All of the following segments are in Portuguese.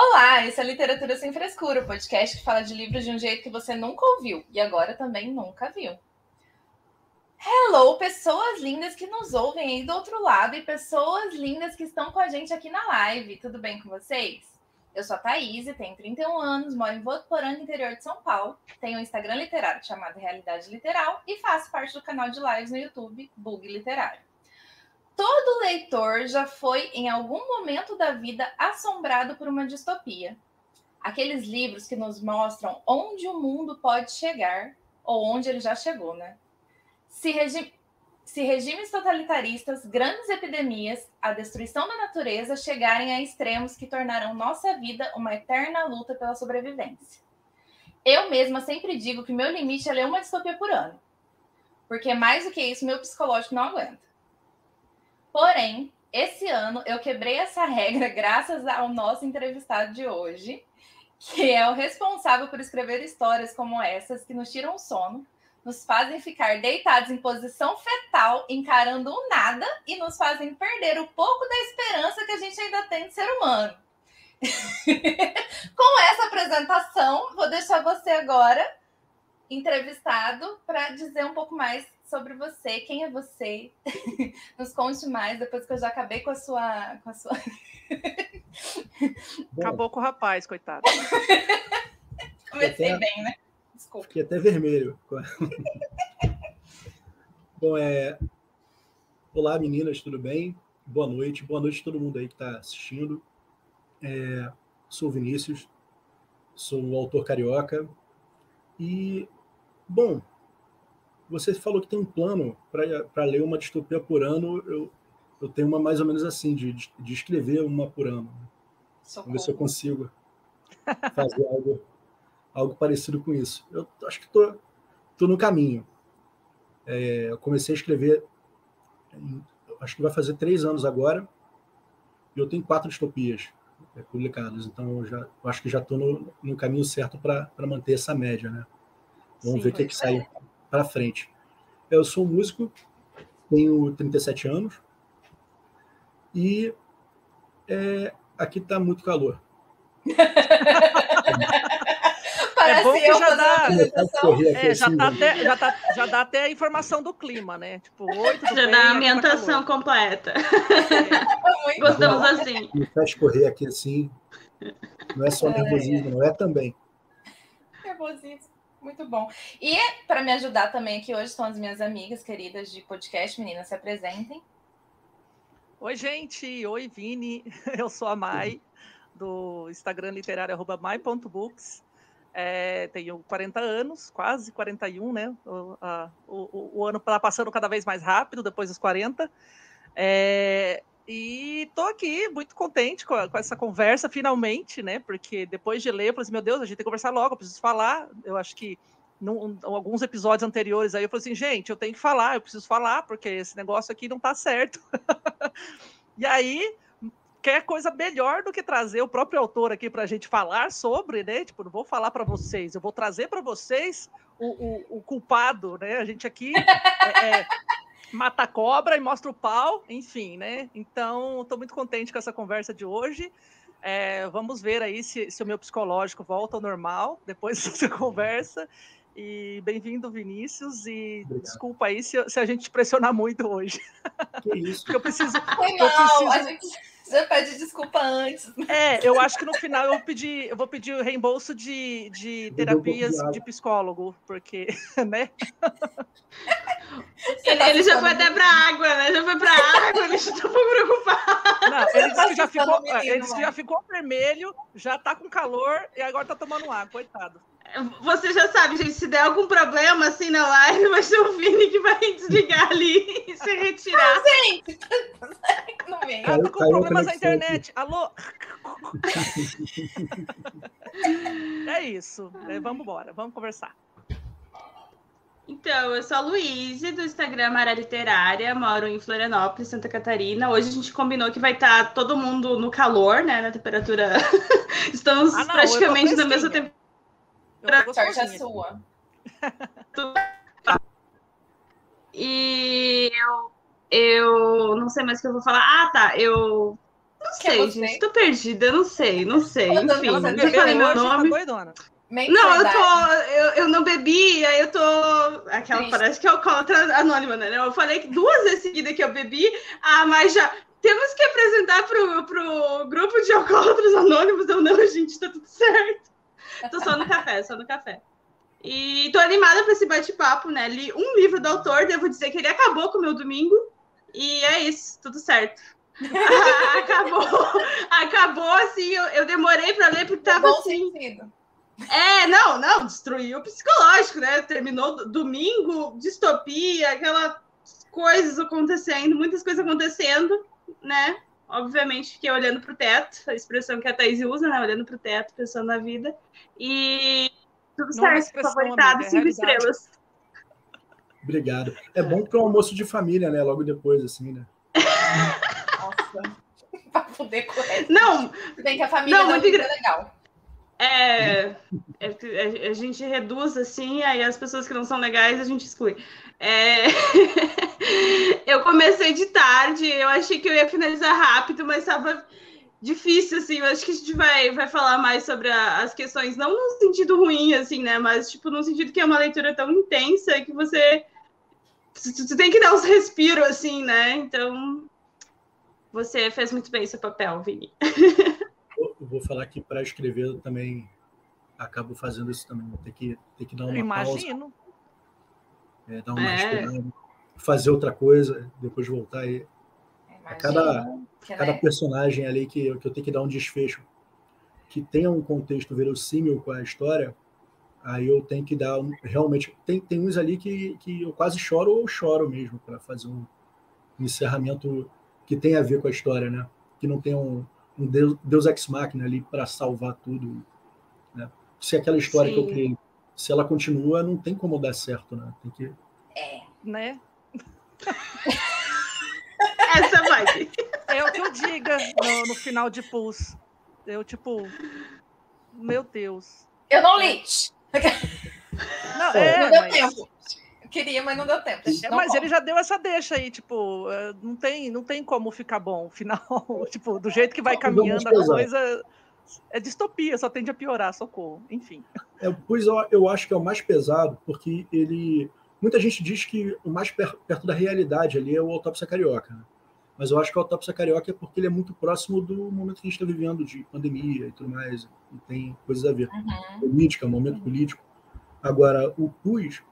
Olá, esse é Literatura Sem Frescura, o podcast que fala de livros de um jeito que você nunca ouviu e agora também nunca viu. Hello, pessoas lindas que nos ouvem aí do outro lado e pessoas lindas que estão com a gente aqui na live. Tudo bem com vocês? Eu sou a Thaís, tenho 31 anos, moro em Votuporanga, interior de São Paulo. Tenho um Instagram literário chamado Realidade Literal e faço parte do canal de lives no YouTube Bug Literário. Todo leitor já foi, em algum momento da vida, assombrado por uma distopia. Aqueles livros que nos mostram onde o mundo pode chegar, ou onde ele já chegou, né? Se, regi se regimes totalitaristas, grandes epidemias, a destruição da natureza chegarem a extremos que tornarão nossa vida uma eterna luta pela sobrevivência. Eu mesma sempre digo que meu limite é ler uma distopia por ano. Porque mais do que isso, meu psicológico não aguenta. Porém, esse ano eu quebrei essa regra graças ao nosso entrevistado de hoje, que é o responsável por escrever histórias como essas que nos tiram o sono, nos fazem ficar deitados em posição fetal, encarando o nada e nos fazem perder o pouco da esperança que a gente ainda tem de ser humano. Com essa apresentação, vou deixar você agora entrevistado para dizer um pouco mais sobre você, quem é você. Nos conte mais depois que eu já acabei com a sua com a sua Acabou com o rapaz, coitado. Comecei bem, né? Desculpa. Fiquei até vermelho. Bom, é... Olá, meninas, tudo bem? Boa noite. Boa noite a todo mundo aí que está assistindo. É... Sou Vinícius, sou um autor carioca. E, bom, você falou que tem um plano para ler uma distopia por ano. Eu, eu tenho uma mais ou menos assim, de, de escrever uma por ano. Socorro. Vamos ver se eu consigo fazer algo algo parecido com isso. Eu acho que estou tô, tô no caminho. É, eu comecei a escrever, acho que vai fazer três anos agora, e eu tenho quatro distopias é, publicadas, então eu, já, eu acho que já estou no, no, caminho certo para manter essa média, né? Vamos Sim, ver o que, que sai para frente. Eu sou um músico, tenho 37 anos, e é, aqui está muito calor. é bom que já dá, é, já, tá até, já, tá, já dá até a informação do clima, né? Tipo, 8 Já dá a ambientação completa. É. Gostamos assim. Me faz correr aqui assim. Não é só nervosismo, não é também. Nervosismo. Muito bom. E para me ajudar também aqui hoje estão as minhas amigas queridas de podcast. Meninas, se apresentem. Oi, gente. Oi, Vini. Eu sou a Mai, do Instagram literário mai.books. É, tenho 40 anos, quase 41, né? O, a, o, o ano está passando cada vez mais rápido, depois dos 40. É, e estou aqui muito contente com, a, com, essa conversa, finalmente, né? Porque depois de ler, eu falei assim, meu Deus, a gente tem que conversar logo, eu preciso falar. Eu acho que em alguns episódios anteriores aí eu falei assim, gente, eu tenho que falar, eu preciso falar, porque esse negócio aqui não está certo. e aí quer coisa melhor do que trazer o próprio autor aqui para a gente falar sobre, né? Tipo, não vou falar para vocês, eu vou trazer para vocês o, o, o, culpado, né? A gente aqui é, é, mata a cobra e mostra o pau, enfim, né? Então, estou muito contente com essa conversa de hoje. É, vamos ver aí se, se, o meu psicológico volta ao normal depois dessa conversa. E bem-vindo, Vinícius. E Obrigado. desculpa aí se, se, a gente pressionar muito hoje. Que isso? Porque eu preciso. Foi mal, eu preciso... a gente já pede desculpa antes. É, eu acho que no final eu vou pedir, eu vou pedir o reembolso de, de terapias de psicólogo, porque, né? Ele, ele já foi até pra água, né? Já foi pra água, ele já tá preocupado. Não, ele disse que já ficou, ele disse que já ficou vermelho, já tá com calor e agora tá tomando água, coitado. Você já sabe, gente, se der algum problema assim na live, vai ser o Vini que vai desligar ali e se retirar. Gente, no meio. Ah, tô com Caiu problemas na internet. Alô? é isso. É, vamos embora, vamos conversar. Então, eu sou a Luíse, do Instagram Mara Literária, moro em Florianópolis, Santa Catarina. Hoje a gente combinou que vai estar todo mundo no calor, né? Na temperatura. Estamos Ah, não, praticamente na mesma temperatura. Eu Sorte é gostosinha. sua. E eu, eu não sei mais o que eu vou falar. Ah, tá. Eu não Que sei, gente. Tô perdida, não sei, não sei. Ela tá- Enfim, tá eu Bebeu falei meu tá nome. Não, eu tô. Eu, eu não bebi, aí eu tô. Aquela Triste. parece que é alcoólatra anônima, né? Eu falei que duas vezes seguidas que eu bebi, ah, mas já. Temos que apresentar pro, pro grupo de alcoólatras anônimos. Eu não, gente, tá tudo certo. Tô só no café, só no café. E tô animada pra esse bate-papo, né? Li um livro do autor, devo dizer que ele acabou com o meu domingo. E é isso, tudo certo. acabou, acabou assim. Eu, eu demorei pra ler porque tava assim. sentido. É, não, não, destruiu o psicológico, né? Terminou do- domingo, distopia, aquelas coisas acontecendo, muitas coisas acontecendo, né? Obviamente fiquei olhando pro teto, a expressão que a Thaís usa, né? Olhando pro teto, pensando na vida. E tudo Não é certo, favoritado, amiga, é cinco realidade. estrelas. Obrigado. É bom para um almoço de família, né? Logo depois, assim, né? Nossa. pra poder correr. Não, Tem que a família Não, muito é legal. É, é- a, a gente reduz assim, aí as pessoas que não são legais a gente exclui. É, eu comecei de tarde, eu achei que eu ia finalizar rápido, mas estava difícil, assim. Eu acho que a gente vai, vai falar mais sobre a- as questões, não no sentido ruim, assim, né? Mas, tipo, no sentido que é uma leitura tão intensa que você. Tu, tem que dar uns respiros, assim, né? Então. Você fez muito bem seu papel, Vini. Eu vou falar que para escrever eu também acabo fazendo isso também. Vou ter que, ter que dar Eu uma pausa, imagino. É, dar uma É. respirada, fazer outra coisa, depois voltar e Imagina cada- cada né? personagem ali que, eu- que eu tenho que dar um desfecho que tenha um contexto verossímil com a história, aí eu tenho que dar um, realmente tem, tem uns ali que, que eu quase choro ou choro mesmo para fazer um, encerramento que tenha a ver com a história, né? Que não tenha um, um Deus, Deus ex machina ali para salvar tudo, né? Se aquela história que eu Sim. criei, se ela continua, não tem como dar certo, né? Tem que Né? Essa vai. É o que eu diga no, no final de Pulse. Eu, tipo. Meu Deus. Eu não li. Não, É, é, não deu mas, tempo. Eu queria, mas não deu tempo. É, mas pode. ele já deu essa deixa aí, tipo, é, não tem, não tem como ficar bom o final. tipo, do jeito que vai caminhando a coisa. É distopia, só tende a piorar, socorro. Enfim. É, pois eu, eu acho que é o mais pesado, porque ele. Muita gente diz que o mais per- perto da realidade ali é o Autópsia Carioca. né? Mas eu acho que o Autópsia Carioca é porque ele é muito próximo do momento que a gente está vivendo, de pandemia e tudo mais. E tem coisas a ver. Uhum. Política, momento político. Agora, o PUS.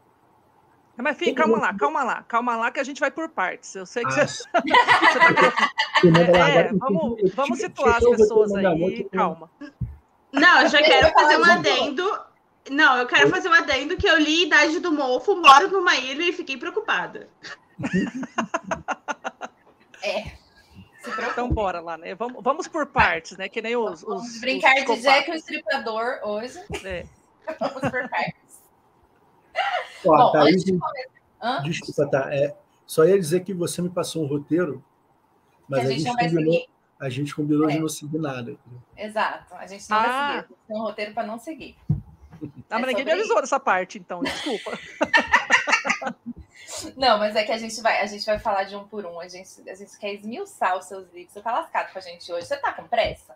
Mas, Todo calma lá, calma lá, calma lá que a gente vai por partes. Eu sei que Ah, você, tá É, eu vamos, vamos situar as pessoas aí, calma. Não, eu já quero fazer um de adendo. Não, eu quero fazer um adendo que eu li Idade do Mofo, moro numa ilha e fiquei preocupada. Preocupe. Então, bora lá, né? Vamos, vamos por partes, né? Que nem os. os Vamos brincar os de Jack o. Estripador hoje. É. Vamos por partes. Ó, Bom, Thaís, de desculpa, tá. É, só ia dizer que você me passou um roteiro, mas a gente não vai combinou, seguir. a gente combinou de É. não seguir nada. Exato. A gente não Ah. vai seguir. A gente tem um roteiro para não seguir. Ah, mas É ninguém me avisou dessa parte, então, desculpa. Não, mas é que a gente vai, a gente vai falar de um por um. A gente, a gente quer esmiuçar os seus livros. Você tá lascado com a gente hoje. Você tá com pressa?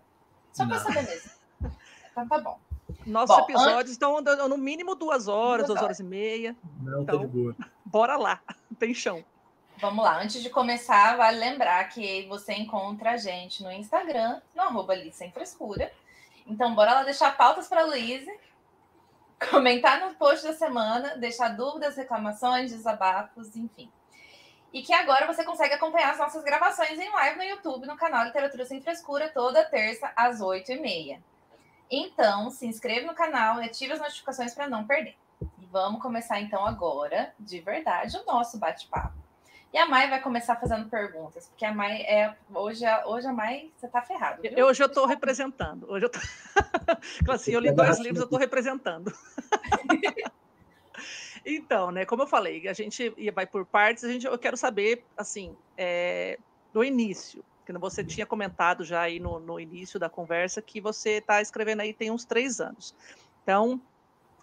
Só pra Não. saber mesmo. Então tá bom. Nossos Bom, episódios estão dando no mínimo duas horas, Duas duas horas e meia. Não, tá Então. de boa. Bora lá, tem chão. Vamos lá. Antes de começar, vale lembrar que você encontra a gente no Instagram, no arroba ali sem frescura. Então, bora lá deixar pautas para Luíse, comentar no post da semana, deixar dúvidas, reclamações, desabafos, enfim. E que agora você consegue acompanhar as nossas gravações em live no YouTube, no canal Literatura Sem Frescura, toda terça às 8h30. Então, se inscreva no canal e ative as notificações para não perder. E vamos começar então agora, de verdade, o nosso bate-papo. E a Mai vai começar fazendo perguntas, porque a Mai é. Hoje, a- hoje a Mai, você tá ferrado. viu? Hoje eu estou representando. Hoje eu tô... assim, eu li dois livros, eu estou representando. então, né? Como eu falei, a gente vai por partes. A gente, eu quero saber, assim, é, do início. Que você tinha comentado já aí no, no início da conversa que você está escrevendo aí tem uns três anos. Então,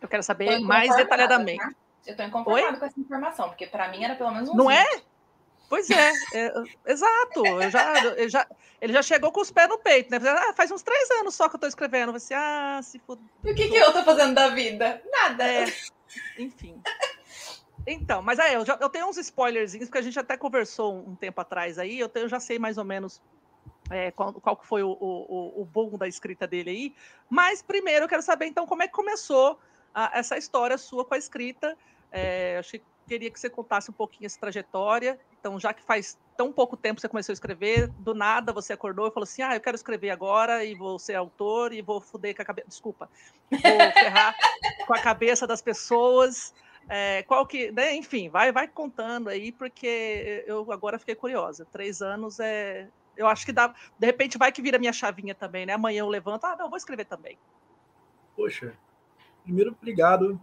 eu quero saber mais detalhadamente. tá? Eu tô inconformada com essa informação, porque para mim era pelo menos um. Não é? Pois é, é, exato. Eu já, eu já, ele já chegou com os pés no peito, né? Ah, faz uns três anos só que eu estou escrevendo. Você, ah, se for. E o que, que eu tô fazendo da vida? Nada. É, enfim. Então, mas aí, eu, já, eu tenho uns spoilerzinhos, porque a gente até conversou um, um tempo atrás aí, eu, tenho- eu já sei mais ou menos é, qual, qual foi o, o, o boom da escrita dele aí. Mas primeiro eu quero saber, então, como é que começou a- essa história sua com a escrita. É, eu achei, queria que você contasse um pouquinho essa trajetória. Então, já que faz tão pouco tempo que você começou a escrever, do nada você acordou e falou assim: ah, eu quero escrever agora e vou ser autor e vou fuder com a cabeça. Desculpa, vou ferrar com a cabeça das pessoas. É, qual que, né, enfim, vai, vai contando aí, porque eu agora fiquei curiosa. Três anos é. Eu acho que dá. De repente vai que vira minha chavinha também, né? Amanhã eu levanto, ah, não, vou escrever também. Poxa, primeiro, obrigado.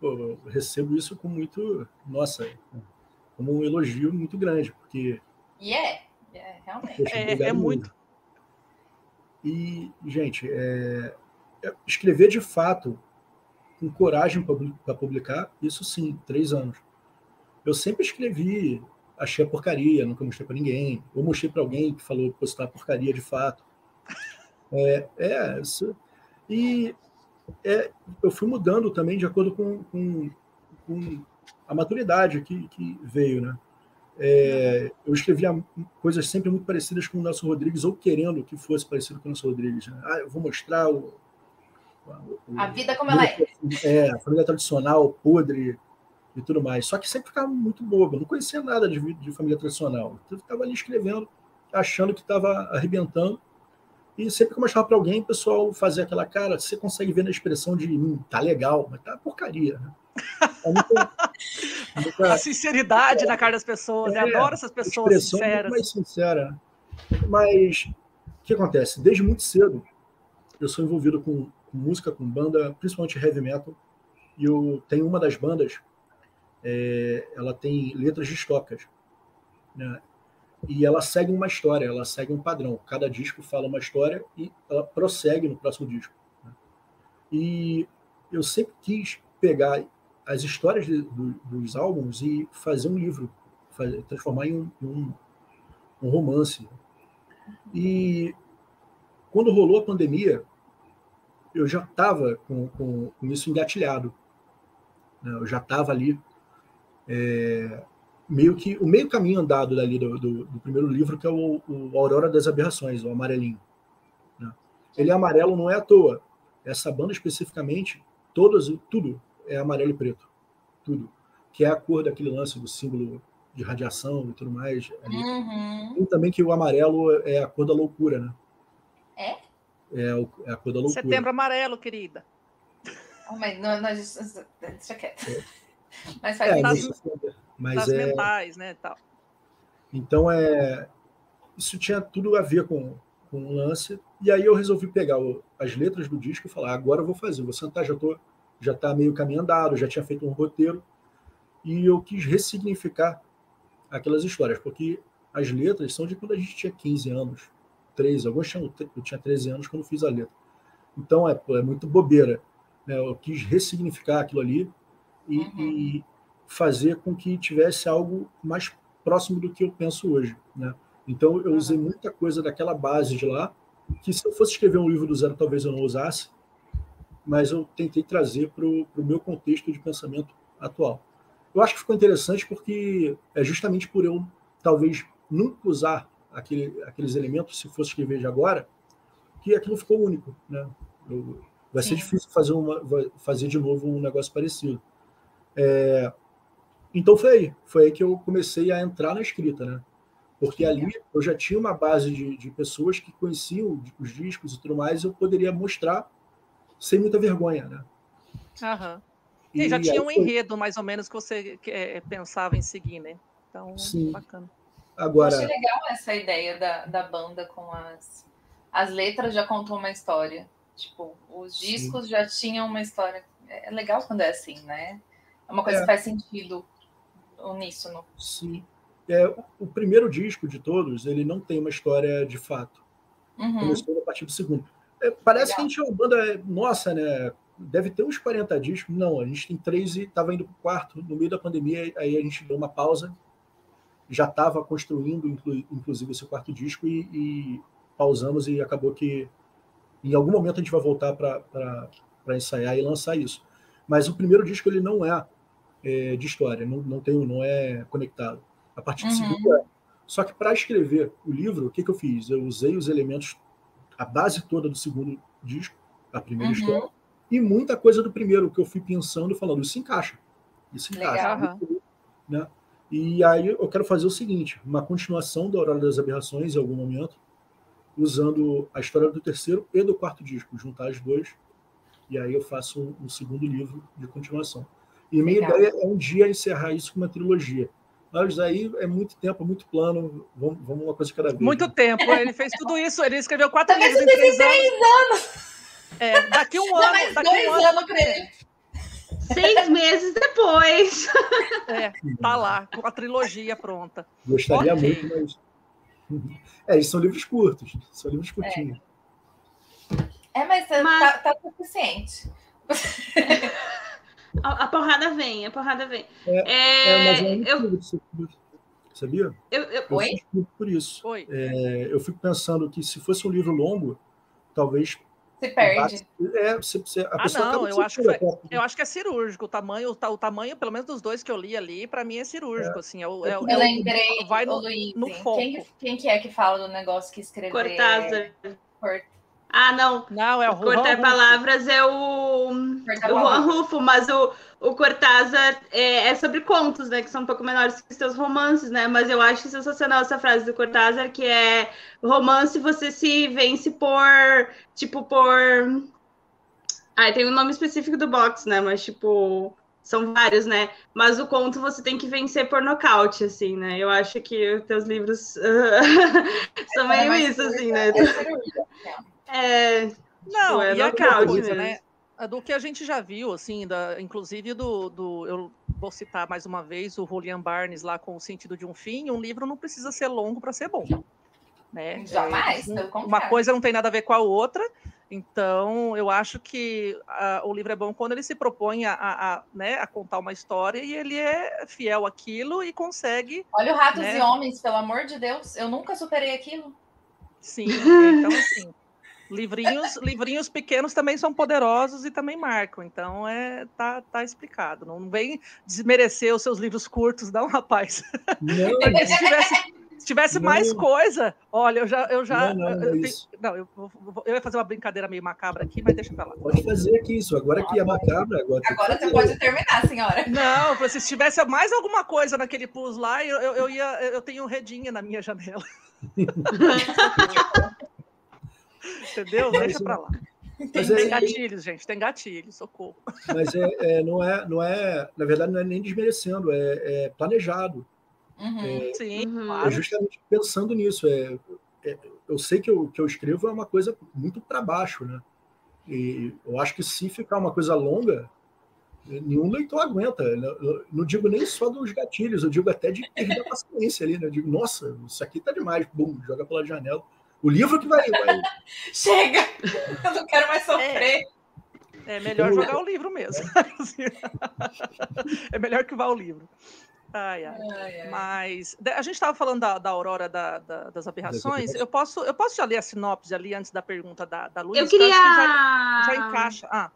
Pô, eu recebo isso com muito. Nossa, como um elogio muito grande, porque. E é, é, realmente. Poxa, É, é muito. mesmo. E, gente, é, é escrever de fato, com coragem para publicar, isso sim, três anos. Eu sempre escrevi, achei a porcaria, nunca mostrei para ninguém, ou mostrei para alguém que falou que postar porcaria de fato. É, é isso. E é, eu fui mudando também de acordo com, com, com a maturidade que, que veio, né? É, eu escrevia coisas sempre muito parecidas com o Nelson Rodrigues, ou querendo que fosse parecido com o Nelson Rodrigues. né? Ah, eu vou mostrar o, A vida como ela é. é, a família tradicional, podre e tudo mais. Só que sempre ficava muito bobo, não conhecia nada de, de família tradicional. Eu estava ali escrevendo, achando que estava arrebentando. E sempre que eu mostrava para alguém, o pessoal fazia aquela cara, você consegue ver na expressão de hum, tá legal, mas tá porcaria. Né? Nunca- A sinceridade na cara das pessoas. É, eu adoro essas pessoas expressão muito sinceras. mais sincera. né? Mas o que acontece? Desde muito cedo, eu sou envolvido com música, com banda, principalmente heavy metal. E eu tenho uma das bandas, é, ela tem letras de. Né? E ela segue uma história, ela segue um padrão. Cada disco fala uma história e ela prossegue no próximo disco. né? E eu sempre quis pegar as histórias de- do- dos álbuns e fazer um livro, fazer- transformar em um, um- um romance. E quando rolou a pandemia, eu já estava com, com, com isso engatilhado. né? Eu já estava ali é, meio que o meio caminho andado dali do, do- do primeiro livro, que é o, o Aurora das Aberrações, o amarelinho. né? Ele é amarelo não é à toa. Essa banda especificamente, todas, tudo é amarelo e preto, tudo, que é a cor daquele lance do símbolo de radiação e tudo mais. ali. Uhum. E também que o amarelo é a cor da loucura, né? É? É, o- é a cor da loucura. Setembro amarelo, querida. Ah, mas não, deixa quieto. Mas É, faz das- sentido. mas das é, mentais, né? Tal. Então, é, isso tinha tudo a ver com, com o lance. E aí eu resolvi pegar o- as letras do disco e falar: agora eu vou fazer, vou sentar, já tô, já está meio caminho andado, já tinha feito um roteiro. E eu quis ressignificar aquelas histórias, porque as letras são de quando a gente tinha 15 anos, 13. Alguns tinham, eu tinha 13 anos quando fiz a letra. Então é, é muito bobeira. Né? Eu quis ressignificar aquilo ali e, Uhum. e fazer com que tivesse algo mais próximo do que eu penso hoje. Né? Então eu usei muita coisa daquela base de lá, que se eu fosse escrever um livro do zero, talvez eu não usasse, mas eu tentei trazer para o meu contexto de pensamento atual. Eu acho que ficou interessante porque é justamente por eu talvez nunca usar aquele, aqueles elementos, se fosse escrever de agora, que aquilo ficou único. Né? Eu- vai ser Sim. difícil fazer, uma, fazer de novo um negócio parecido. É, então foi aí, foi aí que eu comecei a entrar na escrita, né? Porque ali eu já tinha uma base de, de pessoas que conheciam os discos e tudo mais, e eu poderia mostrar sem muita vergonha, né? Aham. E, já tinha um foi... enredo, mais ou menos, que você que, é, pensava em seguir, né? Então, Sim. bacana. Agora... Eu achei legal essa ideia da, da banda com as... As letras já contam uma história. Tipo, os discos Sim. já tinham uma história. É legal quando é assim, né? É uma coisa é. que faz sentido uníssono. Sim. É, o primeiro disco de todos, ele não tem uma história de fato. Uhum. Começou a partir do segundo. É, parece legal. que a gente é uma banda, nossa, né? Deve ter uns 40 discos. Não, a gente tem três e estava indo para o quarto. No meio da pandemia, aí a gente deu uma pausa. Já estava construindo, inclusive, esse quarto disco e, e pausamos e acabou que em algum momento a gente vai voltar para ensaiar e lançar isso. Mas o primeiro disco ele não é, é de história, não, não, tem, não é conectado. A partir do uhum. segundo é. Só que para escrever o livro, o que, que eu fiz? Eu usei os elementos, a base toda do segundo disco, a primeira uhum. história, e muita coisa do primeiro, que eu fui pensando falando, isso encaixa. Isso encaixa. Legal. Né? E aí eu quero fazer o seguinte: uma continuação da Aurora das Aberrações em algum momento, usando a história do terceiro e do quarto disco, juntar as dois, e aí eu faço um, um segundo livro de continuação. E minha Legal. ideia é um dia encerrar isso com uma trilogia. Mas aí é muito tempo, muito plano, vamos, vamos uma coisa cada vez. Muito né? tempo, ele fez tudo isso, ele escreveu quatro livros em três anos. anos. É, daqui um ano. Daqui dois um ano, anos para ele. Seis meses depois. É, tá lá, com a trilogia pronta. Gostaria okay. muito, mas É, são livros curtos, são livros curtinhos. É, é mas, mas... Tá, tá suficiente. a, a, porrada vem, a porrada vem. É, é, é mas é eu... Sabia? Eu, eu... eu Oi? por isso. Oi. É, eu fico pensando que se fosse um livro longo, talvez se perde. É, você, você, a ah, pessoa não, eu acho, que foi, eu acho que é cirúrgico. O tamanho, o, o tamanho, pelo menos dos dois que eu li ali, para mim é cirúrgico. É. Assim, é, é, eu lembrei, vai no, Luiz, no foco. Quem, quem, que é que fala do negócio que escreveu? Cortázar. Cort... Ah, não. Não, é o Cortar Palavras é o, o Juan Rufo, mas o, o Cortázar é, é, sobre contos, né? Que são um pouco menores que seus romances, né? Mas eu acho sensacional essa frase do Cortázar, que é romance você se vence por, tipo, por... Ah, tem um nome específico do box, né? Mas, tipo, são vários, né? Mas o conto você tem que vencer por nocaute, assim, né? Eu acho que os teus livros são é, meio isso, assim, né? É é. Não, é e aquela coisa, né? Do que a gente já viu, assim, da, inclusive do, do. Eu vou citar mais uma vez o Julian Barnes lá com o sentido de um fim. Um livro não precisa ser longo para ser bom. Né? Jamais. É, uma coisa não tem nada a ver com a outra. Então, eu acho que a, o livro é bom quando ele se propõe a, a, a, né, a contar uma história e ele é fiel àquilo e consegue. Olha o Ratos né? e Homens, pelo amor de Deus, eu nunca superei aquilo. Sim, então assim. Livrinhos, livrinhos pequenos também são poderosos e também marcam. Então é tá, tá explicado. Não vem desmerecer os seus livros curtos, não, rapaz. Não, se tivesse, se tivesse não. mais coisa, olha, eu já. Eu, já, não, não, eu, não eu, eu, ia fazer uma brincadeira meio macabra aqui, mas deixa pra lá. Pode fazer aqui isso. Agora que é macabra, agora. Agora você pode terminar, senhora. Não, se tivesse mais alguma coisa naquele pus lá, eu, eu, eu ia. Eu tenho redinha na minha janela. Entendeu? Deixa para lá. Mas tem é, gatilhos, gente, tem gatilhos, socorro. Mas é, é, não, é, não é, na verdade, não é nem desmerecendo, é, é planejado. Uhum, é, sim, é justamente pensando nisso. É, é, eu sei que eu, que eu escrevo é uma coisa muito para baixo, né? E eu acho que se ficar uma coisa longa, nenhum leitor aguenta. Eu não digo nem só dos gatilhos, eu digo até de perder a paciência ali, né? Eu digo, nossa, isso aqui tá demais, bum, joga pela janela. O livro que vai. vai... Chega! Eu não quero mais sofrer. É, é melhor jogar o livro mesmo. é melhor que vá o livro. Ai, ai. Mas a gente estava falando da, da aurora da, da, das aberrações. Eu posso, eu posso já ler a sinopse ali antes da pergunta da, da Luiz? Eu queria. já, já, encaixa. Ah.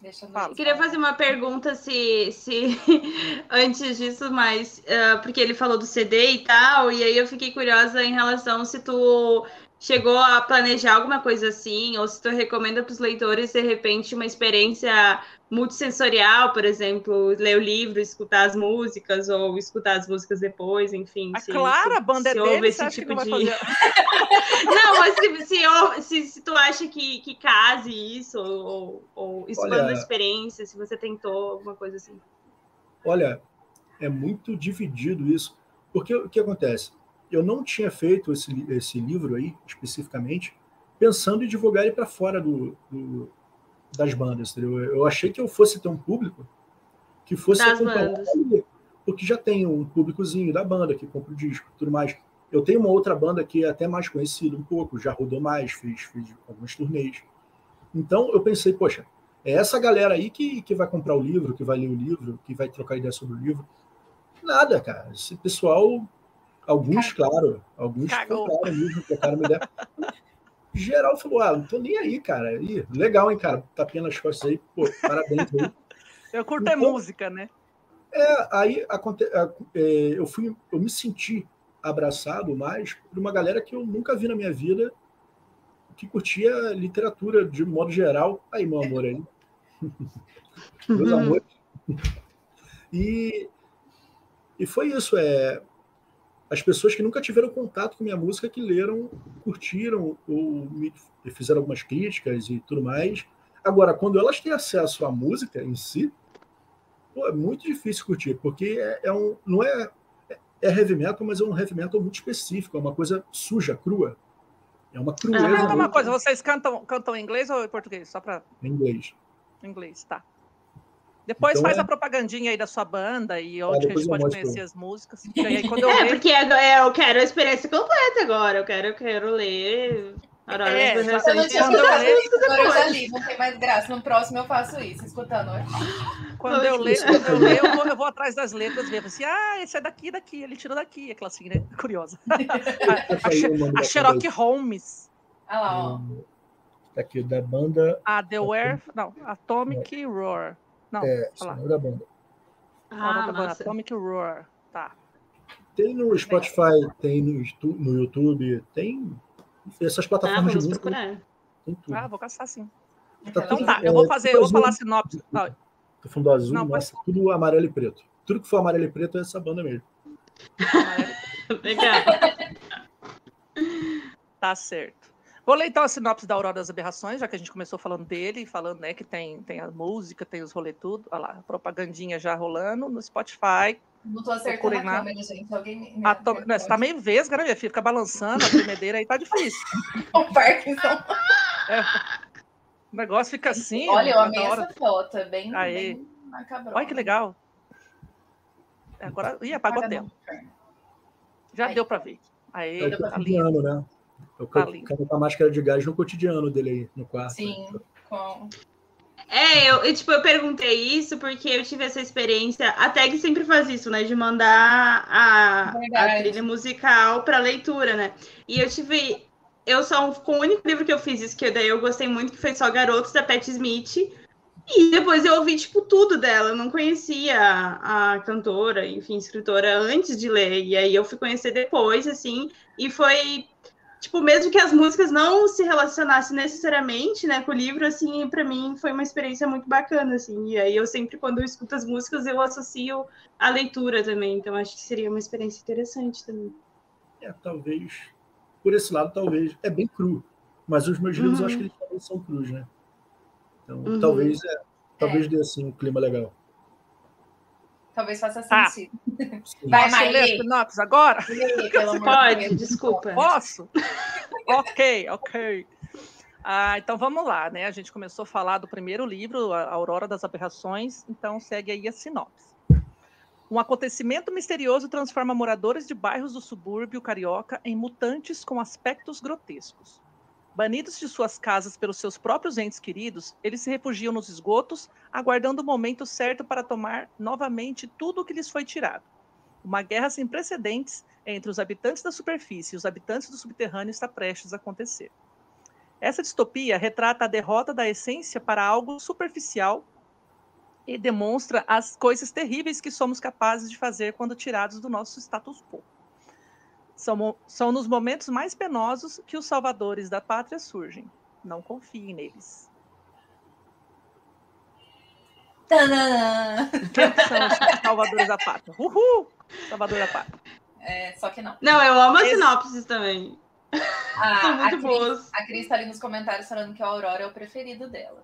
Deixa eu, eu queria fazer uma pergunta se, se antes disso, mas uh, porque ele falou do CD e tal, e aí eu fiquei curiosa em relação se tu chegou a planejar alguma coisa assim, ou se tu recomenda para os leitores, de repente, uma experiência multissensorial, por exemplo, ler o livro, escutar as músicas, ou escutar as músicas depois, enfim. Ah, claro, a banda é dele, esse tipo de... Fazer... não, mas se, se, se, se, tu acha que, que case isso, ou, ou expanda Olha... a experiência, se você tentou alguma coisa assim. Olha, é muito dividido isso, porque o que acontece? Eu não tinha feito esse, esse livro aí, especificamente, pensando em divulgar ele para fora do, do das bandas, entendeu? Eu achei que eu fosse ter um público que fosse das bandas. porque já tem um públicozinho da banda que compra o disco tudo mais. Eu tenho uma outra banda que é até mais conhecida um pouco, já rodou mais, fez, fez alguns turnês. Então eu pensei, poxa, é essa galera aí que, que vai comprar o livro, que vai ler o livro, que vai trocar ideia sobre o livro. Nada, cara. Esse pessoal, alguns, claro, alguns Cagou. compraram mesmo, trocaram uma ideia geral falou: ah, não tô nem aí, cara. Ih, legal, hein, cara? Tapinha nas costas aí, pô, parabéns aí. Eu curto é então, é música, né? É, aí aconte... É, eu fui, eu me senti abraçado mais por uma galera que eu nunca vi na minha vida que curtia literatura de modo geral. Aí, meu amor aí. Meus uhum. amores. E, e foi isso, é as pessoas que nunca tiveram contato com minha música, que leram, curtiram ou me fizeram algumas críticas e tudo mais. Agora, quando elas têm acesso à música em si, pô, é muito difícil curtir, porque é, é um, não é, é heavy metal, mas é um heavy metal muito específico, é uma coisa suja, crua. É uma crueza. Ah, uma coisa, vocês cantam, cantam em inglês ou em português? Só para. Em inglês. Em inglês, tá. Depois então, faz é... a propagandinha aí da sua banda e onde é, a gente pode conhecer as músicas. Aí, é, ler... porque é, eu quero a experiência completa agora. Eu quero, eu quero ler. Aurora é, eu não tinha escutado as ali, não tem mais graça. No próximo eu faço isso, escutando. Quando eu leio, quando eu, leio eu, vou, eu vou atrás das letras ver assim, ah, esse é daqui, daqui, ele tirou daqui, aquela assim, né? Curiosa. a, a, a Sherlock Holmes. Olha lá, ó. Tá aqui, da banda. A The Ware, não, Atomic Roar. Não, é, da banda. Ah, banda, Atomic Roar. Tá. Tem no Spotify, tem no, no YouTube, tem essas plataformas ah, de música. Procurar. Tem tudo. Ah, vou caçar sim. Tá então tudo, tá, eu vou fazer, eu vou falar sinopse. Tá. fundo azul, Não, nossa, pode... tudo amarelo e preto. Tudo que for amarelo e preto é essa banda mesmo. Legal. tá certo. Vou ler então a sinopse da Aurora das Aberrações, já que a gente começou falando dele, falando né, que tem, tem a música, tem os rolê tudo. Olha lá, a propagandinha já rolando no Spotify. Não tô acertando a câmera, gente. Alguém me... a to... Não, você tá meio vesga, né, minha filha? Fica balançando a tremedeira aí, tá difícil. o Parkinson. É. O negócio fica assim. Olha, eu amei hora... essa foto, é bem, aí. bem Olha que legal. Agora, ih, apagou a tela. Já aí. deu para ver. Aí, é tá lindo. né? Eu quero com a máscara de gás no cotidiano dele aí, no quarto. Sim, com... É, eu, eu, tipo, eu perguntei isso porque eu tive essa experiência. A Tag sempre faz isso, né? De mandar a, a trilha musical para leitura, né? E eu tive. Eu só. Com o único livro que eu fiz isso, que daí eu gostei muito, que foi só Garotos, da Pat Smith. E depois eu ouvi, tipo, tudo dela. Eu não conhecia a, a cantora, enfim, escritora, antes de ler. E aí eu fui conhecer depois, assim. E foi tipo, mesmo que as músicas não se relacionassem necessariamente, né, com o livro, assim, para mim foi uma experiência muito bacana, assim. E aí eu sempre, quando eu escuto as músicas, eu associo a leitura também. Então acho que seria uma experiência interessante também. É, talvez, por esse lado, talvez, é bem cru. Mas os meus livros, uhum. eu acho que eles também são crus, né? Então, uhum. talvez, é, talvez é. dê, assim, um clima legal. Talvez faça tá. sentido. Vai, Posso ler sinopse agora? Pode, desculpa. Posso? ok, ok. Ah, então vamos lá, né? A gente começou a falar do primeiro livro, A Aurora das Aberrações, então segue aí a sinopse. Um acontecimento misterioso transforma moradores de bairros do subúrbio carioca em mutantes com aspectos grotescos. Banidos de suas casas pelos seus próprios entes queridos, eles se refugiam nos esgotos, aguardando o momento certo para tomar novamente tudo o que lhes foi tirado. Uma guerra sem precedentes entre os habitantes da superfície e os habitantes do subterrâneo está prestes a acontecer. Essa distopia retrata a derrota da essência para algo superficial e demonstra as coisas terríveis que somos capazes de fazer quando tirados do nosso status quo. São, são nos momentos mais penosos que os salvadores da pátria surgem. Não confiem neles. Quem são os salvadores da pátria? Uhul! Salvador da pátria. É, só que não. Não, eu amo as Esse- sinopses também. Ah, São a, muito Cris, boas. a Cris tá ali nos comentários falando que a Aurora é o preferido dela.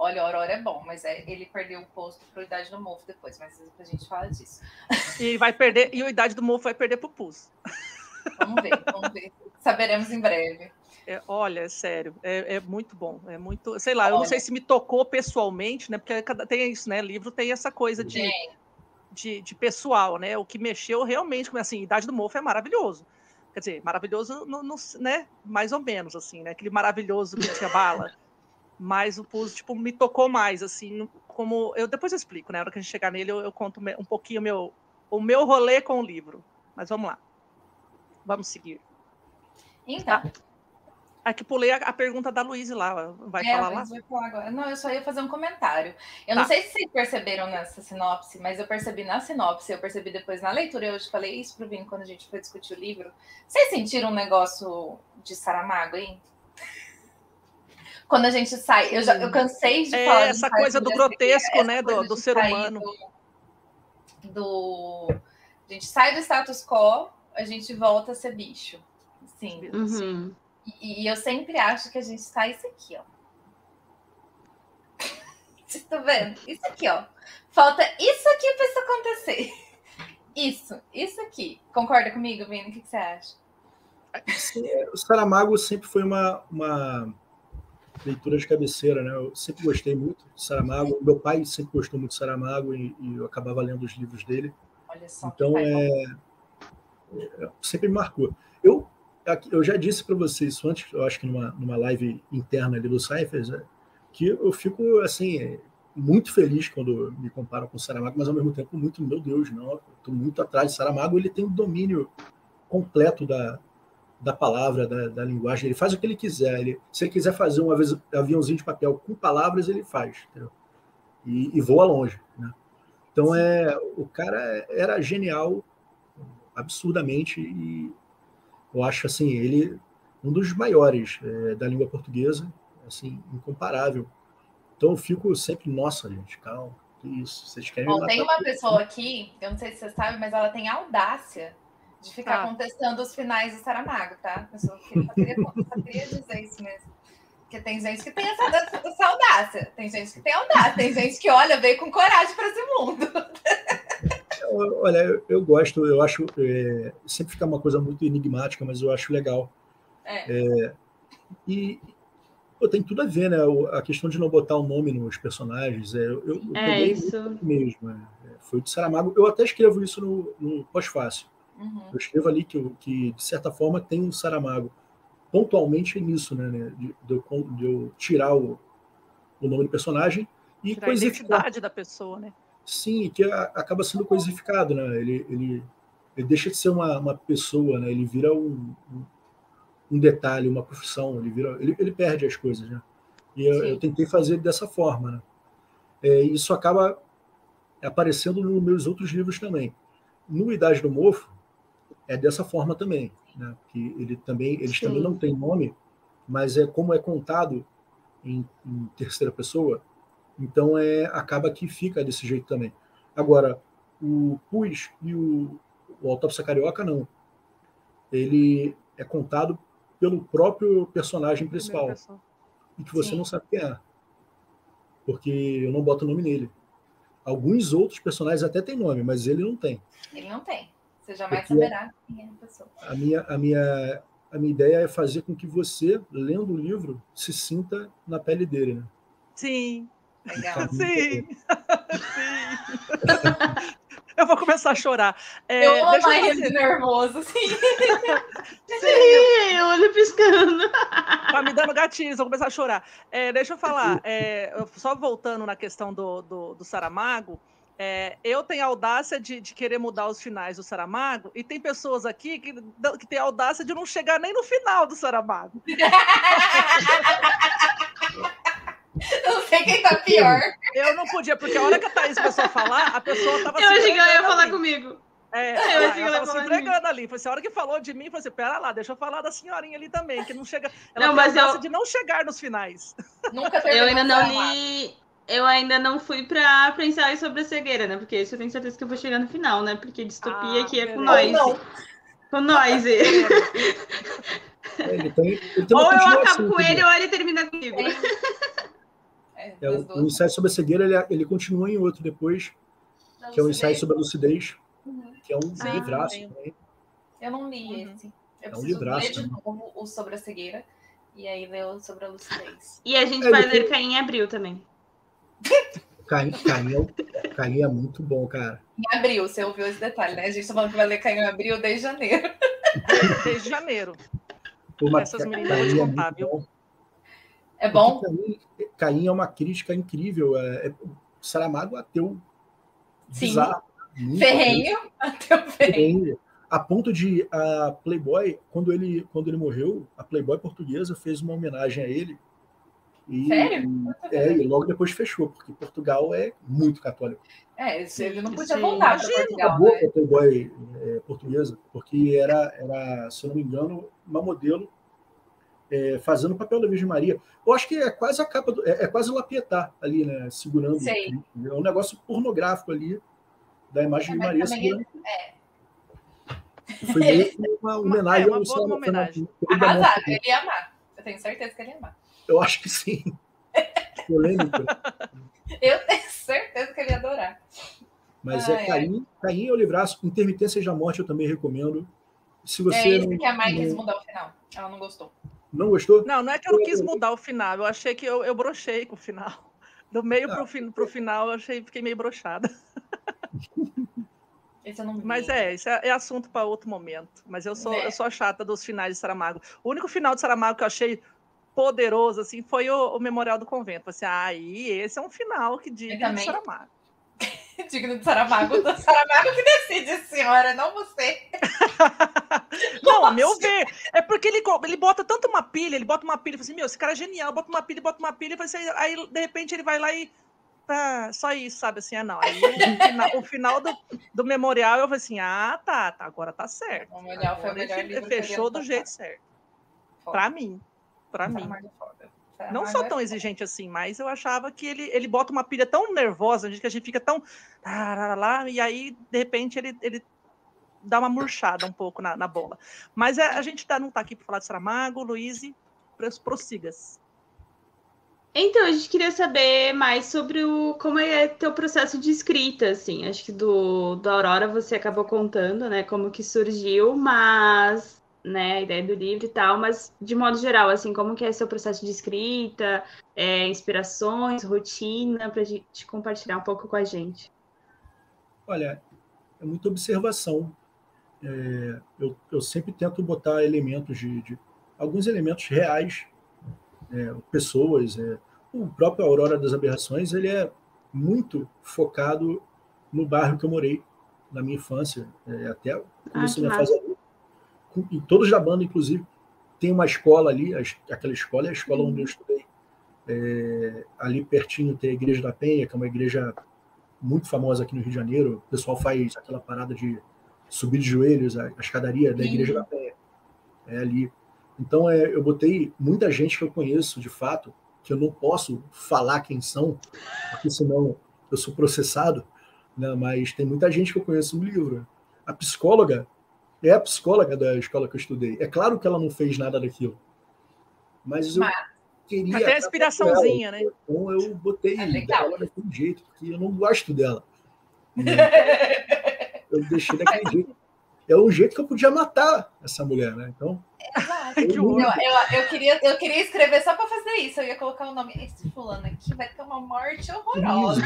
Olha, a Aurora é bom, mas é, ele perdeu o posto pro Idade do Mofo depois, mas a gente fala disso. E vai perder, e a idade do mofo vai perder pro pus. Vamos ver, vamos ver. Saberemos em breve. É, olha, é sério, é, é muito bom. É muito. Sei lá, eu não Olha. sei se me tocou pessoalmente, né? Porque tem isso, né? Livro tem essa coisa de, de, de pessoal, né? O que mexeu realmente, assim, Idade do Mofo é maravilhoso. Quer dizer, maravilhoso, no, no- né? Mais ou menos, assim, né? Aquele maravilhoso que tinha bala. Mas o Pus, tipo, me tocou mais, assim, como. Eu, depois eu explico, né? Na hora que a gente chegar nele, eu, eu conto um pouquinho o meu, o meu rolê com o livro. Mas vamos lá. Vamos seguir. então, Aqui pulei a, a pergunta da Luísa lá. Vai é, falar lá? vai falar agora. Não, eu só ia fazer um comentário. Eu não Tá. sei se vocês perceberam nessa sinopse, mas eu percebi na sinopse, eu percebi depois na leitura, eu hoje falei isso pro Vini quando a gente foi discutir o livro. Vocês sentiram um negócio de Saramago, hein? Quando a gente sai, eu já eu cansei de É, falar de essa coisa do grotesco, né, do- do ser humano. Do, do- a gente sai do status quo, a gente volta a ser bicho. Sim. Uhum. E, e eu sempre acho que a gente tá isso aqui, ó. Vocês estão vendo? Isso aqui, ó. Falta isso aqui pra isso acontecer. Isso, isso aqui. Concorda comigo, Vini? O que, que você acha? Sim, é, o Saramago sempre foi uma, uma leitura de cabeceira, né? Eu sempre gostei muito de Saramago. Meu pai sempre gostou muito de Saramago e, e eu acabava lendo os livros dele. Olha só. Então, é, é, sempre me marcou. Eu, eu já disse para vocês isso antes, eu acho que numa, numa live interna ali do Cyphers, né, que eu fico, assim, muito feliz quando me comparam com o Saramago, mas ao mesmo tempo muito, meu Deus, não, estou muito atrás de Saramago, ele tem um domínio completo da, da palavra, da, da linguagem, ele faz o que ele quiser, ele, se ele quiser fazer um avi- aviãozinho de papel com palavras, ele faz? E, e voa longe, né? Então, é, o cara era genial absurdamente e eu acho assim ele um dos maiores é, da língua portuguesa assim incomparável. Então eu fico sempre nossa gente calma que isso vocês querem Bom, tem uma pessoa aqui, eu não sei se você sabe, mas ela tem audácia de ficar Ah. contestando os finais do Saramago, tá? Eu só queria, só queria, só queria dizer isso mesmo. Porque tem gente que tem essa, essa audácia, tem gente que tem audácia, tem gente que, olha, veio com coragem para esse mundo. Olha eu, eu gosto eu acho é, sempre fica uma coisa muito enigmática mas eu acho legal É. e pô, tem tudo a ver né o- a questão de não botar o nome nos personagens é, eu, eu É isso. mesmo é, é, foi de Saramago eu até escrevo isso no, no pós-fácil Uhum. Eu escrevo ali que, que de certa forma, tem um Saramago. Pontualmente é nisso, né? né, De, de de eu tirar o, o nome do personagem e Tirar a coisificar. identidade da pessoa, né? Sim, que a- acaba sendo coisificado, né? Ele, ele, ele deixa de ser uma, uma pessoa, né? Ele vira um, um, um detalhe, uma profissão. Ele, vira, ele, ele perde as coisas, né? E eu, eu tentei fazer dessa forma, né? É, isso acaba aparecendo nos meus outros livros também. No Idade do Mofo, é dessa forma também, né? Que ele também, eles Sim. também não têm nome, mas é como é contado em, em terceira pessoa, então é acaba que fica desse jeito também. Agora, o Pus e o, o Autópsia Carioca não. Ele é contado pelo próprio personagem principal e que você Sim. não sabe quem é, porque eu não boto nome nele. Alguns outros personagens até têm nome, mas ele não tem. Ele não tem. Você jamais Porque- saberá quem é a pessoa. A minha, a minha, a minha ideia é fazer com que você, lendo o livro, se sinta na pele dele, né? Sim, Legal. sim, sim. Eu vou começar a chorar. É, eu amo deixa eu mais fazer- nervoso, sim. Ih, olho piscando. Tá me dando gatilhos, vou começar a chorar. É, deixa eu falar, é, só voltando na questão do, do, do Saramago, é, eu tenho a audácia de, de querer mudar os finais do Saramago, e tem pessoas aqui que, que têm a audácia de não chegar nem no final do Saramago. Eu não sei quem tá pior. Eu não podia, porque a hora que a Thaís começou a falar, a pessoa tava Eu achei que ela ia falar assim. comigo. É, eu ela, achei que ela ela tava se entregando ali. Foi assim, a hora que falou de mim, falou assim: pera lá, deixa eu falar da senhorinha ali também, que não chega. Ela Não, mas eu- de não chegar nos finais. Nunca Eu ainda não li. Eu ainda não fui pra, pra ensaio sobre a cegueira, né? Porque isso eu tenho certeza que eu vou chegar no final, né? Porque distopia Ah, aqui é com nós. Com nós. É, tem uma ou eu acabo com entendeu? ele ou ele termina comigo. É, É, das o, o ensaio sobre a cegueira, ele, ele continua em outro depois, Da que é o ensaio lucidez. sobre a lucidez, Uhum. que é um Sim, livraço também. Eu não li Uhum. esse. Eu É um preciso livraço, ler de né? novo o sobre a cegueira. E aí ler o sobre a lucidez. E a gente É, vai depois- ler Caim em abril também. Caim, Caim, é, Caim é muito bom, cara. Em abril, você ouviu esse detalhe, né? A gente tá falando que vai ler Caio em abril desde janeiro. Desde janeiro. Mas Essas meninas eu vou te Caim é muito viu? bom. É bom? Caim, Caim é uma crítica incrível. É, é, Saramago é ateu Sim. bizarro. Ferrenho. Ferrenho. Ferrenho. A ponto de a Playboy, quando ele, quando ele morreu, a Playboy portuguesa fez uma homenagem a ele. E, Sério? É, e logo depois fechou, porque Portugal é muito católico. É, ele não podia voltar para. Portugal, Acabou né? a Playboy é, portuguesa, porque era, era, se eu não me engano, uma modelo é, fazendo o papel da Virgem Maria. Eu acho que é quase a capa, do, é, é quase Lapietá ali, né? Segurando. o Sei. É um negócio pornográfico ali, da imagem É, de Maria segurando. Foi meio que uma homenagem é uma boa homenagem. morte. ele ia amar. Eu tenho certeza que ele ia amar. Eu acho que sim. Polêmica. Eu tenho certeza que ele ia adorar. Mas Ai, é Caim, Caim é o livraço. Intermitência da Morte eu também recomendo. Se você é isso que a Mai quis não, mudar o final. Ela não gostou. não gostou, Não, não é que eu não quis mudar o final, eu achei que eu, eu brochei com o final. Do meio pro, fin, pro final, eu achei fiquei meio brochada. Esse eu não vi. Mas é, isso é, é assunto para outro momento. Mas eu sou, É. eu sou a chata dos finais de Saramago. O único final de Saramago que eu achei poderoso assim foi o, o Memorial do Convento. Assim, aí esse é um final que diga de também. Saramago. Digno de Saramago. Do Saramago que decide, senhora, não você. Não, a meu ver. É porque ele, ele bota tanto uma pilha, ele bota uma pilha e fala assim, meu, esse cara é genial, bota uma pilha, bota uma pilha, e assim, aí de repente ele vai lá e. Tá, só isso, sabe assim, ah, não. Aí o final, o final do, do memorial eu falei assim, ah, tá, tá, agora tá certo. O Memorial foi o ele melhor fechou do jeito certo. Pra mim. Pra mim. Saramago é foda. Não sou é tão exigente assim, mas eu achava que ele, ele bota uma pilha tão nervosa, que a gente fica tão. lá, e aí, de repente, ele, ele dá uma murchada um pouco na, na bola. Mas é, a gente tá, não tá aqui para falar de Saramago, Luiz, pros- prossigas. Então, a gente queria saber mais sobre o como é teu processo de escrita, assim. Acho que do, do Aurora você acabou contando, né, como que surgiu, mas, né, a ideia do livro e tal, mas de modo geral, assim, como que é seu processo de escrita, é, inspirações, rotina, pra gente compartilhar um pouco com a gente. Olha, é muita observação. É, eu, eu sempre tento botar elementos de, de- alguns elementos reais, é, pessoas. é. o próprio Aurora das Aberrações ele é muito focado no bairro que eu morei na minha infância, é, até o começo da fase adulta. Com- E todos da banda, inclusive, tem uma escola ali, aquela escola é a escola onde eu estudei. É, ali pertinho tem a Igreja da Penha, que é uma igreja muito famosa aqui no Rio de Janeiro. O pessoal faz aquela parada de subir de joelhos, a, a escadaria da Sim. Igreja da Penha. É ali. Então, é, eu botei muita gente que eu conheço, de fato, que eu não posso falar quem são, porque senão eu sou processado, né? mas tem muita gente que eu conheço no livro. A psicóloga é a psicóloga da escola que eu estudei. É claro que ela não fez nada daquilo, mas eu Mas- queria... Até a inspiraçãozinha, né? Então eu botei É legal. ela daquele jeito, porque eu não gosto dela. né? Eu deixei daquele jeito. É um jeito que eu podia matar essa mulher, né? Então, Exato. Eu, eu, eu queria, eu queria escrever só pra fazer isso. Eu ia colocar o nome. Esse fulano aqui vai ter uma morte horrorosa.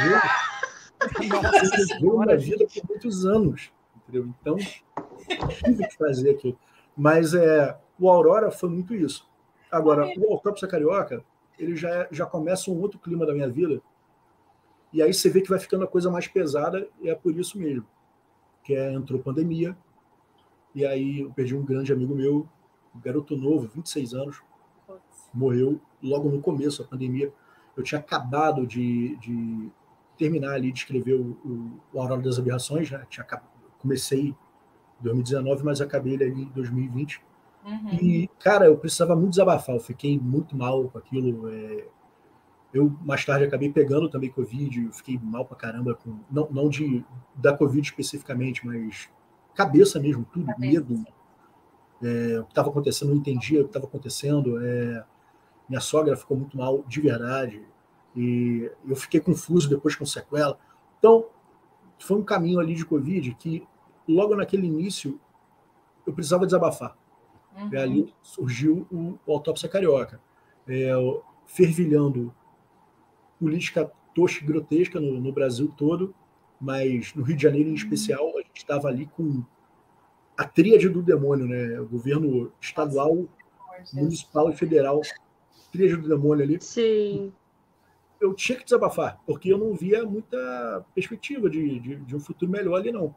eu viveu na vida por muitos anos, entendeu? Então, tive que fazer aquilo. Mas é, o Aurora foi muito isso. Agora, o Autópsia Carioca, ele já, já começa um outro clima da minha vida, e aí você vê que vai ficando a coisa mais pesada, e é por isso mesmo. Que é, entrou pandemia, e aí eu perdi um grande amigo meu, um garoto novo, 26 anos, morreu logo no começo da pandemia. Eu tinha acabado de, de terminar ali de escrever o, o, o Aurora das Aberrações, né? Tinha comecei em 2019, mas acabei ele ali em 2020. Uhum. E, cara, eu precisava muito desabafar, eu fiquei muito mal com aquilo. é, Eu, mais tarde, acabei pegando também Covid, eu fiquei mal pra caramba, com... não, não de, da Covid especificamente, mas cabeça mesmo, tudo, Cabeça. medo. É, o que estava acontecendo, não entendia o que estava acontecendo. é, Minha sogra ficou muito mal, de verdade. E eu fiquei confuso depois com sequela. Então, foi um caminho ali de Covid que, logo naquele início, eu precisava desabafar. Uhum. E ali surgiu o, o Autópsia Carioca, é, fervilhando política tosca e grotesca no, no Brasil todo, mas no Rio de Janeiro em especial, a gente estava ali com a tríade do demônio, né? O governo estadual, municipal e federal, tríade do demônio ali. Sim. Eu tinha que desabafar, porque eu não via muita perspectiva de, de, de um futuro melhor ali, não.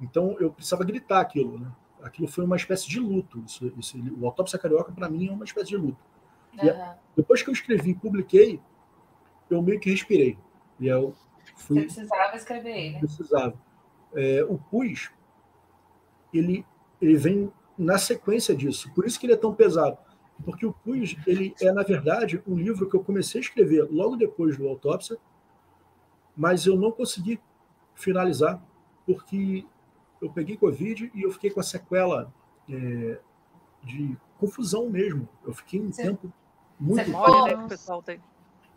Então eu precisava gritar aquilo, né? Aquilo foi uma espécie de luto. Isso, isso- o Autópsia Carioca, para mim, é uma espécie de luto. Aham. Depois que eu escrevi e publiquei, eu meio que respirei. E eu Você fui precisava escrever ele. precisava. É, o PUS, ele, ele vem na sequência disso. Por isso que ele é tão pesado. Porque o PUS, ele é, na verdade, um livro que eu comecei a escrever logo depois do Autópsia, mas eu não consegui finalizar, porque eu peguei Covid e eu fiquei com a sequela é, de confusão mesmo. Eu fiquei um Você- tempo muito... você Memória, né, que o Nossa. pessoal tem.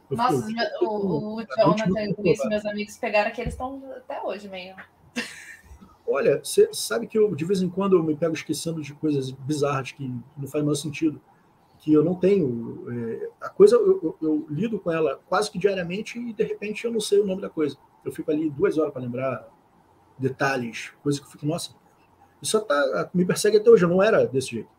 eu Nossa, fiquei- meus- o, o Muito Jonathan e o Luiz, meus amigos, pegaram que eles estão até hoje meio. Olha, você sabe que eu, de vez em quando, eu me pego esquecendo de coisas bizarras que não faz o menor sentido, que eu não tenho. é, a coisa, eu, eu- eu lido com ela quase que diariamente e, de repente, eu não sei o nome da coisa. Eu fico ali duas horas para lembrar detalhes, coisa que eu fico, nossa, isso tá, me persegue até hoje, eu não era desse jeito.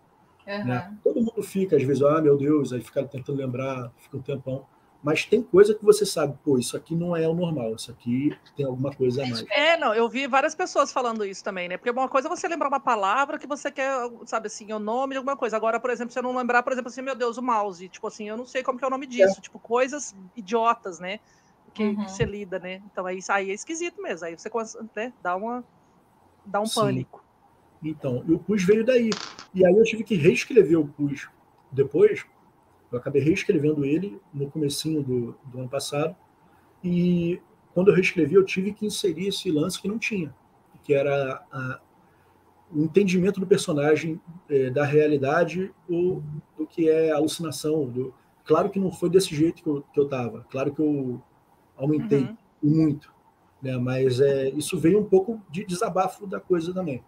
Aham. Né? Todo mundo fica, às vezes, ah, meu Deus, aí fica tentando lembrar, fica um tempão. Mas tem coisa que você sabe, pô, isso aqui não é o normal, isso aqui tem alguma coisa a mais. É, não, eu vi várias pessoas falando isso também, né? Porque uma coisa é você lembrar uma palavra que você quer, sabe assim, o nome de alguma coisa. Agora, por exemplo, você não lembrar, por exemplo, assim, meu Deus, o mouse. Tipo assim, eu não sei como que é o nome disso. Tipo, coisas idiotas, né? Que, Uhum. que você lida, né? Então aí, aí é esquisito mesmo. Aí você né, dá uma. dá um Sim. pânico. Então, e o PUS veio daí. E aí eu tive que reescrever o PUS depois. Eu acabei reescrevendo ele no comecinho do, do ano passado. E quando eu reescrevi, eu tive que inserir esse lance que não tinha, que era a- o entendimento do personagem eh, da realidade ou do que é alucinação. Do... Claro que não foi desse jeito que eu, que eu tava. Claro que eu aumentei Uhum. muito, né? Mas é, isso veio um pouco de desabafo da coisa também.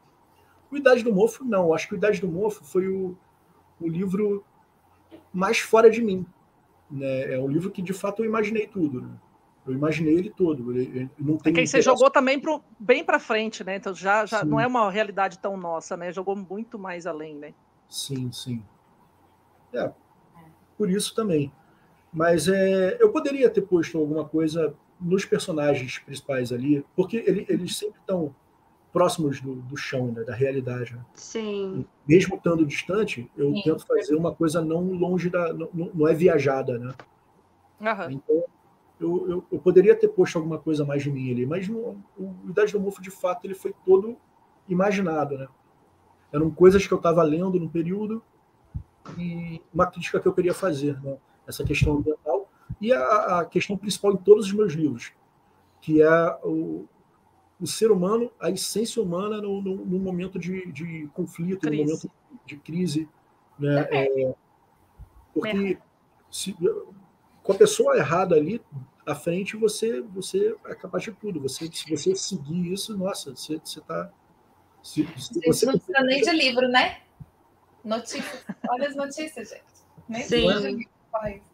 O Idade do Mofo, não. Acho que o Idade do Mofo foi o, o livro mais fora de mim. Né? É um livro que, de fato, eu imaginei tudo. Né? Eu imaginei ele todo. Ele, não tem Porque aí você jogou também pro, bem pra frente, né? Então já, já Sim. não é uma realidade tão nossa, né? Jogou muito mais além, né? Sim, sim. É, por isso também. Mas é, eu poderia ter posto alguma coisa nos personagens principais ali, porque ele- eles sempre estão próximos do, do chão, né, da realidade. né? Sim. Mesmo estando distante, eu Sim. tento fazer uma coisa não longe da. Não, não é viajada, né? Aham. Então, eu, eu, eu poderia ter posto alguma coisa mais de mim ali, mas no, o Idade do Mofo, de fato, ele foi todo imaginado, né? Eram coisas que eu estava lendo no período e uma crítica que eu queria fazer, né? Essa questão ambiental e a, a questão principal em todos os meus livros, que é o, o ser humano, a essência humana no, no, no momento de, de conflito, Crise. no momento de crise, né? É, porque se, com a pessoa errada ali à frente, você, você é capaz de tudo. Você, se você seguir isso, nossa, você está. Se, se Gente, você não precisa nem de livro, né? Notícias. Olha as notícias, gente. Nem Sim. Isso.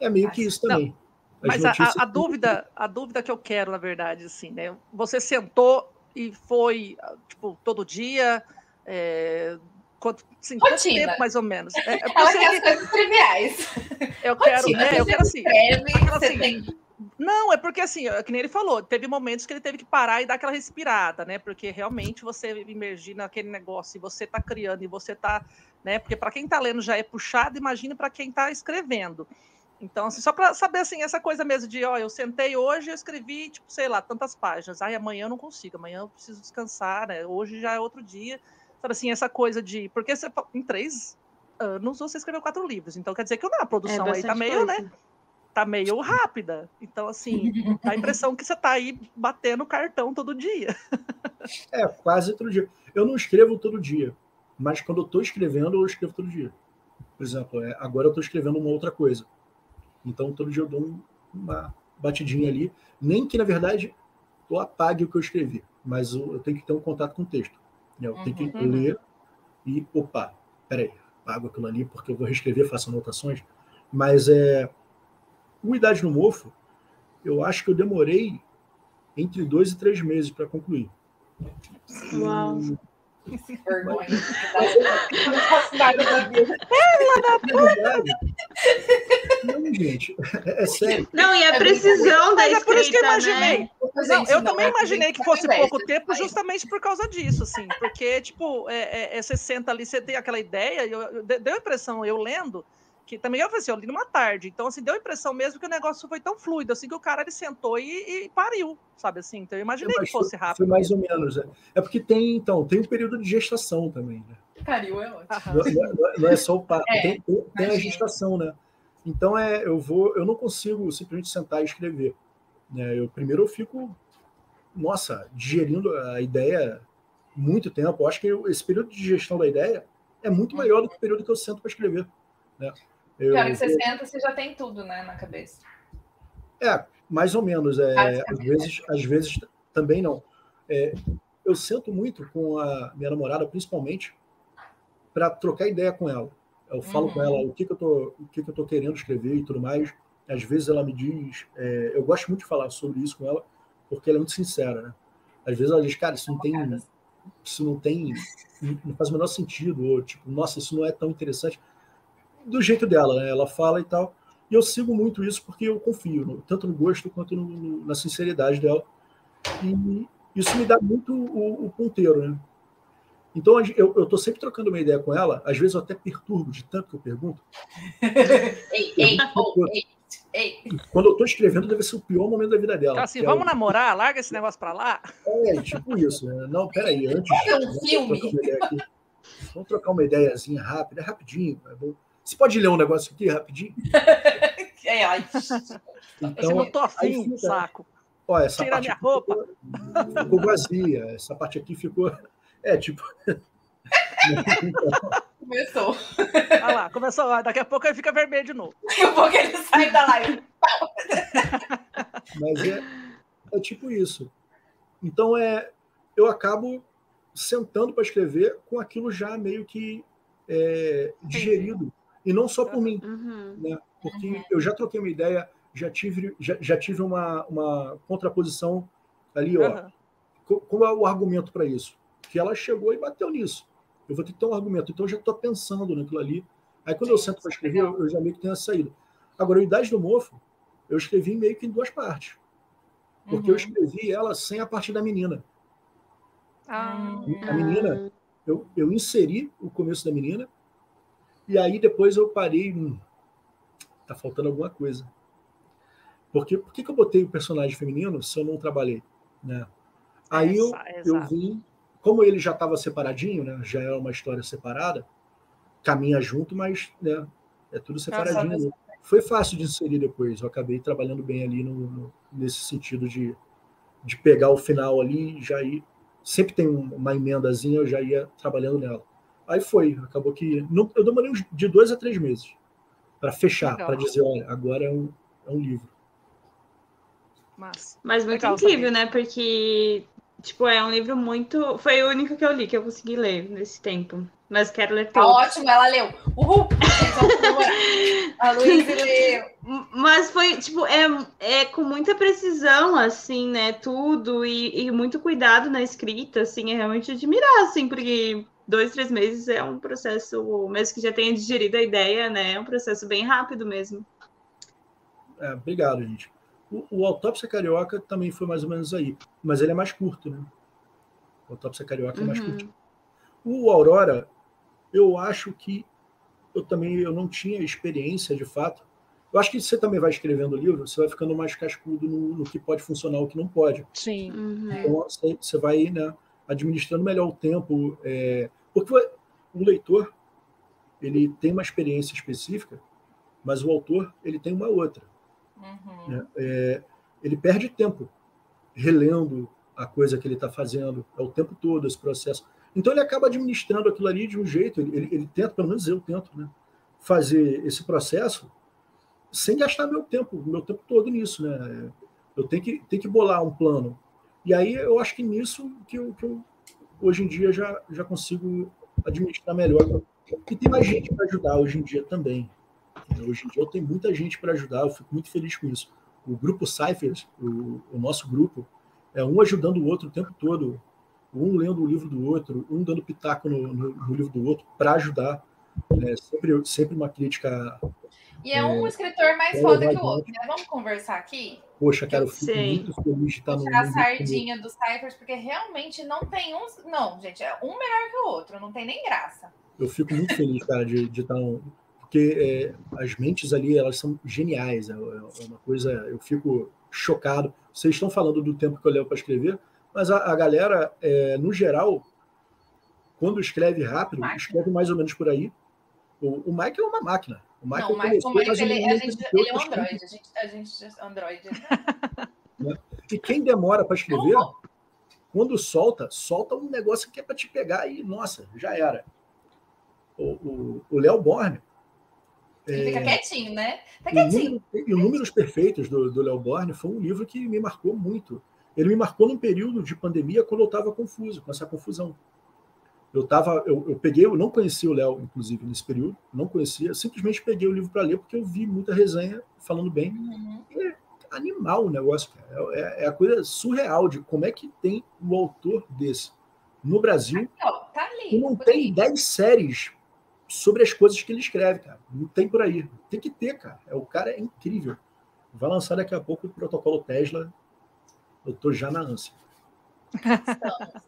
é meio que isso também. As Mas a, a- a dúvida, a dúvida que eu quero, na verdade, assim, né? Você sentou e foi, tipo, todo dia? É, quanto, assim, quanto tempo, mais ou menos? É, é Ela eu quer as coisas triviais. eu quero, Rotina, é, eu você quero assim. escreve, assim, tem Não, é porque assim, é que nem ele falou, teve momentos que ele teve que parar e dar aquela respirada, né? Porque realmente você imergir naquele negócio e você tá criando e você tá, né? Porque para quem tá lendo já é puxado, imagina para quem tá escrevendo. Então, assim, só para saber assim, essa coisa mesmo de, ó, eu sentei hoje, eu escrevi, tipo, sei lá, tantas páginas. Aí amanhã eu não consigo, amanhã eu preciso descansar, né? Hoje já é outro dia. Sabe assim, essa coisa de. Porque você, em três anos você escreveu quatro livros. Então quer dizer que a produção é aí tá meio, né, coisa. né? Tá meio rápida. Então, assim, dá a impressão que você tá aí batendo cartão todo dia. É, quase todo dia. Eu não escrevo todo dia, mas quando eu tô escrevendo, eu escrevo todo dia. Por exemplo, é, agora eu tô escrevendo uma outra coisa então, todo dia eu dou uma batidinha ali. Nem que, na verdade, eu apague o que eu escrevi, mas eu, tenho que ter um contato com o texto. Eu tenho que uhum. ler e, opa, peraí, apago aquilo ali porque eu vou reescrever, faço anotações. Mas é. O Idade no Mofo, eu acho que eu demorei entre dois e três meses para concluir. Uau! Da vida. Não, gente. É, é sério. Não, e a é precisão da escrita, é por isso que eu imaginei. Né? Não, eu também é imaginei que fosse pouco tempo justamente por causa disso, assim. Porque, tipo, é, é, você senta ali, você tem aquela ideia, eu, eu, deu a impressão, eu lendo, que também eu falei assim, eu li numa tarde, então assim, deu a impressão mesmo que o negócio foi tão fluido, assim, que o cara ele sentou e, e pariu, sabe assim, então eu imaginei é, que fosse rápido. Foi mais ou menos, é. é porque tem, então, tem um período de gestação também, né? Pariu é ótimo. Não, não, não, é só o papo, é, tem, tem, tem, a gestação, né? Então é, eu vou, eu não consigo simplesmente sentar e escrever, né? Eu primeiro eu fico, nossa, digerindo a ideia muito tempo. Eu acho que esse período de gestão da ideia é muito maior do que o período que eu sento para escrever, né? Eu, que hora que você senta, você já tem tudo, né, na cabeça. É, mais ou menos. É, às, vezes, às vezes também não. É, eu sento muito com a minha namorada, principalmente, para trocar ideia com ela. Eu falo uhum. com ela o que, que eu tô, o que, que eu tô querendo escrever e tudo mais. Às vezes ela me diz, é, eu gosto muito de falar sobre isso com ela, porque ela é muito sincera, né? Às vezes ela diz, cara, isso não tem, isso não tem, não faz o menor sentido, ou tipo, nossa, isso não é tão interessante do jeito dela, né? Ela fala e tal. E eu sigo muito isso porque eu confio, no, tanto no gosto quanto no, no, na sinceridade dela. E isso me dá muito o, o ponteiro, né? Então eu estou sempre trocando uma ideia com ela, às vezes eu até perturbo de tanto que eu pergunto. ei, ei, ei, ei. Quando eu estou escrevendo, deve ser o pior momento da vida dela. Então, assim, vamos namorar, larga esse negócio para lá. É, tipo isso. Né? Não, peraí, antes. É um filme. Vamos trocar uma ideiazinha rápida, é rapidinho. É bom. Você pode ler um negócio aqui rapidinho? é, ai. Então, eu não tô afim, fica, saco. Ó, essa Tira parte minha roupa. Ficou, ficou vazia. Essa parte aqui ficou. É, tipo. Começou. Olha lá, começou. Daqui a pouco ele fica vermelho de novo. Daqui a pouco ele sai da live. Mas é, é tipo isso. Então é, eu acabo sentando para escrever com aquilo já meio que é, digerido e não só por mim, uhum. né? Porque uhum. eu já troquei uma ideia, já tive, já, já tive uma, uma contraposição ali, ó. Uhum. Qual é o argumento para isso? Que ela chegou e bateu nisso. Eu vou ter que ter um argumento. Então eu já estou pensando naquilo ali. Aí quando Sim, eu sento para escrever, eu, eu já meio que tenho a saída. Agora, a Idade do Mofo, eu escrevi meio que em duas partes. Porque eu uhum. escrevi ela sem a parte da menina. Ah. A menina, eu, eu inseri o começo da menina, e aí depois eu parei, hum, tá faltando alguma coisa. Porque por que, que eu botei o personagem feminino se eu não trabalhei, né? Aí eu, eu vim, como ele já estava separadinho, né? Já era uma história separada, caminha junto, mas né, é tudo separadinho. Né? Foi fácil de inserir depois. Eu acabei trabalhando bem ali no, no, nesse sentido de, de pegar o final ali e já ir. Sempre tem uma emendazinha, eu já ia trabalhando nela. Aí foi, acabou que. Não, eu demorei de dois a três meses para fechar, para dizer: olha, agora é um, é um livro. Mas, Mas muito Legal, incrível, né? Porque, tipo, é um livro muito. Foi o único que eu li, que eu consegui ler nesse tempo. Mas quero ler tá todos. Tá ótimo, ela leu. Uhul! a Luísa leu. Mas foi, tipo, é, é com muita precisão, assim, né? Tudo, e, e muito cuidado na escrita, assim, é realmente admirar, assim, porque dois, três meses é um processo, mesmo que já tenha digerido a ideia, né? É um processo bem rápido mesmo. É, obrigado, gente. O, o, Autópsia Carioca também foi mais ou menos aí, mas ele é mais curto, né? O Autópsia Carioca uhum. é mais uhum. curto. O Aurora, eu acho que eu também eu não tinha experiência de fato Eu acho que você também vai escrevendo o livro, você vai ficando mais cascudo no, no que pode funcionar e o que não pode. Sim. Uhum. Então, você, você vai né, administrando melhor o tempo. é, porque o leitor ele tem uma experiência específica, mas o autor ele tem uma outra. Uhum. né? É, ele perde tempo relendo a coisa que ele está fazendo, é o tempo todo esse processo. Então ele acaba administrando aquilo ali de um jeito, ele, ele, ele tenta, pelo menos eu tento, né, fazer esse processo sem gastar meu tempo, meu tempo todo nisso, né? Eu tenho que, tenho que bolar um plano. E aí eu acho que nisso que eu, que eu hoje em dia já, já consigo administrar melhor. E tem mais gente para ajudar hoje em dia também. Hoje em dia eu tenho muita gente para ajudar, eu fico muito feliz com isso. O grupo Cyphers, o, o nosso grupo, é um ajudando o outro o tempo todo, um lendo o livro do outro, um dando pitaco no, no, no livro do outro para ajudar. É sempre, sempre uma crítica. E é um É, escritor mais é, foda que o outro, né? Vamos conversar aqui? Poxa, cara, eu fico muito feliz de estar no. Puxar a sardinha dos Cyphers, porque realmente não tem um. Não, gente, é um melhor que o outro, não tem nem graça. Eu fico muito feliz, cara, de, de estar. Porque é, as mentes ali, elas são geniais. É, é uma coisa. Eu fico chocado. Vocês estão falando do tempo que eu levo para escrever, mas a, a galera, é, no geral, quando escreve rápido, Máquina. escreve mais ou menos por aí. O, o Mike é uma máquina. O Michael não, mas começou é ou ele. A gente, depois ele é um. Android. A gente, a gente Android. E quem demora para escrever, Não, quando solta, solta um negócio que é para te pegar e, nossa, já era. O- Léo Borne, Ele fica quietinho, né? Tá quietinho. E o Números Perfeitos do Léo Borne foi um livro que me marcou muito. Ele me marcou num período de pandemia quando eu estava confuso, com essa confusão. Eu tava, eu, eu peguei, eu não conhecia o Léo, inclusive, nesse período, não conhecia, simplesmente peguei o livro para ler porque eu vi muita resenha falando bem. Uhum. Animal o negócio, cara. É, é a coisa surreal de como é que tem um autor desse no Brasil Ó, tá ali. não tem aí. 10 séries sobre as coisas que ele escreve, cara. Não tem por aí. Tem que ter, cara. É, o cara é incrível. Vai lançar daqui a pouco o protocolo Tesla. Eu tô já na ânsia. Estamos.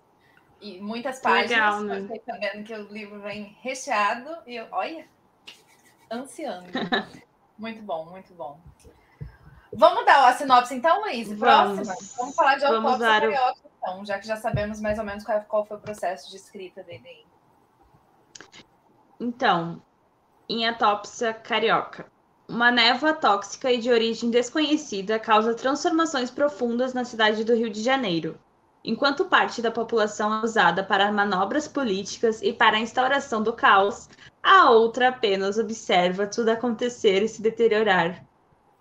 E muitas páginas. Legal, né? Fiquei sabendo que o livro vem recheado e eu, olha, ansiando. muito bom, muito bom. Vamos dar a sinopse então, Luiz? Vamos. Próxima? Vamos falar de Vamos autópsia dar o- carioca, então, já que já sabemos mais ou menos qual, qual foi o processo de escrita dele aí. Então, em autópsia carioca. Uma névoa tóxica e de origem desconhecida causa transformações profundas na cidade do Rio de Janeiro. Enquanto parte da população é usada para manobras políticas e para a instauração do caos, a outra apenas observa tudo acontecer e se deteriorar.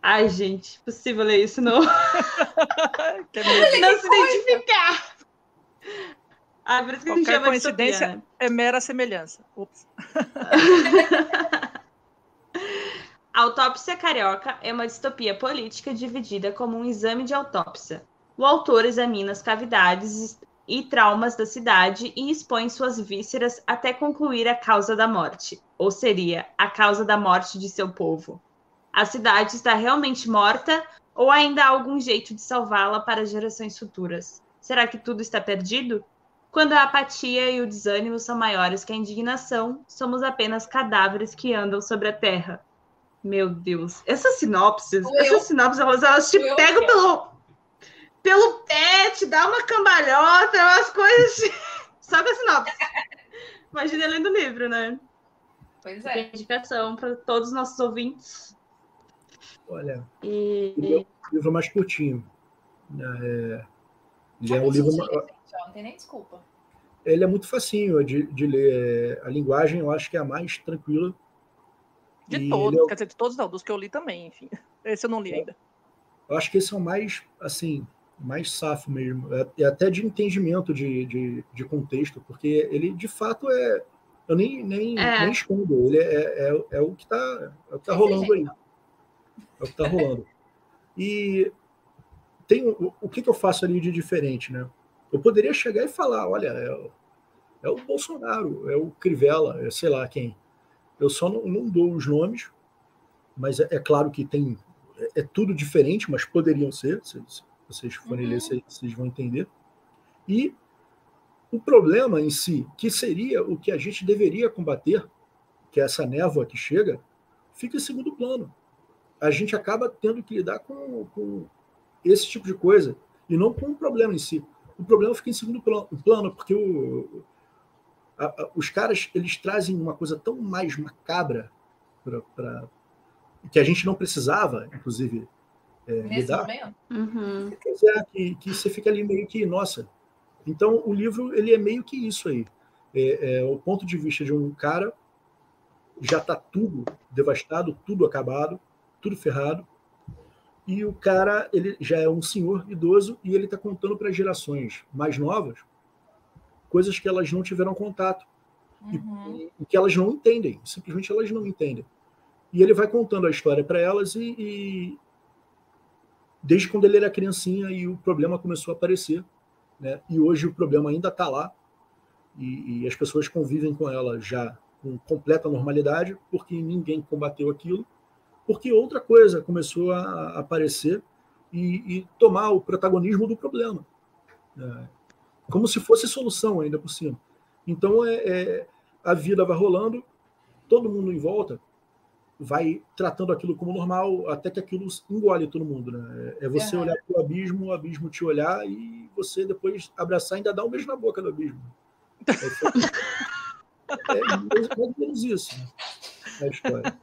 Ai, gente, possível ler isso não, é não se identificar. Ah, por isso que a gente Qualquer chama de coincidência né? é mera semelhança. Ups. A autópsia carioca é uma distopia política dividida como um exame de autópsia. O autor examina as cavidades e traumas da cidade e expõe suas vísceras até concluir a causa da morte, ou seria, a causa da morte de seu povo. A cidade está realmente morta ou ainda há algum jeito de salvá-la para gerações futuras? Será que tudo está perdido? Quando a apatia e o desânimo são maiores que a indignação, somos apenas cadáveres que andam sobre a terra. Meu Deus. Essas sinopses, essas sinopses, elas, elas te pegam pelo, pelo pé, te dá uma cambalhota, umas coisas assim. Só com a sinopse. Imagina lendo o livro, né? Pois Fica é. indicação para todos os nossos ouvintes. Olha, E, o livro mais curtinho. É, ele é um livro. Gente, Não tem nem desculpa. Ele é muito facinho de, de ler. A linguagem eu acho que é a mais tranquila. De E todos, é quer dizer, de todos não, dos que eu li também, enfim. Esse eu não li ainda. Eu acho que esse é o mais, assim, mais safo mesmo. É, é até de entendimento de, de, de contexto, porque ele, de fato, é... Eu nem, nem, É. nem escondo. Ele é, é, é o que está é o que tá rolando aí. É o que está rolando. E tem, o, o que, que eu faço ali de diferente, né? Eu poderia chegar e falar, olha, é, o- é o Bolsonaro, é o Crivella, é sei lá quem. Eu só não, não dou os nomes, mas é, é claro que tem é, é tudo diferente, mas poderiam ser, se, se vocês forem Uhum. ler, vocês, vocês vão entender. E o problema em si, que seria o que a gente deveria combater, que é essa névoa que chega, fica em segundo plano. a gente acaba tendo que lidar com, com esse tipo de coisa e não com o problema em si. O problema fica em segundo plano, porque o, a, a, os caras eles trazem uma coisa tão mais macabra para que a gente não precisava, inclusive, é, lidar. Uhum. É, que, que você fica ali meio que, nossa. Então, o livro ele é meio que isso aí. É, é o ponto de vista de um cara já está tudo devastado, tudo acabado, tudo ferrado, e o cara ele já é um senhor idoso e ele está contando para gerações mais novas coisas que elas não tiveram contato uhum. e, e, que elas não entendem, simplesmente elas não entendem. E ele vai contando a história para elas e, e, desde quando ele era criancinha e o problema começou a aparecer, né? E hoje o problema ainda está lá e, e as pessoas convivem com ela já com completa normalidade porque ninguém combateu aquilo porque outra coisa começou a aparecer e, e tomar o protagonismo do problema, é, como se fosse solução ainda por cima. Então é, é, a vida vai rolando, todo mundo em volta vai tratando aquilo como normal, até que aquilo engole todo mundo. Né? É você uhum. olhar para o abismo, o abismo te olhar e você depois abraçar e ainda dar um beijo na boca do abismo. É, é mais ou menos isso. Né? A história.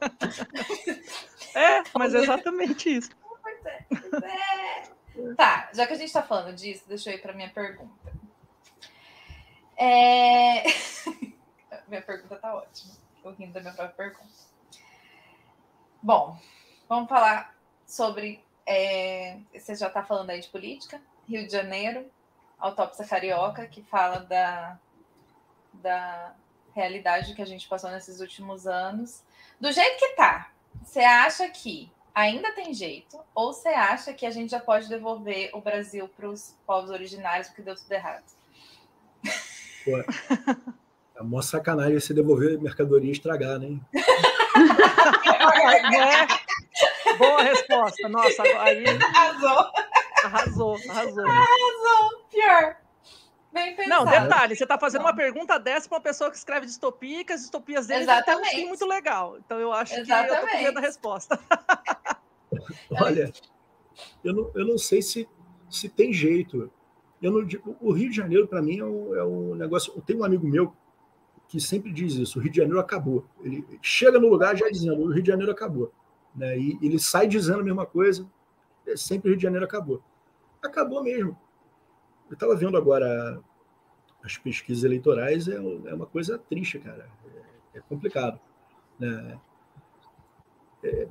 É, mas é exatamente isso. Pois é, pois é. Tá, já que a gente está falando disso, deixa eu ir para minha pergunta. É... minha pergunta tá ótima. Estou rindo da minha própria pergunta. Bom, vamos falar sobre. É... Você já está falando aí de política, Rio de Janeiro, autópsia carioca, que fala da, da realidade que a gente passou nesses últimos anos. Do jeito que tá, você acha que ainda tem jeito? Ou você acha que a gente já pode devolver o Brasil para os povos originários porque deu tudo errado? Pô, é uma sacanagem você devolver mercadoria e estragar, né? é. Boa resposta. Nossa, aí. Arrasou. Arrasou, arrasou. Arrasou. Pior. Não, detalhe, você está fazendo uma pergunta dessa para uma pessoa que escreve distopia, que as distopias dele estão sim muito legal. Então eu acho Exatamente. que eu estou vendo a resposta. Olha, eu não, eu não sei se, se tem jeito. Eu não, o Rio de Janeiro, para mim, é um, é um negócio. Eu tenho um amigo meu que sempre diz isso: o Rio de Janeiro acabou. Ele chega no lugar já dizendo: o Rio de Janeiro acabou. Né? E ele sai dizendo a mesma coisa, é sempre o Rio de Janeiro acabou. Acabou mesmo. Eu estava vendo agora as pesquisas eleitorais, é, é uma coisa triste, cara. É, é complicado. Né? É,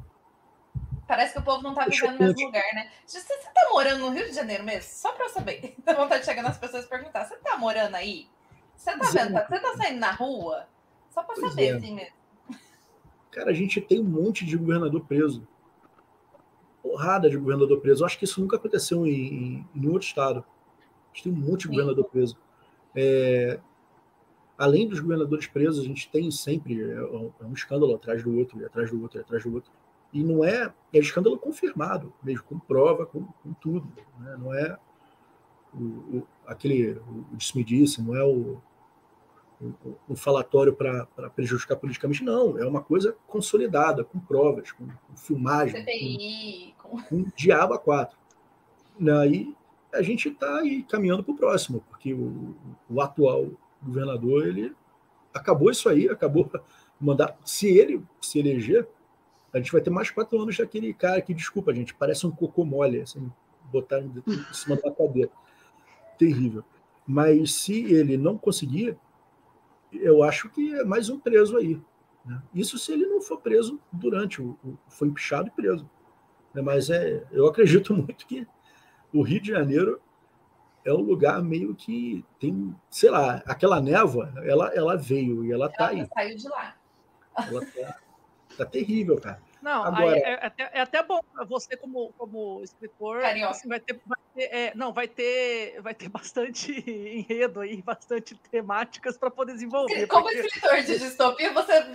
Parece que o povo não está vivendo no mesmo lugar, né? Você está morando no Rio de Janeiro mesmo? Só para eu saber. Dá vontade de chegar nas pessoas e perguntar: você está morando aí? Você está vendo? Você está saindo na rua? Só para saber, é. assim mesmo. Cara, a gente tem um monte de governador preso. Porrada de governador preso. Eu acho que isso nunca aconteceu em, em, em outro estado gente tem um monte de governador preso. É, além dos governadores presos, a gente tem sempre é, é um escândalo atrás do outro, atrás do outro, atrás do outro. E não é, é escândalo confirmado, mesmo com prova, com, com tudo. Né? Não é o, o, aquele, o, disse não é o, falatório para prejudicar politicamente, não. É uma coisa consolidada, com provas, com, com filmagem, CPI, com, com... com diabo a quatro. Aí a gente está aí caminhando para o próximo, porque o, o, atual governador ele acabou isso aí, acabou mandar. Se ele se eleger, a gente vai ter mais quatro anos daquele cara que, desculpa, gente, parece um cocô mole, assim, botar em cima da cadeira. Terrível. Mas se ele não conseguir, eu acho que é mais um preso aí. Né? Isso se ele não for preso durante o, o foi empichado e preso. Né? Mas é, eu acredito muito que o Rio de Janeiro é um lugar meio que tem, sei lá, aquela névoa, ela, ela veio e ela, tá ela tá aí. saiu de lá. Ela tá, tá terrível, cara. Não, Agora, é, é, até, é até bom você como, como escritor, assim, vai ter, vai ter é, não, vai ter, vai ter bastante enredo aí, bastante temáticas para poder desenvolver. Como porque... escritor de distopia, você é.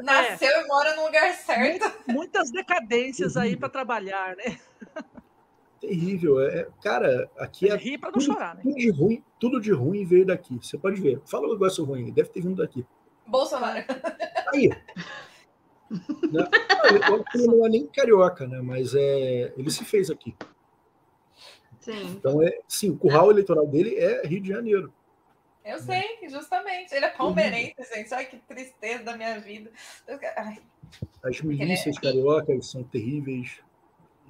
nasceu e mora no lugar certo. Muitas decadências aí para trabalhar, né? terrível. É, cara, aqui é. Rir para não tudo, chorar, né? Tudo de, ruim, tudo de ruim veio daqui. Você pode ver. Fala um negócio ruim, deve ter vindo daqui. Bolsonaro. Aí. Né? Ele não é nem carioca, né? Mas é, ele se fez aqui. Sim. Então, é, sim, o curral eleitoral dele é Rio de Janeiro. Eu sei, justamente. Ele é palmeirense, gente. Ai, que tristeza da minha vida. Ai, As milícias é- cariocas são terríveis.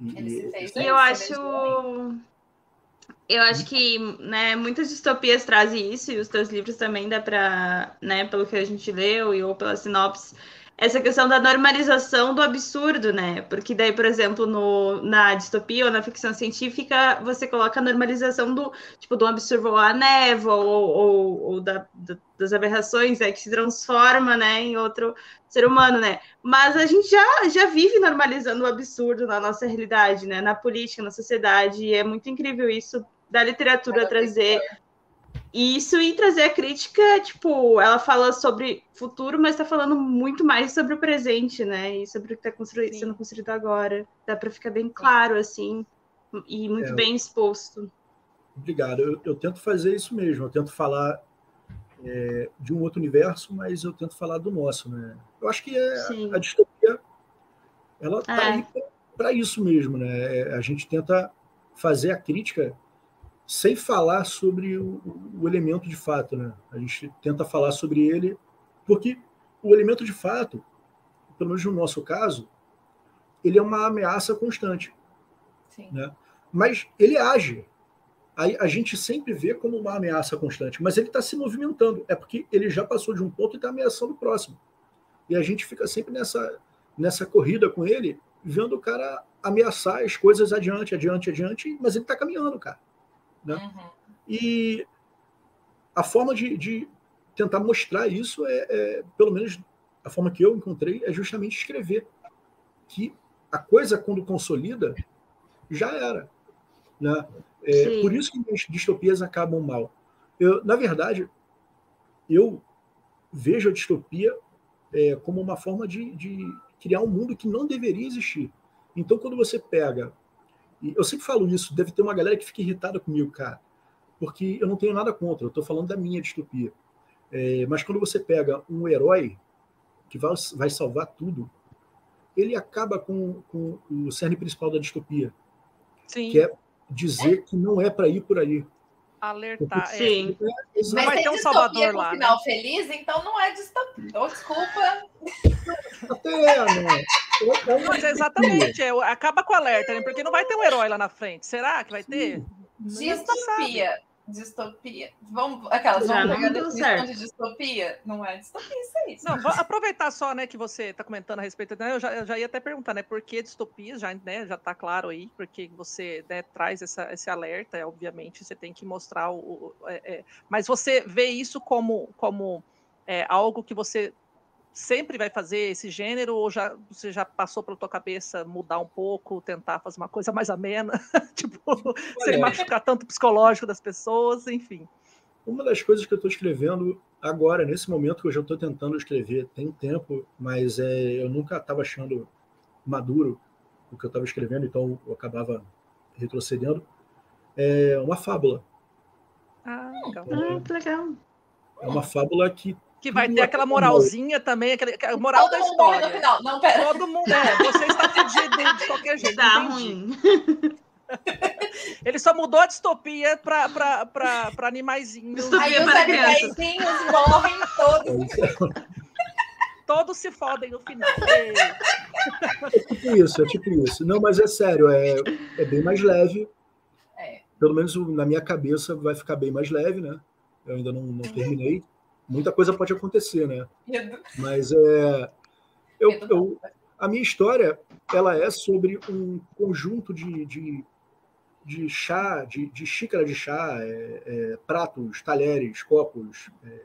E, e- fez E eu acho. Eu acho que né, muitas distopias trazem isso, e os teus livros também dá para, né, pelo que a gente leu e ou pela sinopse, essa questão da normalização do absurdo, né? Porque daí, por exemplo, no, na distopia ou na ficção científica, você coloca a normalização do tipo do absurdo à névoa ou, ou, ou da, da- das aberrações, né, que se transforma, né, em outro ser humano, né? Mas a gente já, já vive normalizando o absurdo na nossa realidade, né? Na política, na sociedade, e é muito incrível isso da literatura trazer isso e trazer a crítica, tipo, ela fala sobre futuro, mas tá falando muito mais sobre o presente, né? E sobre o que tá construído, Sim. sendo construído agora. Dá para ficar bem claro, assim, e muito É. bem exposto. Obrigado. Eu, eu tento fazer isso mesmo. Eu tento falar é, de um outro universo, mas eu tento falar do nosso, né? Eu acho que é, Sim. a distopia ela está É. aí para isso mesmo, né? É, A gente tenta fazer a crítica sem falar sobre o, o elemento de fato, né? A gente tenta falar sobre ele porque o elemento de fato, pelo menos no nosso caso, ele é uma ameaça constante Sim. né? mas ele age. Aí a gente sempre vê como uma ameaça constante, mas ele está se movimentando. É porque ele já passou de um ponto e está ameaçando o próximo. E a gente fica sempre nessa, nessa corrida com ele, vendo o cara ameaçar as coisas adiante, adiante, adiante, mas ele está caminhando, cara. Né? Uhum. E a forma de, de tentar mostrar isso é, é, pelo menos a forma que eu encontrei, é justamente escrever que a coisa quando consolida já era, né? É, por isso que as distopias acabam mal. Eu, na verdade, eu vejo a distopia é, como uma forma de, de criar um mundo que não deveria existir. Então, quando você pega, e eu sempre falo isso, deve ter uma galera que fica irritada comigo, cara, porque eu não tenho nada contra, eu estou falando da minha distopia. É, mas quando você pega um herói que vai, vai salvar tudo, ele acaba com, com o cerne principal da distopia, Sim, que é dizer que não é para ir por aí. alertar. é. Sim. Exato. Mas vai ter um Salvador lá, final feliz, então não é distopia. Oh, desculpa. Até é, né? É Mas é exatamente, é, acaba com o alerta, né? Porque não vai ter um herói lá na frente. Será que vai ter? Distopia. Distopia. Vamos, aquelas, vamos não pegar definição de distopia? Não é distopia, isso aí. Não, vou aproveitar só, né, que você está comentando a respeito, né, eu já, eu já ia até perguntar, né, por que distopias, já, né, já tá claro aí, porque você, né, traz essa, esse alerta, é, obviamente, você tem que mostrar o... o- é, é, mas você vê isso como, como é, algo que você sempre vai fazer esse gênero, ou já, você já passou pela tua cabeça mudar um pouco, tentar fazer uma coisa mais amena, tipo, sem Olha, machucar tanto o psicológico das pessoas, enfim. Uma das coisas que eu estou escrevendo agora, nesse momento que eu já estou tentando escrever, tem tempo, mas é, eu nunca estava achando maduro o que eu estava escrevendo, então eu acabava retrocedendo. É uma fábula. Ah, legal. Ah, que legal. É uma fábula que Que vai ter aquela acaba moralzinha também, aquele, a moral Todo da mundo morre no história. final. Não, pera. Todo mundo é, você está fudido de qualquer jeito. Tá ruim. Ele só mudou a distopia para animaizinhos. Distopia Aí os animaizinhos morrem todos. Todos se fodem no final. É tipo isso, é tipo isso. Não, mas é sério, é, é bem mais leve. É. Pelo menos na minha cabeça vai ficar bem mais leve, né? Eu ainda não, não terminei. Muita coisa pode acontecer, né? Mas é, eu, eu, a minha história ela é sobre um conjunto de, de, de chá, de, de xícara de chá, é, é, pratos, talheres, copos, é,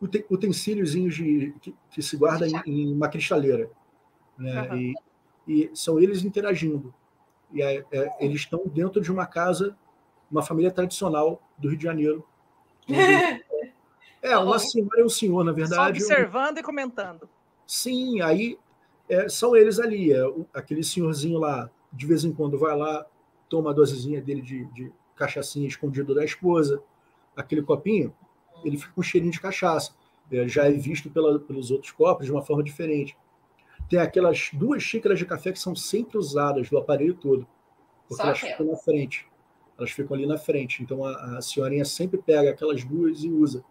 uten- utensíliozinhos de, que, que se guarda em, em uma cristaleira. Né? Aham. E, e são eles interagindo. E é- é, eles estão dentro de uma casa, uma família tradicional do Rio de Janeiro. É, uma senhora e um senhor, na só verdade. observando e comentando. Sim, aí é, são eles ali. É, o- aquele senhorzinho lá, de vez em quando, vai lá, toma a dosezinha dele de, de cachaçinha escondido da esposa, aquele copinho, ele fica com cheirinho de cachaça. é, já é visto pela, pelos outros corpos de uma forma diferente. Tem aquelas duas xícaras de café que são sempre usadas do aparelho todo, porque Só elas aquela. ficam na frente. Elas ficam ali na frente. Então a, a senhorinha sempre pega aquelas duas e usa.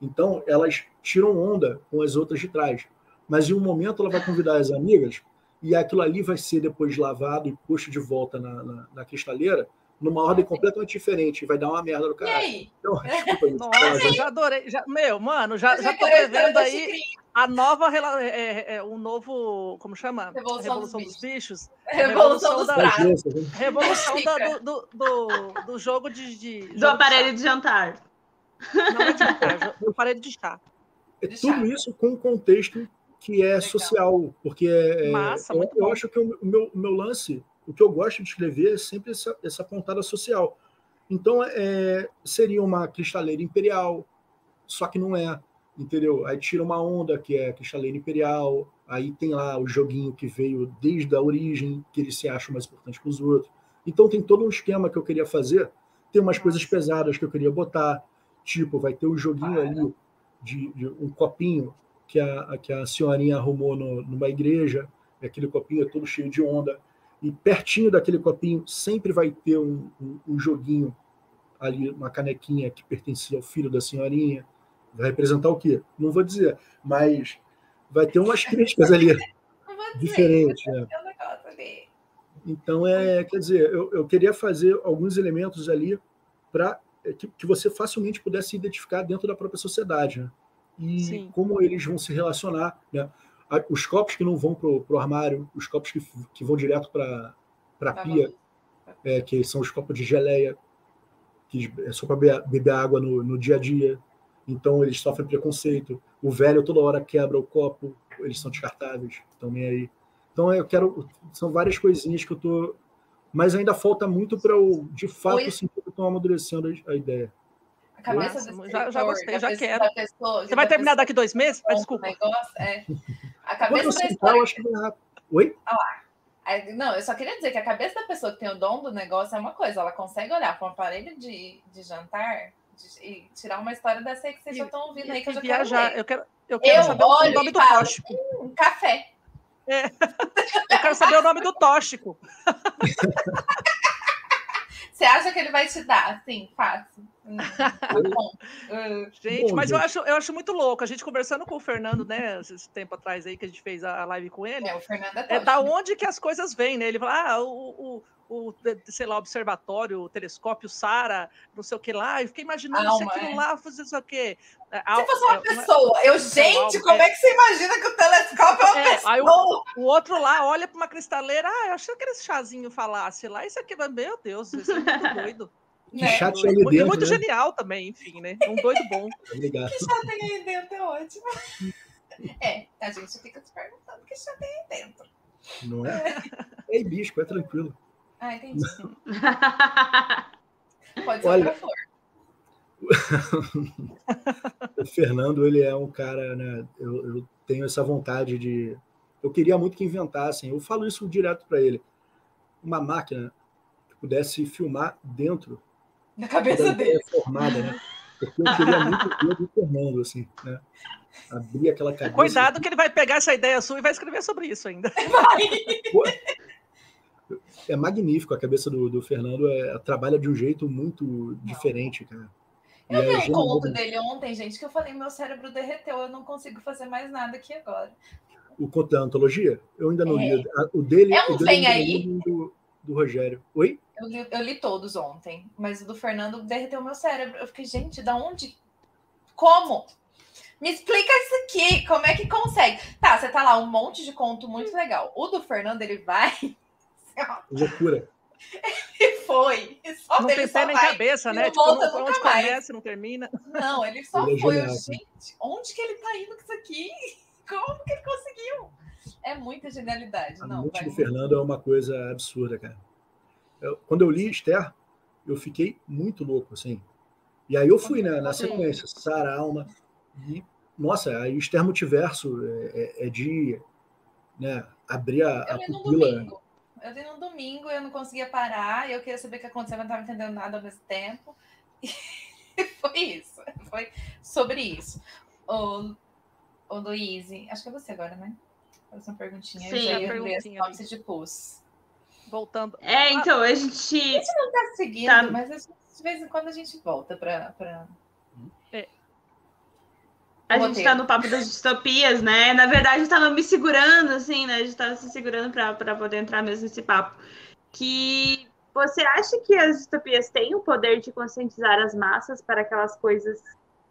Então elas tiram onda com as outras de trás. Mas em um momento ela vai convidar as amigas e aquilo ali vai ser depois lavado e posto de volta na, na, na cristaleira numa ordem completamente diferente. Vai dar uma merda no E caralho. aí? Então, desculpa isso. Nossa, eu já adorei. Já, meu, mano, já, já tô quero prevendo essa aí a nova. É, é, é, um novo. Como chama? Revolução dos dos bichos. Revolução dos da- pratos. né? Revolução da- do, do, do, jogo de. de jogo Do aparelho de jantar. Não é de jantar, do aparelho de chá. É De tudo chá. isso com um contexto que é Legal. social, porque é, Massa, eu, muito eu bom. acho que o meu, o meu lance, o que eu gosto de escrever é sempre essa, essa pontada social. Então, é, seria uma cristaleira imperial, só que não é, entendeu? Aí tira uma onda que é cristaleira imperial, aí tem lá o joguinho que veio desde a origem, que ele se acha mais importante que os outros. Então tem todo um esquema que eu queria fazer, tem umas coisas pesadas que eu queria botar, tipo, vai ter um joguinho ali de, de um copinho que a, que a senhorinha arrumou no- numa igreja, e aquele copinho é todo cheio de onda, e pertinho daquele copinho sempre vai ter um, um- um joguinho ali, uma canequinha que pertencia ao filho da senhorinha. Vai representar o quê? Não vou dizer, mas vai ter umas críticas ali diferentes. né? É. Então, é, quer dizer, eu, eu queria fazer alguns elementos ali para que, que você facilmente pudesse identificar dentro da própria sociedade, né? E Sim. como eles vão se relacionar, né? Os copos que não vão para o armário, os copos que, que vão direto para a pia, é, que são os copos de geleia, que é só para beber, beber água no, no dia a dia. Então, eles sofrem preconceito. O velho toda hora quebra o copo, eles são descartáveis, nem aí. Então, eu quero. São várias coisinhas que eu tô. Mas ainda falta muito para eu, de fato, Oi. sentir estou amadurecendo a- ideia. A cabeça Massa, do já- já escritor, gostei, da já pessoa- quero. pessoa- Você vai terminar daqui dois meses? Ah, o desculpa. negócio, é. A cabeça da história. acho que vai rápido. Oi? Aí, Não, eu só queria dizer que a cabeça da pessoa que tem o dom do negócio é uma coisa, ela consegue olhar para um aparelho de, de jantar de- e tirar uma história dessa aí que vocês E- já estão ouvindo aí, que eu já viajar. quero. Eu quero, eu quero Eu saber o olho nome e do falo, tóxico. Um café. Eu quero saber o nome do tóxico. Você acha que ele vai te dar? Sim, fácil. Bom. Gente, mas eu acho, eu acho muito louco. A gente conversando com o Fernando, né, esse tempo atrás aí que a gente fez a live com ele. é, o Fernando é, É da onde que as coisas vêm, né? Ele fala, ah, o, o, o, sei lá, observatório, o telescópio Sara, não sei o que lá. Eu fiquei imaginando se aquilo é. lá fosse isso aqui. É, Se fosse uma é, pessoa, eu, gente, como é. é que você imagina que o telescópio é uma É, aí o- pessoa? O outro lá olha para uma cristaleira, ah, eu achei que aquele chazinho falasse lá, isso aqui, meu Deus, isso é muito doido. Que Né? chato E ali muito, dentro, muito né? genial também, enfim, né? Um doido bom. Obrigado. Que chá tem aí dentro? É ótimo. É, a gente fica se perguntando que chá tem aí dentro. Não é? É hibisco, é tranquilo. Ah, entendi. Pode ser Olha, outra flor. O Fernando, ele é um cara, né? Eu, eu tenho essa vontade de. Eu queria muito que inventassem. Eu falo isso direto para ele. Uma máquina que pudesse filmar dentro Na da cabeça dele. formada, né? Porque eu queria muito ver do Fernando, assim, né? Abrir aquela cabeça. Cuidado que ele vai pegar essa ideia sua e vai escrever sobre isso ainda. Pô, É magnífico a cabeça do, do Fernando. É, trabalha de um jeito muito diferente, cara. Eu vi um conto dele ontem, gente, que eu falei, meu cérebro derreteu, eu não consigo fazer mais nada aqui agora. O conto da antologia? Eu ainda não É. li. O dele, É um o dele Vem Aí? Do, do Rogério. Oi? Eu li, eu li todos ontem, mas o do Fernando derreteu meu cérebro. Eu fiquei, gente, da onde? Como? Me explica isso aqui, como é que consegue? Tá, você tá lá, um monte de conto muito legal. O do Fernando, ele vai Loucura. e foi. Só Não ele tem pé nem vai. cabeça, né? não Tipo, volta não, nunca onde mais. começa, não termina. Não, ele só Ele é foi. Gente, onde que ele tá indo com isso aqui? Como que ele conseguiu? É muita genialidade. A Não, mente do. Fernando é uma coisa absurda, cara. Eu- quando eu li Esther, eu fiquei muito louco, assim. E aí eu fui né, na sequência, Sara Alma. E, nossa, aí o Esther Multiverso é, é- é de né, abrir a, a no pupila. Eu li no domingo, eu não conseguia parar, eu queria saber o que aconteceu, mas não estava entendendo nada ao mesmo tempo. E foi isso. Foi sobre isso. Ô, ô Luiz, acho que é você agora, né? Faz uma perguntinha. Sim, eu já perguntinha a sinopse de pus. Voltando. É, então, a A gente. gente não tá seguindo, Tá. mas gente- de vez em quando a gente volta pra. pra... A gente tá no papo das distopias, né? Na verdade, tava me segurando, assim, né? A gente tava se segurando pra poder entrar mesmo nesse papo. Que você acha que as distopias têm o poder de conscientizar as massas para que aquelas coisas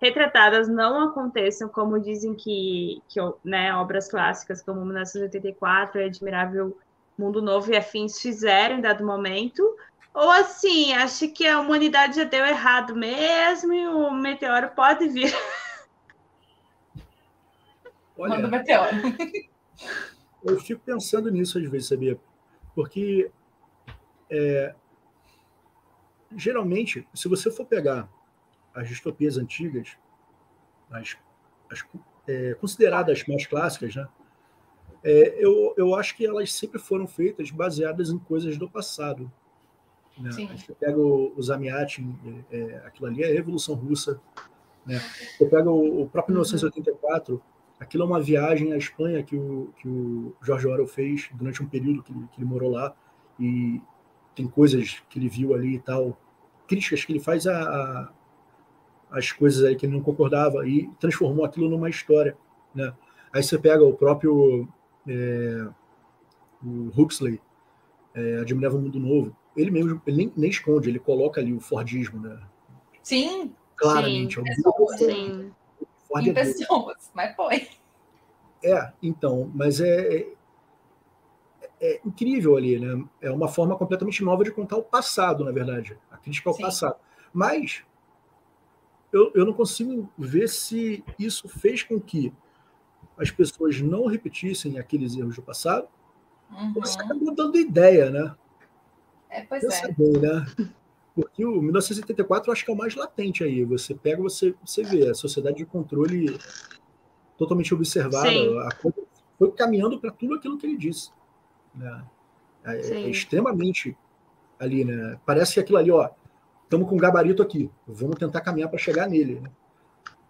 retratadas não aconteçam, como dizem que, que né, obras clássicas como 1984 e Admirável Mundo Novo e afins fizeram em dado momento? Ou assim, acha que a humanidade já deu errado mesmo e o meteoro pode vir? Olha, Manda o meteoro. eu fico pensando nisso às vezes, sabia? Porque é, geralmente, se você for pegar as distopias antigas, as, as, é, consideradas mais clássicas, né? É, eu, eu acho que elas sempre foram feitas baseadas em coisas do passado. Né? Você pega o, o é, é, aquilo ali é a Revolução Russa. Né? Você pega o, o próprio Uhum. 1984, aquilo é uma viagem à Espanha que o, que o George Orwell fez durante um período que, ele- que ele morou lá. E tem coisas que ele viu ali e tal, críticas que ele faz a, a- as coisas aí que ele não concordava e transformou aquilo numa história. Né? Aí você pega o próprio é, o Huxley, é, Admirável Mundo Novo, ele mesmo ele nem, nem esconde, ele coloca ali o Fordismo, né? Sim, claramente. é um pessoas. Sim. Ford em é pessoas, mas põe. É, então, mas é, é, é incrível ali, né? É uma forma completamente nova de contar o passado, na verdade, a crítica ao Sim. passado. Mas eu, eu não consigo ver se isso fez com que as pessoas não repetissem aqueles erros do passado, Uhum. ou se acabou dando ideia, né? É, pois Pensa é. bem, né? Porque o 1984 eu acho que é o mais latente aí. Você pega, você, você vê a sociedade de controle totalmente observada. Sim. A coisa foi caminhando para tudo aquilo que ele disse. Né? É, é extremamente ali, né? Parece que aquilo ali, ó, estamos com um gabarito aqui, vamos tentar caminhar para chegar nele. né?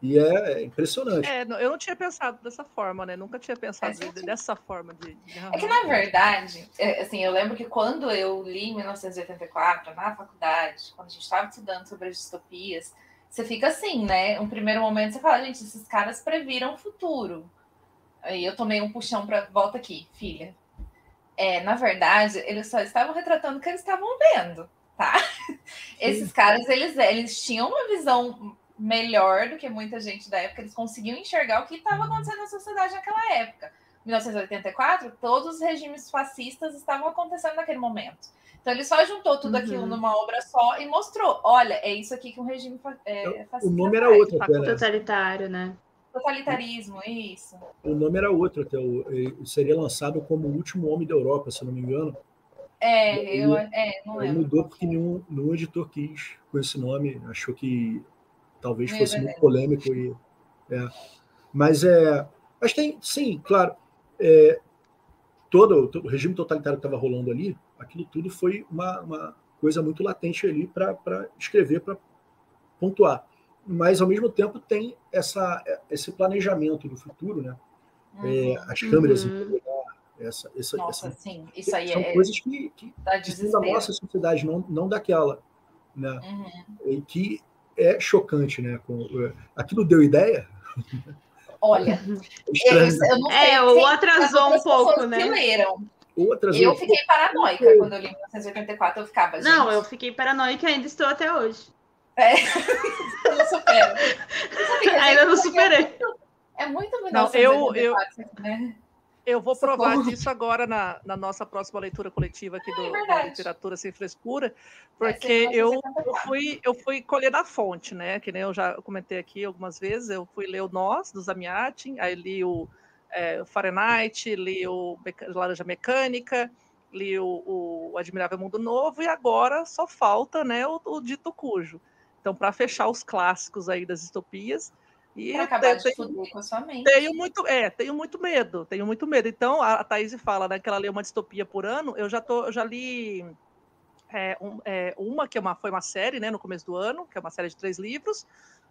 E é, é impressionante. É, eu não tinha pensado dessa forma, né? Nunca tinha pensado sentido. dessa forma de. de- É que, na verdade, é, assim, eu lembro que quando eu li em 1984, na faculdade, quando a gente estava estudando sobre as distopias, você fica assim, né? Um primeiro momento você fala, gente, esses caras previram o futuro. Aí eu tomei um puxão para volta aqui, filha. É, na verdade, eles só estavam retratando o que eles estavam vendo, tá? Esses caras, eles, eles tinham uma visão melhor do que muita gente da época, eles conseguiam enxergar o que estava acontecendo na sociedade naquela época. 1984, todos os regimes fascistas estavam acontecendo naquele momento. Então ele só juntou tudo Uhum. aquilo numa obra só e mostrou: olha, é isso aqui que um regime é, O fascista nome era faz. outro até, né? Totalitário, né? Totalitarismo, isso. O nome era outro até. o- Seria lançado como o último homem da Europa, se eu não me engano. É, eu é, não lembro. mudou porque que é. nenhum, nenhum editor quis com esse nome, achou que talvez É fosse muito polêmico. E, é. Mas é. Mas tem, sim, claro. é, todo, todo o regime totalitário que estava rolando ali, aquilo tudo foi uma, uma coisa muito latente ali para escrever, para pontuar. Mas, ao mesmo tempo, tem essa, esse planejamento do futuro, né? Uhum. É, as câmeras Uhum. essa, essa, Nossa, essa- sim, isso aí são é, coisas que, que, da nossa sociedade, não, não daquela. Né? Uhum. E que é chocante, né? Com, é, aquilo deu ideia? Olha, É eu, eu sei É, ou atrasou as um pouco, né? que leram. Outras Eu fiquei paranoica quando eu li 1984. Eu ficava, gente, Não, eu fiquei paranoica e ainda estou até hoje. eu não supero. Ainda não superei. É muito Não, eu- 1984, né? Eu vou provar Socorro. disso agora na, na nossa próxima leitura coletiva aqui do, da verdade. Literatura Sem Frescura, porque ser eu, 1984. eu fui, eu fui colher na fonte, né? Que nem eu já comentei aqui algumas vezes. Eu fui ler o Nós, do Zamiatin, aí li o é, Fahrenheit, li o Meca- Laranja Mecânica, li o, o Admirável Mundo Novo, e agora só falta né, o, o Dito Cujo. Então, para fechar os clássicos aí das distopias. E Pra acabar tem- de fuder com a sua mente. tenho muito, é, tenho muito medo, tenho muito medo. Então, a, a Thaís fala né, que ela lê uma distopia por ano, eu já, tô, eu já li é, um- é, uma, que é uma, foi uma série, né, no começo do ano, que é uma série de três livros,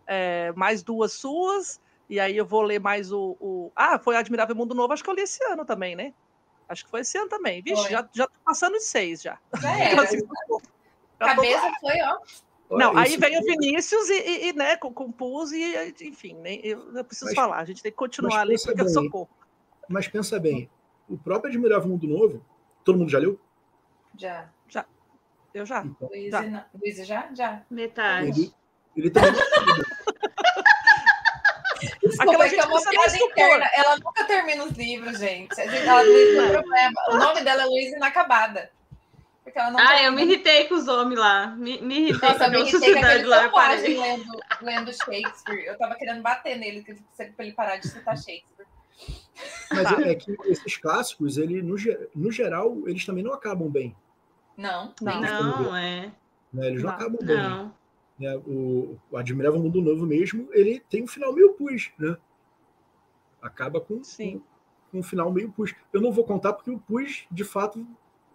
é, mais duas suas, E aí eu vou ler mais o. o... Ah, foi Admirável Mundo Novo, acho que eu li esse ano também, né? Acho que foi esse ano também. Vixe, Foi. já, já tô passando os seis já. Já era. Tô- Cabeça foi, ó. Não, aí veio o Vinícius e, e- e, né, com, com Pus e, enfim, nem, eu, eu preciso Mas- falar. A gente tem que continuar ali porque eu bem. socorro. Mas pensa bem, o próprio Admirável Mundo Novo, todo mundo já leu? Já. Eu já. Então, Luiz, Já. não- Luiz já? Já. Metade. ele, ele também Desculpa, Aquela é que gente é uma precisa piada interna. Ela nunca termina os livros, gente. A gente ela tem um problema. O nome dela é Luiz Inacabada. Porque ela não Ah, eu me irritei com os homens lá. Me, me irritei Nossa, com a sociedade lá. eu lendo, lendo Shakespeare. Eu tava querendo bater nele pra ele parar de citar Shakespeare. Mas Tá. é que esses clássicos, ele, no, no geral, eles também não acabam bem. Não. Não. Não, é. Né? Eles não, Não. acabam bem. Não. né? O, o Admirável Mundo Novo mesmo, ele tem um final meio pus, né? Acaba com, Sim. com, com um final meio pus. Eu não vou contar porque o pus, de fato,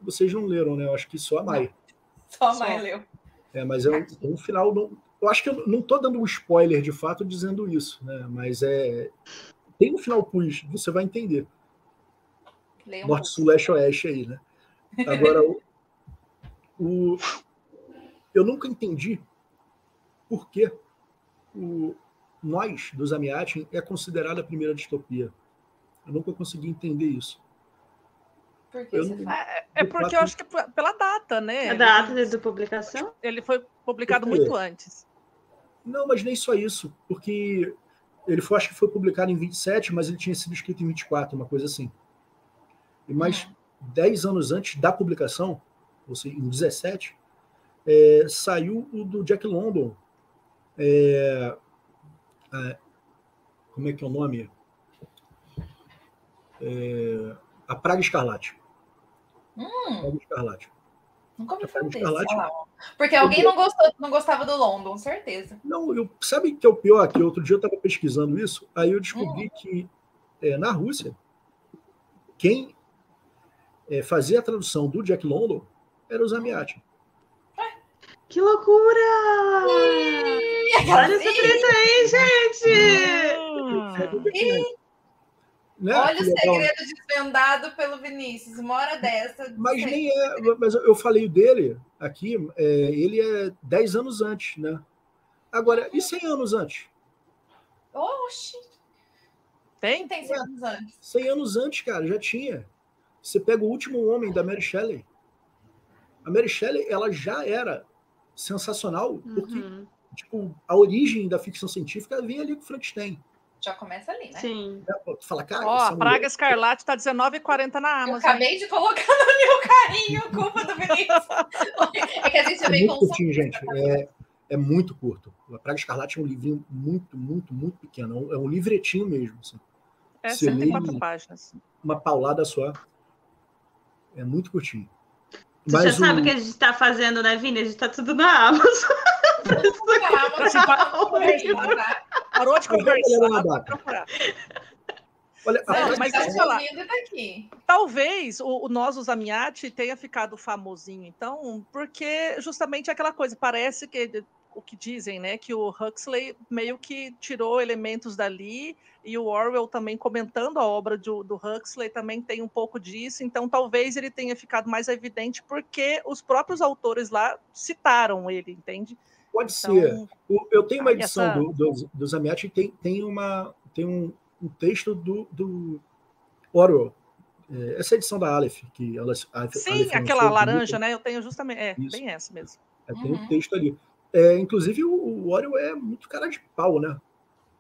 vocês não leram, né? Eu acho que só a Mai. Só a Só. mãe leu. É, mas é um, é um final. Não, eu acho que eu não estou dando um spoiler de fato dizendo isso, né? Mas é. Tem um final pus, você vai entender. Um Norte. Sul, Leste, Oeste aí, né? Agora, o, o- eu nunca entendi por que o, nós, dos Amiatin, é considerada a primeira distopia. Eu nunca consegui entender isso. Por que eu você não-? É, é porque eu acho que é pela data, né? A data de publicação? Ele foi publicado muito antes. Não, mas nem só isso, porque ele foi, acho que foi publicado em 27, mas ele tinha sido escrito em 24, uma coisa assim. E mais Hum. 10 anos antes da publicação, ou seja, em 17, é, saiu o do Jack London. É, é, como é que é o nome? É, a Praga Escarlate. Hum, Escarlate. nunca Praga desse. Escarlate. Porque alguém não, gostou, não gostava do London, certeza. Não, eu, sabe que é o pior? Que outro dia eu estava pesquisando isso, aí eu descobri que é, na Rússia, quem é, fazia a tradução do Jack London era o Zamiati. Que loucura! Olha essa treta aí, gente! Né? Olha o segredo desvendado pelo Vinícius. Uma hora dessa. Mas nem é, mas eu falei dele aqui, é, ele é 10 anos antes, né? Agora, e 100 anos antes? Oxi, Tem? tem 100 anos antes? 100 anos antes, cara, já tinha. Você pega o último homem da Mary Shelley. A Mary Shelley, ela já era sensacional, porque Uhum. tipo, a origem da ficção científica vem ali com Frankenstein. Já começa ali, né? Sim. Tu fala, cara, Ó, a mulher- Praga Escarlate tá R$19,40 na Eu Amazon. acabei de colocar no meu carrinho, culpa do Vinícius. É que a gente é é consumista. curtinho, gente. É, é muito curto. A Praga Escarlate é um livrinho muito, muito, muito pequeno. É um- É livretinho mesmo. assim. É Você 104 lê- páginas. Uma paulada só. É muito curtinho. Tu já Mas sabe o- que a gente tá fazendo, né, Vini? A gente tá tudo na Amazon. Por aí, tá? Parou de conversar. Olha, Praga mas tá deixa eu falar. daqui. Talvez o, o Nós, os Amiati, tenha ficado famosinho, então, porque justamente aquela coisa, parece que o que dizem, né, que o Huxley meio que tirou elementos dali, e o Orwell também comentando a obra do, do Huxley também tem um pouco disso, então talvez ele tenha ficado mais evidente porque os próprios autores lá citaram ele, entende? Pode ser. Então, O- Eu tenho uma edição essa- do, do, do que tem, tem, uma, tem um, um texto do, do Orwell. É, essa edição da Aleph, que ela, sim, aquela laranja, né? Eu tenho justamente, é, Isso. bem essa mesmo. É, tem um Uhum. texto ali. É, inclusive, o, o Orwell é muito cara de pau, né?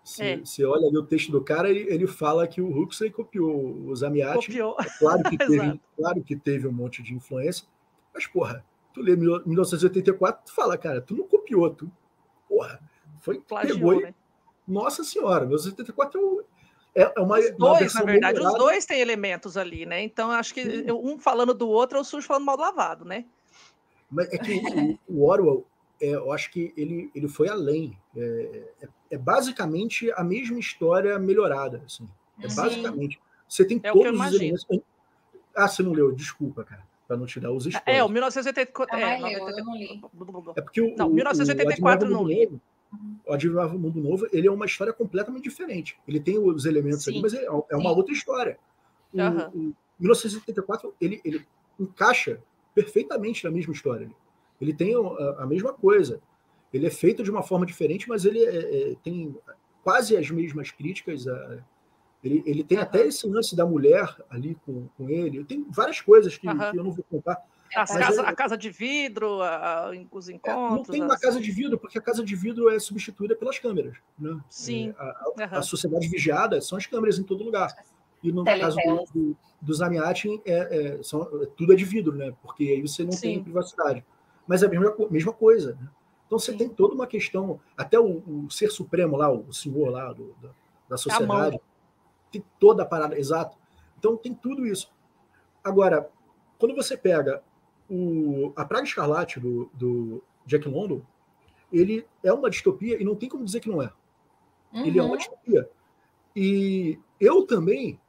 Você É. você olha ali o texto do cara, ele, ele fala que o Huxley copiou o Zamiati. Copiou. Claro que, teve, claro que teve um monte de influência, mas, porra, tu lê 1984, tu fala, cara, tu não copiou, tu, porra, foi, pegou Plagiou, e né? Nossa senhora, 1984 é, um- é, é uma, Os uma dois, versão na verdade, os dois têm elementos ali, né? Então, acho que Sim. um falando do outro é o sujo falando mal do lavado, né? Mas é que o, o Orwell, é, eu acho que ele, ele foi além. É, é- é basicamente a mesma história melhorada. Assim. É Sim. basicamente. Você tem É o todos os elementos. Ah, você não leu, desculpa, cara, para não te dar os spoilers. É, o 1984. Ah, É, eu, 90 eu não li. É porque o, Não, o- 1984 o não li. Novo, O Admirável Mundo Novo, ele é uma história completamente diferente. Ele tem os elementos Sim. ali, mas é, é uma Sim. outra história. O, Aham. o 1984, ele, ele encaixa perfeitamente na mesma história. Ele tem a, a mesma coisa. Ele é feito de uma forma diferente, mas ele é- é- tem quase as mesmas críticas. a- ele, ele tem até esse lance da mulher ali com, com ele. Tem várias coisas que, Aham. que eu não vou contar. As Mas casa- é- a casa de vidro, a- a- os É, encontros. não tem uma as- casa de vidro, porque a casa de vidro é substituída pelas câmeras. Né? Sim. É, a, a- Aham. a sociedade vigiada são as câmeras em todo lugar. E no caso do, do, do Zamiatin, é, é, são, é- tudo é de vidro, né? Porque aí você não Sim. tem privacidade. Mas é a mesma, mesma coisa. Né? Então você Sim. tem toda uma questão. Até o, o ser supremo lá, o senhor lá do- da, da sociedade, tem toda a parada, exato. Então tem tudo isso. Agora, quando você pega o, a Praga Escarlate do, do Jack London, ele é uma distopia e não tem como dizer que não é. Ele é uma Uhum. distopia. E eu também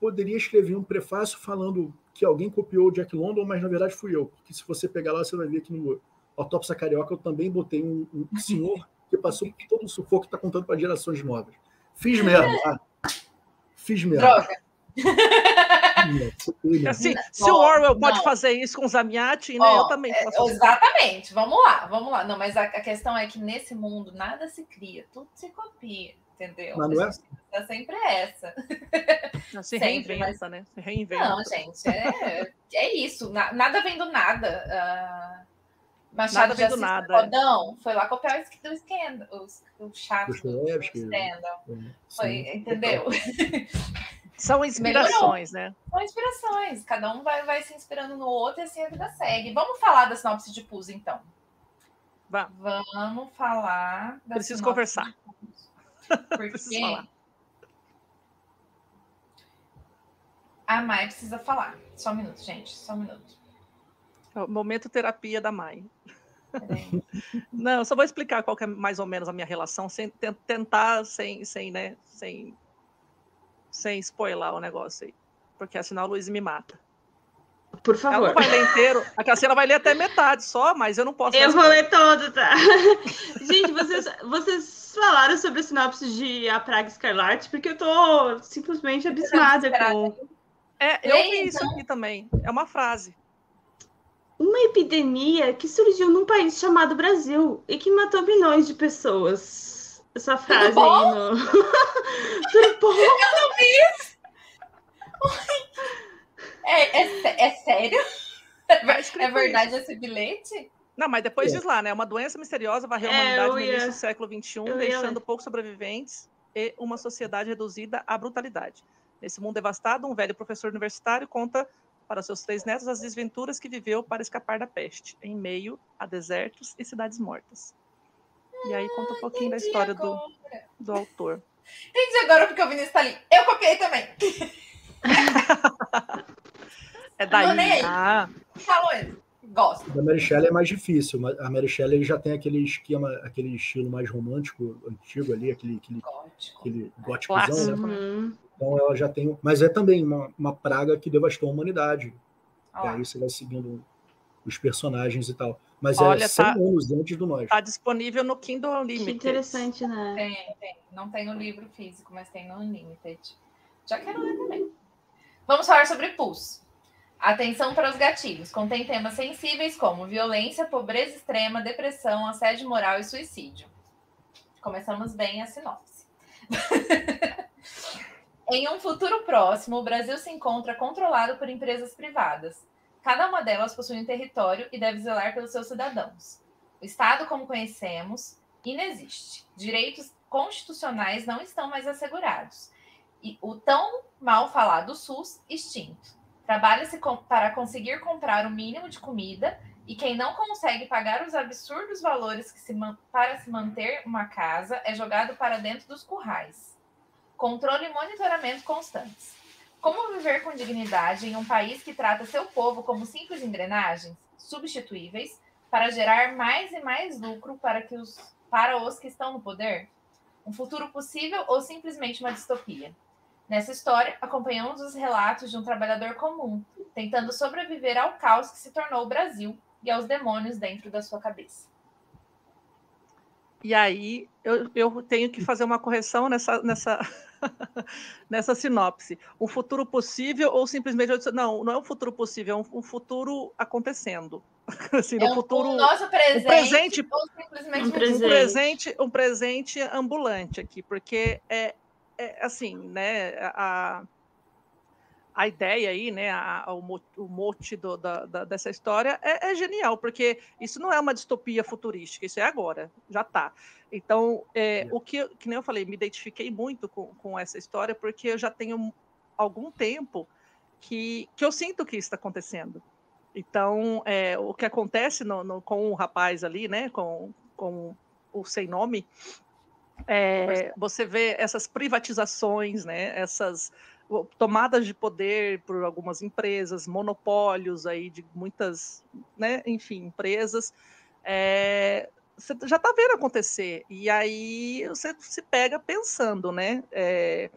poderia escrever um prefácio falando que alguém copiou o Jack London, mas na verdade fui eu. Porque se você pegar lá, você vai ver que no Autópsia Carioca eu também botei um, um senhor que passou por todo o sufoco que está contando para gerações novas. Fiz merda. ah. Fiz merda. Droga. Assim, se o Orwell pode não. fazer isso com o Zamiatin, né? Eu também posso É. Exatamente, vamos lá, vamos lá. Não, mas a, a questão é que nesse mundo nada se cria, tudo se copia, entendeu? Mas não é A gente tá sempre essa. Se sempre, reinventa, né? Se reinventa. Não, gente, é, é isso. na- nada vem do nada. Ah, Machado Nada de Assis nada, Rodão foi lá copiar o sk- do Scandal, o, o chato do, do. Scandal. Foi, entendeu? São inspirações, né? São inspirações. Cada um vai, vai se inspirando no outro e assim a vida segue. Vamos falar da sinopse de Pus, então. Vá. Vamos falar da Preciso conversar. Porque Preciso falar. a Mai precisa falar. Só um minuto, gente. Só um minuto. É momento terapia da Mai. Peraí. Não, eu só vou explicar qual que é mais ou menos a minha relação, sem ten- tentar, sem, sem, né, sem, sem spoiler o negócio aí. Porque senão a Luiz me mata. Por Ela favor. não vai ler inteiro. A Cassiana vai ler até metade só, mas eu não posso. Eu vou ler todo, tá? Gente, vocês, vocês falaram sobre a sinopse de A Praga Escarlate, porque eu tô simplesmente abismada com É, eu vi isso aqui também. É uma frase. Uma epidemia que surgiu num país chamado Brasil e que matou milhões de pessoas. Essa frase aí no. Tudo bom? É, é, sé- é sério? É, Tá ver- escrito é verdade esse bilhete? Não, mas depois É. diz lá, né? Uma doença misteriosa varreu a É, humanidade eu no ia- início do século XXI, eu ia deixando ler. poucos sobreviventes e uma sociedade reduzida à brutalidade. Nesse mundo devastado, um velho professor universitário conta para seus três netos as desventuras que viveu para escapar da peste, em meio a desertos e cidades mortas. E aí conta um pouquinho da Entendi história do, agora. do autor. Entendi agora porque o Vinícius tá ali. Eu copiei também. É daí. Ah, Falou ele. Gosto. Da Mary Shelley é mais difícil. mas A Mary Shelley já tem aquele esquema, aquele estilo mais romântico, antigo ali, aquele, aquele, Gótico. aquele góticozão, né? Uhum. Então ela já tem. Mas é também uma, uma praga que devastou a humanidade. Ó E aí você vai seguindo os personagens e tal. Mas Olha, é 100 tá- anos antes do nós. tá disponível no Kindle Que Unlimited. interessante, né? Tem, tem. Não tem no livro físico, mas tem no Unlimited. Já quero ler também. Vamos falar sobre PUS. Atenção para os gatilhos. Contém temas sensíveis como violência, pobreza extrema, depressão, assédio moral e suicídio. Começamos bem a sinopse. em um futuro próximo, o Brasil se encontra controlado por empresas privadas. Cada uma delas possui um território e deve zelar pelos seus cidadãos. O Estado, como conhecemos, inexiste. Direitos constitucionais não estão mais assegurados. E o tão mal falado SUS extinto. Trabalha-se para conseguir comprar o mínimo de comida e quem não consegue pagar os absurdos valores que se para se manter uma casa é jogado para dentro dos currais. Controle e monitoramento constantes. Como viver com dignidade em um país que trata seu povo como simples engrenagens, substituíveis, para gerar mais e mais lucro para, que os, para os que estão no poder? Um futuro possível ou simplesmente uma distopia? Nessa história, acompanhamos os relatos de um trabalhador comum, tentando sobreviver ao caos que se tornou o Brasil e aos demônios dentro da sua cabeça. E aí eu, eu tenho que fazer uma correção nessa, nessa, nessa sinopse. Um futuro possíssível ou simplesmente. Não, não é um futuro possível, é um, um futuro acontecendo. Assim, é um, futuro, um nosso presente, um presente, um presente. Um presente, um presente ambulante aqui, porque é, é assim, né? A, a ideia aí, né, a, a, o, o mote do, da, da, dessa história é, é, genial, porque isso não é uma distopia futurística, isso é agora, já está. Então, é, o que, que nem eu falei, me identifiquei muito com, com essa história, porque eu já tenho algum tempo que, que eu sinto que isso está acontecendo. Então, é, o que acontece no, no, com o rapaz ali, né, com, com o sem nome, é, você vê essas privatizações, né, essas tomadas de poder por algumas empresas, monopólios aí de muitas, né, enfim, empresas, é, você já está vendo acontecer. E aí você se pega pensando, né? É,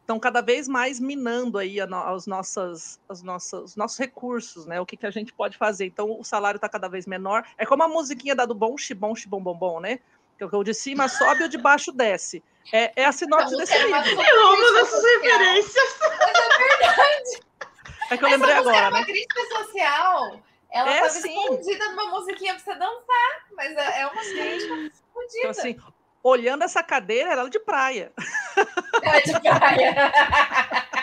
estão cada vez mais minando aí as nossas, as nossas, os nossos recursos, né? O que, que a gente pode fazer. Então o salário está cada vez menor. É como a musiquinha da do bom, xibom, xibom, bom, bom, né? Que o de cima sobe e o de baixo desce. É, é a sinopse desse livro. Eu amo essas referências. Mas é verdade. É que eu lembrei agora, é uma né? crítica social. Ela é, estava escondida numa musiquinha para você dançar, mas é, é uma crítica escondida. Então, assim, olhando essa cadeira, era de praia. Era de praia.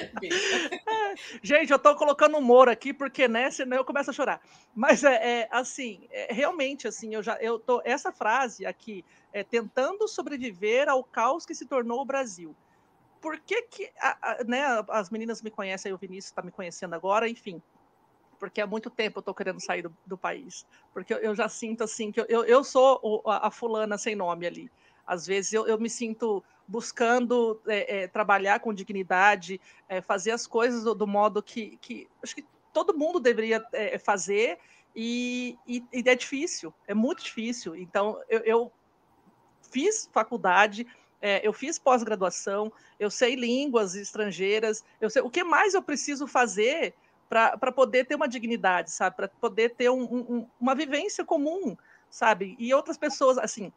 Gente, eu estou colocando humor aqui porque né, senão eu começo a chorar. Mas é, é assim, é, realmente assim, eu já eu tô essa frase aqui é tentando sobreviver ao caos que se tornou o Brasil. Por que que a, a, né, as meninas me conhecem, o Vinícius está me conhecendo agora, enfim. Porque há muito tempo eu estou querendo sair do, do, país. Porque eu, eu, já sinto assim que eu, eu, sou a fulana sem nome ali. Às vezes eu, eu me sinto buscando é, é, trabalhar com dignidade, é, fazer as coisas do, do, modo que, que acho que todo mundo deveria é, fazer, e, e, e, é difícil, é muito difícil. Então, eu, eu fiz faculdade, é, eu fiz pós-graduação, eu sei línguas estrangeiras, eu sei o que mais eu preciso fazer para poder ter uma dignidade, sabe? Para poder ter um, um, uma vivência comum, sabe? E outras pessoas, assim,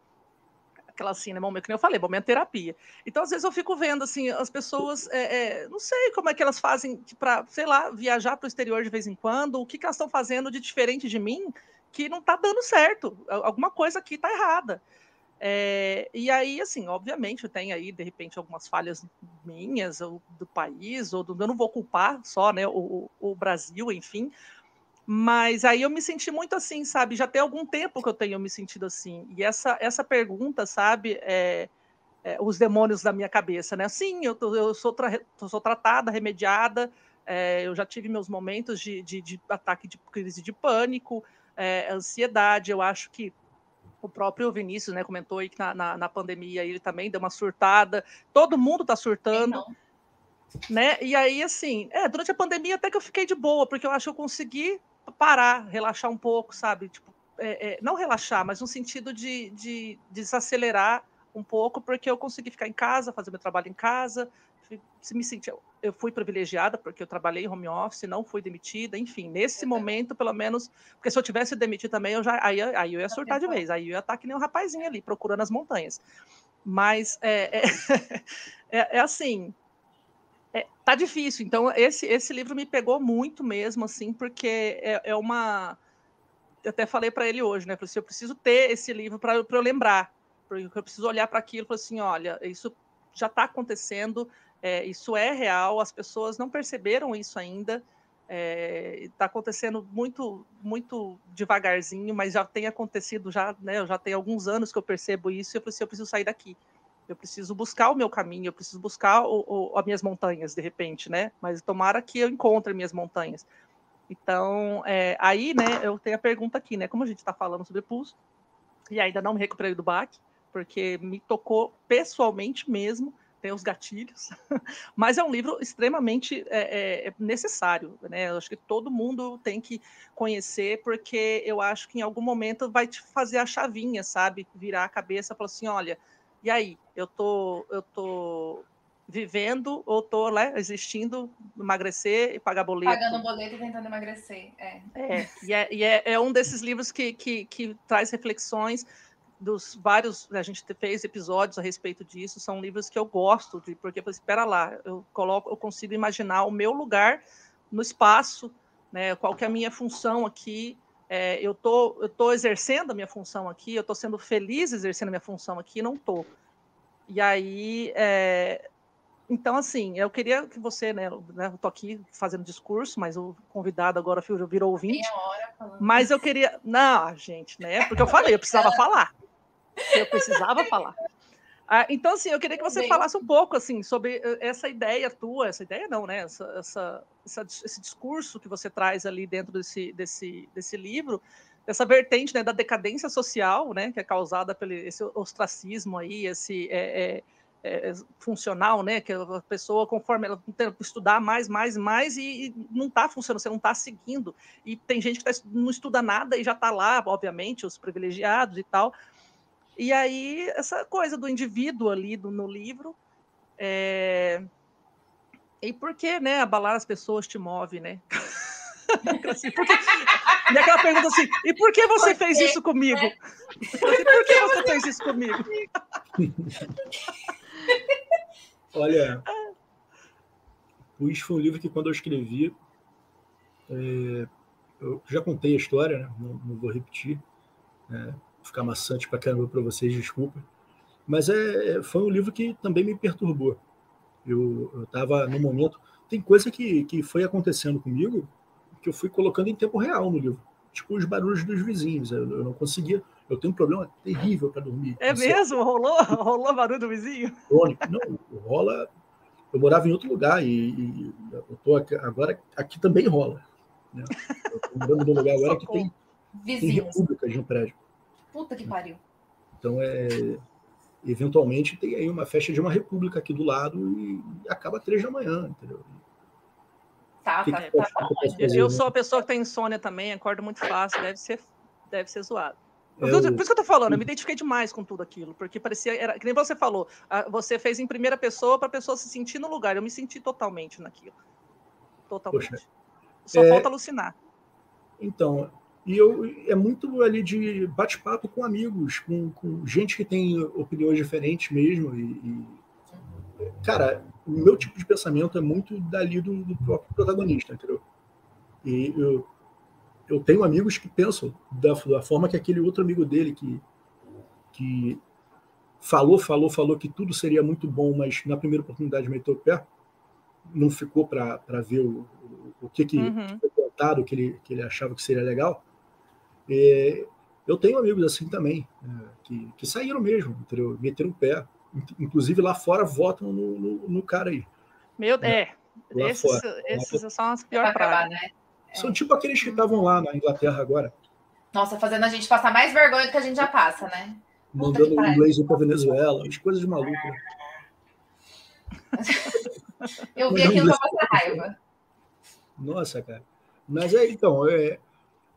aquela assim, né, momento que eu falei, momento terapia. Então, às vezes eu fico vendo assim, as pessoas, é, é, não sei como é que elas fazem para, sei lá, viajar para o exterior de vez em quando, o que, que elas estão fazendo de diferente de mim que não está dando certo, alguma coisa aqui está errada. É, e aí, assim, obviamente, tem aí, de repente, algumas falhas minhas, ou do país, ou do, eu não vou culpar só, né, o, o Brasil, enfim, mas aí eu me senti muito assim, sabe? Já tem algum tempo que eu tenho me sentido assim. E essa, essa pergunta, sabe? É, é, os demônios da minha cabeça, né? Sim, eu, tô, eu sou, tra sou tratada, remediada, é, eu já tive meus momentos de, de, de ataque de crise de pânico, é, ansiedade. Eu acho que o próprio Vinícius né, comentou aí que na, na, na pandemia ele também deu uma surtada. Todo mundo está surtando. Né? E aí, assim, é, durante a pandemia até que eu fiquei de boa, porque eu acho que eu consegui parar, relaxar um pouco, sabe? Tipo, é, é, não relaxar, mas no sentido de, de, desacelerar um pouco, porque eu consegui ficar em casa, fazer meu trabalho em casa, se me sentir, eu fui privilegiada porque eu trabalhei home office, não fui demitida, enfim, nesse momento, pelo menos, porque se eu tivesse demitido também, eu já aí, aí eu ia surtar de vez, aí eu ia estar que nem um rapazinho ali, procurando as montanhas. Mas é, é, é, é assim, é, tá difícil. Então, esse, esse livro me pegou muito mesmo, assim, porque é, é uma. Eu até falei para ele hoje, né? Assim, eu preciso ter esse livro para eu lembrar. Porque eu preciso olhar para aquilo e falar assim: olha, isso já está acontecendo, é, isso é real, as pessoas não perceberam isso ainda. Está é, acontecendo muito, muito devagarzinho, mas já tem acontecido já, né? Já tem alguns anos que eu percebo isso. E eu falei assim, eu preciso sair daqui. Eu preciso buscar o meu caminho, eu preciso buscar o, o, as minhas montanhas, de repente, né? Mas tomara que eu encontre minhas montanhas. Então, é, aí, né, eu tenho a pergunta aqui, né? Como a gente está falando sobre pulso, e ainda não me recuperei do baque, porque me tocou pessoalmente mesmo, tem os gatilhos, mas é um livro extremamente é, é, necessário, né? Eu acho que todo mundo tem que conhecer, porque eu acho que em algum momento vai te fazer a chavinha, sabe? Virar a cabeça e falar assim: olha, e aí, eu tô, eu tô vivendo ou tô né, existindo, emagrecer e pagar boleto. Pagando boleto e tentando emagrecer, é. É, e, é, e é, é um desses livros que, que, que traz reflexões dos vários, a gente fez episódios a respeito disso, são livros que eu gosto de, porque espera lá, eu coloco, eu consigo imaginar o meu lugar no espaço, né? Qual que é a minha função aqui? É, eu tô, eu tô exercendo a minha função aqui, eu estou sendo feliz exercendo a minha função aqui, não tô. E aí, é, então assim, eu queria que você, né, né eu tô aqui fazendo discurso, mas o convidado agora virou ouvinte. Mas eu queria, não, gente, né? Porque eu falei, eu precisava falar. Eu precisava falar. Ah, então, assim, eu queria que você Bem... falasse um pouco assim sobre eh, essa ideia tua, essa ideia não, né? Essa, essa, essa, esse discurso que você traz ali dentro desse, desse, desse livro, essa vertente né, da decadência social, né, que é causada pelo esse ostracismo aí, esse é, é, é, funcional, né, que a pessoa conforme ela tem que estudar mais, mais, mais e, e não está funcionando, você não está seguindo. E tem gente que tá, não estuda nada e já está lá, obviamente, os privilegiados e tal. E aí, essa coisa do indivíduo ali do, no livro. É... E por que, né, abalar as pessoas te move, né? assim, porque... E aquela pergunta assim, e por que você fez isso comigo? E por que você fez isso comigo? Olha, o Isso foi um livro que quando eu escrevi, é... eu já contei a história, né? não, não vou repetir. É ficar maçante para caramba para vocês, desculpa. Mas é, é, foi um livro que também me perturbou. Eu estava no momento. Tem coisa que, que foi acontecendo comigo que eu fui colocando em tempo real no livro. Tipo os barulhos dos vizinhos. Eu, eu não conseguia. Eu tenho um problema terrível para dormir. É mesmo? Rolou? Rolou barulho do vizinho? Não, rola. Eu morava em outro lugar e, e eu tô aqui, agora aqui também rola. Né? Eu tô morando num lugar agora que tem, tem repúblicas no prédio. Puta que pariu. Então, é, eventualmente, tem aí uma festa de uma república aqui do lado e acaba três da manhã, entendeu? Tá, que tá, que tá, tá. Eu sou a pessoa que tem insônia também, acordo muito fácil, deve ser, deve ser zoado. É por isso que eu tô falando, eu me identifiquei demais com tudo aquilo, porque parecia, era, que nem você falou, você fez em primeira pessoa para a pessoa se sentir no lugar, eu me senti totalmente naquilo. Totalmente. Poxa, Só é... falta alucinar. Então, e eu, é muito ali de bate-papo com amigos, com, com, gente que tem opiniões diferentes mesmo. E, e, cara, o meu tipo de pensamento é muito dali do, do próprio protagonista, entendeu? E eu, eu tenho amigos que pensam da, da forma que aquele outro amigo dele que, que falou, falou, falou que tudo seria muito bom, mas na primeira oportunidade meteu o pé, não ficou para ver o, o, que, que uhum. foi contado, que ele, que ele achava que seria legal. É, eu tenho amigos assim também, é, que, que saíram mesmo, entendeu? meteram o pé. Inclusive lá fora votam no, no, no cara aí. Meu Deus, é. Esses, esses são as piores pragas. Né? São tipo aqueles que estavam lá na Inglaterra agora. Nossa, fazendo a gente passar mais vergonha do que a gente já passa, né? Mandando um blazer para Venezuela, as coisas de maluco. Eu vi aquilo com muita raiva. Nossa, cara. Mas é, então, é,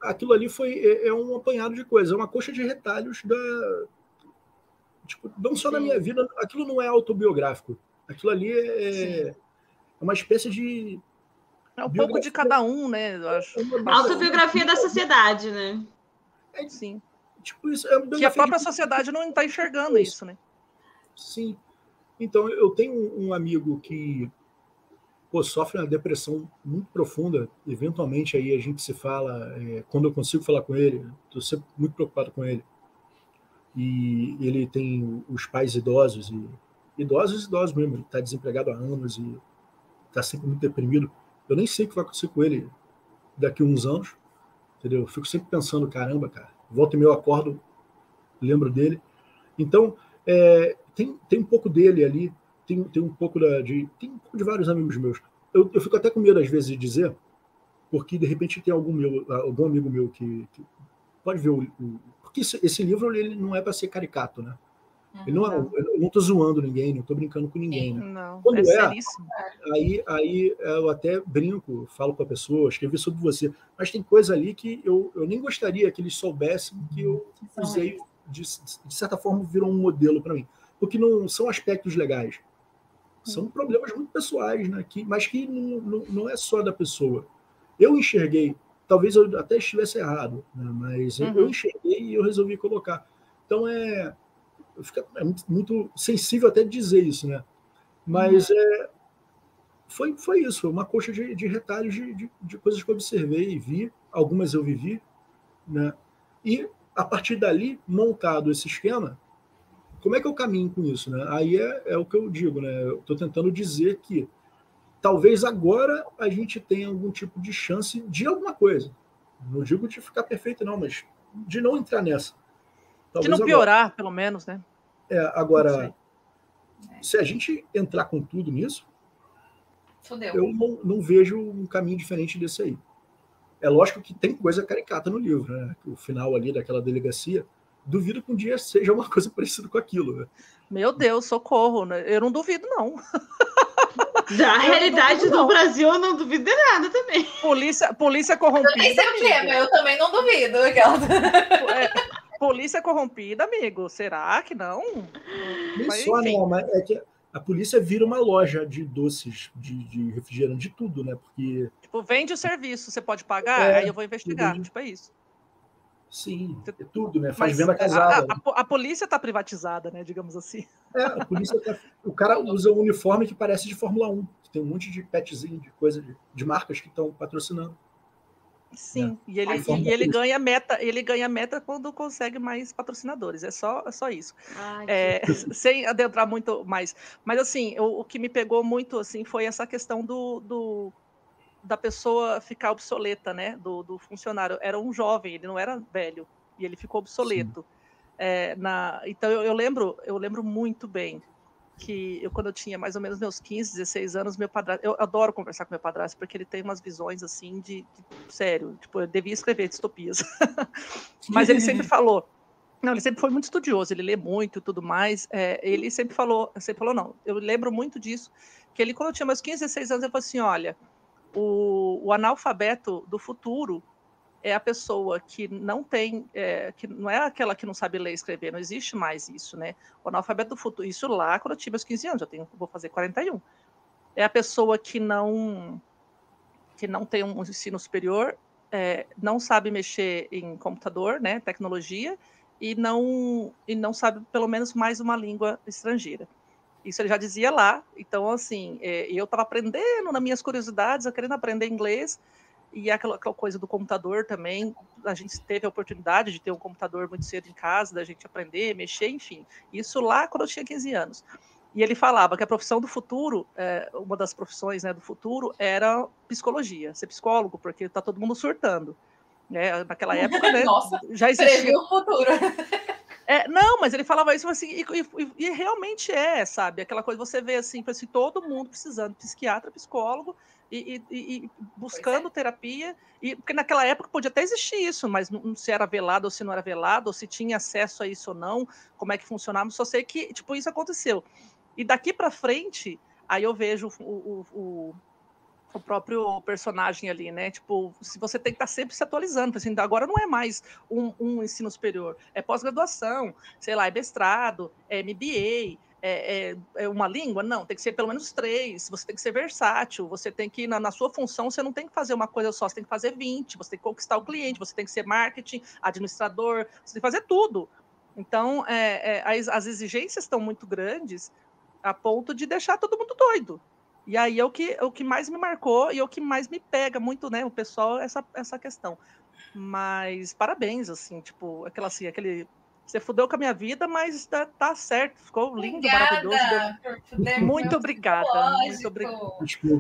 aquilo ali foi é, é, um apanhado de coisas, é uma coxa de retalhos da tipo, não só da minha vida, aquilo não é autobiográfico. Aquilo ali é, é uma espécie de é um pouco de cada um, né? Eu acho. É autobiografia da sociedade, né? É, sim. Tipo, isso é que a própria de... sociedade não está enxergando isso, né? Sim. Então, eu tenho um amigo que pô, sofre uma depressão muito profunda. Eventualmente aí a gente se fala, é, quando eu consigo falar com ele, estou sempre muito preocupado com ele. E ele tem os pais idosos, e idosos idosos mesmo, ele está desempregado há anos e está sempre muito deprimido. Eu nem sei o que vai acontecer com ele daqui a uns anos, entendeu? Eu fico sempre pensando, caramba, cara, volta e meio eu acordo, lembro dele. Então, é, tem, tem um pouco dele ali, tem, tem um pouco da, de. Tem um pouco de vários amigos meus. Eu, eu fico até com medo, às vezes, de dizer, porque de repente tem algum, meu, algum amigo meu que, que pode ver o. o porque esse, livro ele não é para ser caricato, né? Ele não, é, eu não estou zoando ninguém, não estou brincando com ninguém. Né? Não, Quando é, é aí, aí eu até brinco, falo para a pessoa, escrevi sobre você, mas tem coisa ali que eu, eu nem gostaria que eles soubessem que eu usei, de, de certa forma, virou um modelo para mim. Porque não são aspectos legais. São problemas muito pessoais, né? Que, mas que não, não, não é só da pessoa. Eu enxerguei, talvez eu até estivesse errado, né? mas uhum. eu enxerguei e eu resolvi colocar. Então é, fica, é muito, muito, sensível até dizer isso, né? Mas uhum. é, foi, foi isso, foi uma coxa de, de retalhos de, de, de, coisas que eu observei e vi, algumas eu vivi, né? E a partir dali, montado esse esquema, como é que eu caminho com isso, né? Aí é, é o que eu digo, né? Eu estou tentando dizer que talvez agora a gente tenha algum tipo de chance de alguma coisa. Não digo de ficar perfeito, não, mas de não entrar nessa. Talvez de não piorar, agora. pelo menos, né? É, agora, se a gente entrar com tudo nisso, Fudeu. eu não, não, vejo um caminho diferente desse aí. É lógico que tem coisa caricata no livro, né? O final ali daquela delegacia, duvido que um dia seja uma coisa parecida com aquilo. Né? Meu Deus, socorro, né? Eu não duvido, não. Da realidade duvido, do não. Brasil, eu não duvido de nada também. Polícia, polícia corrompida. Eu nem sei o que mas eu também não duvido. É, polícia corrompida, amigo. Será que não? Nem mas, só, não, mas é que a polícia vira uma loja de doces, de, de refrigerante, de tudo, né? Porque. Tipo, vende o serviço, você pode pagar, é, aí eu vou investigar. Tipo, é isso. Sim, é tudo, né? Faz Mas venda casada. A, a, a polícia está privatizada, né? Digamos assim. É, a polícia tá, O cara usa um uniforme que parece de Fórmula 1. Que tem um monte de petzinho, de coisa, de, de marcas que estão patrocinando. Sim, é. e ele, e ele ganha meta, ele ganha meta quando consegue mais patrocinadores. É só, é só isso. Ai, é, sem adentrar muito mais. Mas assim, o, o, que me pegou muito assim foi essa questão do, do da pessoa ficar obsoleta, né? Do, do, funcionário. Era um jovem, ele não era velho, e ele ficou obsoleto. É, na, então eu, eu, lembro, eu lembro muito bem que eu, quando eu tinha mais ou menos meus 15, 16 anos, meu padrasto, eu adoro conversar com meu padrasto, porque ele tem umas visões assim de, de sério, tipo, eu devia escrever distopias. Mas ele sempre falou, não, ele sempre foi muito estudioso, ele lê muito e tudo mais. É, ele sempre falou, sempre falou, não, eu lembro muito disso, que ele, quando eu tinha meus 15, 16 anos, ele falou assim: olha, o, o analfabeto do futuro é a pessoa que não tem, é, que não é aquela que não sabe ler e escrever, não existe mais isso, né? O analfabeto do futuro, isso lá quando eu tive os 15 anos, eu tenho, vou fazer 41. É a pessoa que não que não tem um ensino superior, é, não sabe mexer em computador, né, tecnologia, e não e não sabe pelo menos mais uma língua estrangeira. Isso ele já dizia lá. Então, assim, é, eu estava aprendendo nas minhas curiosidades, eu querendo aprender inglês, e aquela, aquela, coisa do computador também. A gente teve a oportunidade de ter um computador muito cedo em casa, da gente aprender, mexer, enfim. Isso lá quando eu tinha 15 anos. E ele falava que a profissão do futuro, é, uma das profissões né, do futuro, era psicologia, ser psicólogo, porque está todo mundo surtando. Né? Naquela época, né, Nossa, já existia. o futuro. É, não, mas ele falava isso assim, e, e, e, realmente é, sabe? Aquela coisa, você vê assim, assim todo mundo precisando, psiquiatra, psicólogo, e, e buscando é. terapia, e, porque naquela época podia até existir isso, mas não se era velado ou se não era velado, ou se tinha acesso a isso ou não, como é que funcionava, só sei que, tipo, isso aconteceu. E daqui para frente, aí eu vejo o, o, o o próprio personagem ali, né? Tipo, se você tem que estar tá sempre se atualizando, assim, agora não é mais um, um ensino superior, é pós-graduação, sei lá, é mestrado, é MBA, é, é, é, uma língua? Não, tem que ser pelo menos três, você tem que ser versátil, você tem que, na, na, sua função, você não tem que fazer uma coisa só, você tem que fazer 20, você tem que conquistar o cliente, você tem que ser marketing, administrador, você tem que fazer tudo. Então, é, é as, as exigências estão muito grandes a ponto de deixar todo mundo doido. E aí é o que, é o que mais me marcou e é o que mais me pega muito, né? O pessoal, essa, essa questão. Mas parabéns, assim, tipo, aquela assim, aquele. Você fudeu com a minha vida, mas tá, tá certo, ficou lindo, obrigada maravilhoso. Muito obrigada. Muito, obrigada.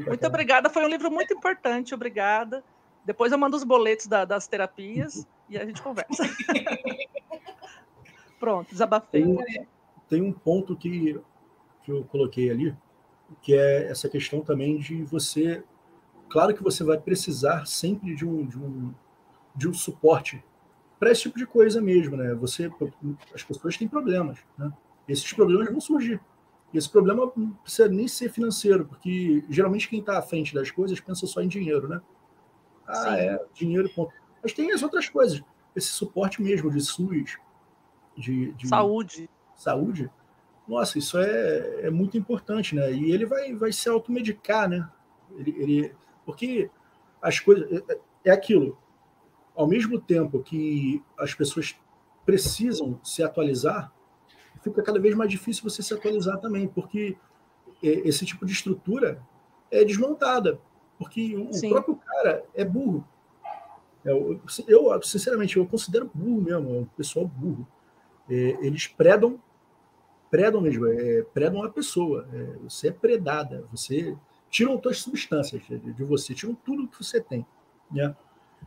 muito obrigada. Foi um livro muito importante, obrigada. Depois eu mando os boletos da, das terapias e a gente conversa. Pronto, desabafei. Tem, tem um ponto que, que eu coloquei ali, que é essa questão também de você. Claro que você vai precisar sempre de um, de um, de um suporte para esse tipo de coisa mesmo, né? Você, as pessoas têm problemas, né? Esses problemas vão surgir. E esse problema não precisa nem ser financeiro, porque geralmente quem está à frente das coisas pensa só em dinheiro, né? Ah, Sim. é, dinheiro, ponto. Mas tem as outras coisas. Esse suporte mesmo de SUS, de, de saúde. Saúde, nossa, isso é, é muito importante, né? E ele vai, vai se automedicar, né? Ele, ele, porque as coisas. É, é aquilo. Ao mesmo tempo que as pessoas precisam se atualizar, fica cada vez mais difícil você se atualizar também, porque é, esse tipo de estrutura é desmontada, porque o Sim. próprio cara é burro. É, eu, sinceramente, eu considero burro mesmo, é um pessoal burro. É, eles predam, predam mesmo, é, predam a pessoa. É, você é predada, você tiram todas as substâncias de, de você, tiram tudo que você tem, né?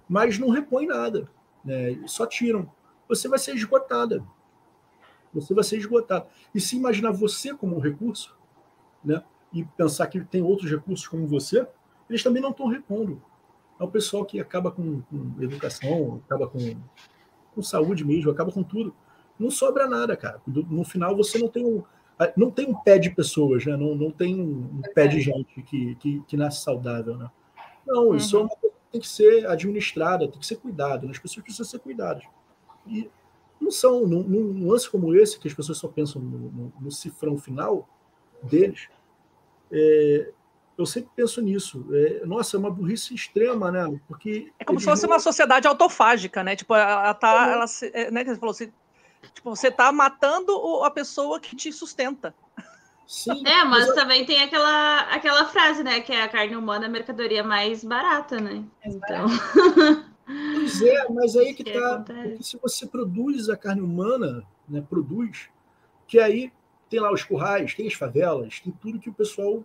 Mas não repõe nada, né? Só tiram. Você vai ser esgotada. Você vai ser esgotado. E se imaginar você como um recurso, né? E pensar que tem outros recursos como você, eles também não estão repondo. É o pessoal que acaba com, com educação, acaba com, com, saúde mesmo, acaba com tudo. Não sobra nada, cara. No final você não tem um, não tem um pé de pessoas, né? não, não tem um, pé de gente que, que, que nasce saudável. Né? Não, isso é uhum. é uma coisa que tem que ser administrada, tem que ser cuidado. Né? As pessoas precisam ser cuidadas. E não são, num, num lance como esse, que as pessoas só pensam no, no, no cifrão final deles, é, eu sempre penso nisso. É, nossa, é uma burrice extrema, né? Porque é como se fosse não... uma sociedade autofágica, né? Tipo, ela tá, é. ela, é, né? Você falou assim, tipo, você tá matando a pessoa que te sustenta. Sim, é, mas, mas também tem aquela, aquela frase, né? Que é a carne humana é a mercadoria mais barata, né? Então. Pois é, mas aí que, que tá. Porque se você produz a carne humana, né? Produz, que aí tem lá os currais, tem as favelas, tem tudo que o pessoal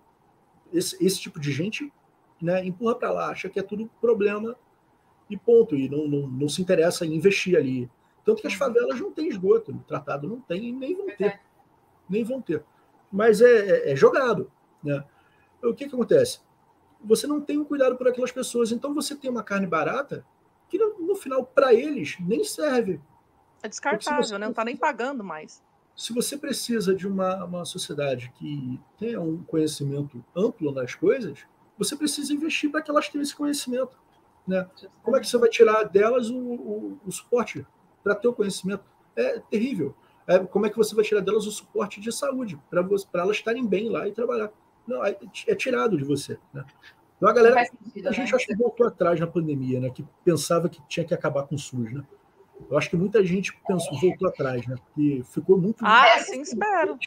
esse, esse tipo de gente né, empurra para lá, acha que é tudo problema e ponto, e não, não, não se interessa em investir ali. Tanto que as favelas não têm esgoto, o tratado não tem e nem vão ter. Nem vão ter. Mas é, é, é jogado. Né? O que, que acontece? Você não tem um cuidado por aquelas pessoas, então você tem uma carne barata que no, no final, para eles, nem serve. É descartável, você... né? não está nem pagando mais se você precisa de uma, uma sociedade que tenha um conhecimento amplo nas coisas, você precisa investir para que elas tenham esse conhecimento. Né? Como é que você vai tirar delas o, o, o suporte para ter o conhecimento? É terrível. É, como é que você vai tirar delas o suporte de saúde para elas estarem bem lá e trabalhar? Não, é, é tirado de você. Né? Então a galera, sentido, a gente né? acho que voltou atrás na pandemia, né? Que pensava que tinha que acabar com o SUS, né? Eu acho que muita gente pensou, voltou atrás, né? Porque ficou muito. Ah, sim, espero.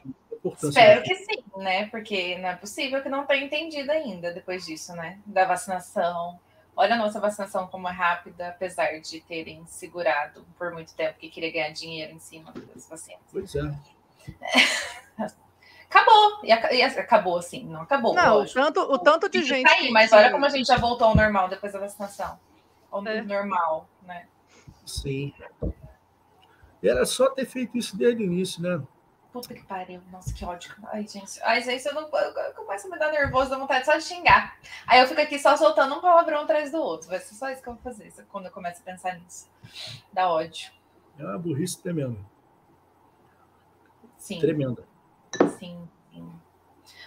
Espero que sim, né? Porque não é possível que não tenha entendido ainda depois disso, né? Da vacinação. Olha a nossa vacinação como é rápida, apesar de terem segurado por muito tempo que queria ganhar dinheiro em cima das vacinas. Pois é. acabou. E, acabou, assim, não acabou. Não, o tanto, o tanto de gente. Aí, mas olha como a gente já voltou ao normal depois da vacinação. Ao é. normal, né? Sim. Era só ter feito isso desde o início, né? Puta que pariu. Nossa, que ódio. Ai, gente. Ai, gente, eu, não, eu começo a me dar nervoso, dá vontade só de xingar. Aí eu fico aqui só soltando um palavrão atrás do outro. Vai ser só isso que eu vou fazer quando eu começo a pensar nisso. Dá ódio. É uma burrice tremenda. Sim. Tremenda. Sim, sim.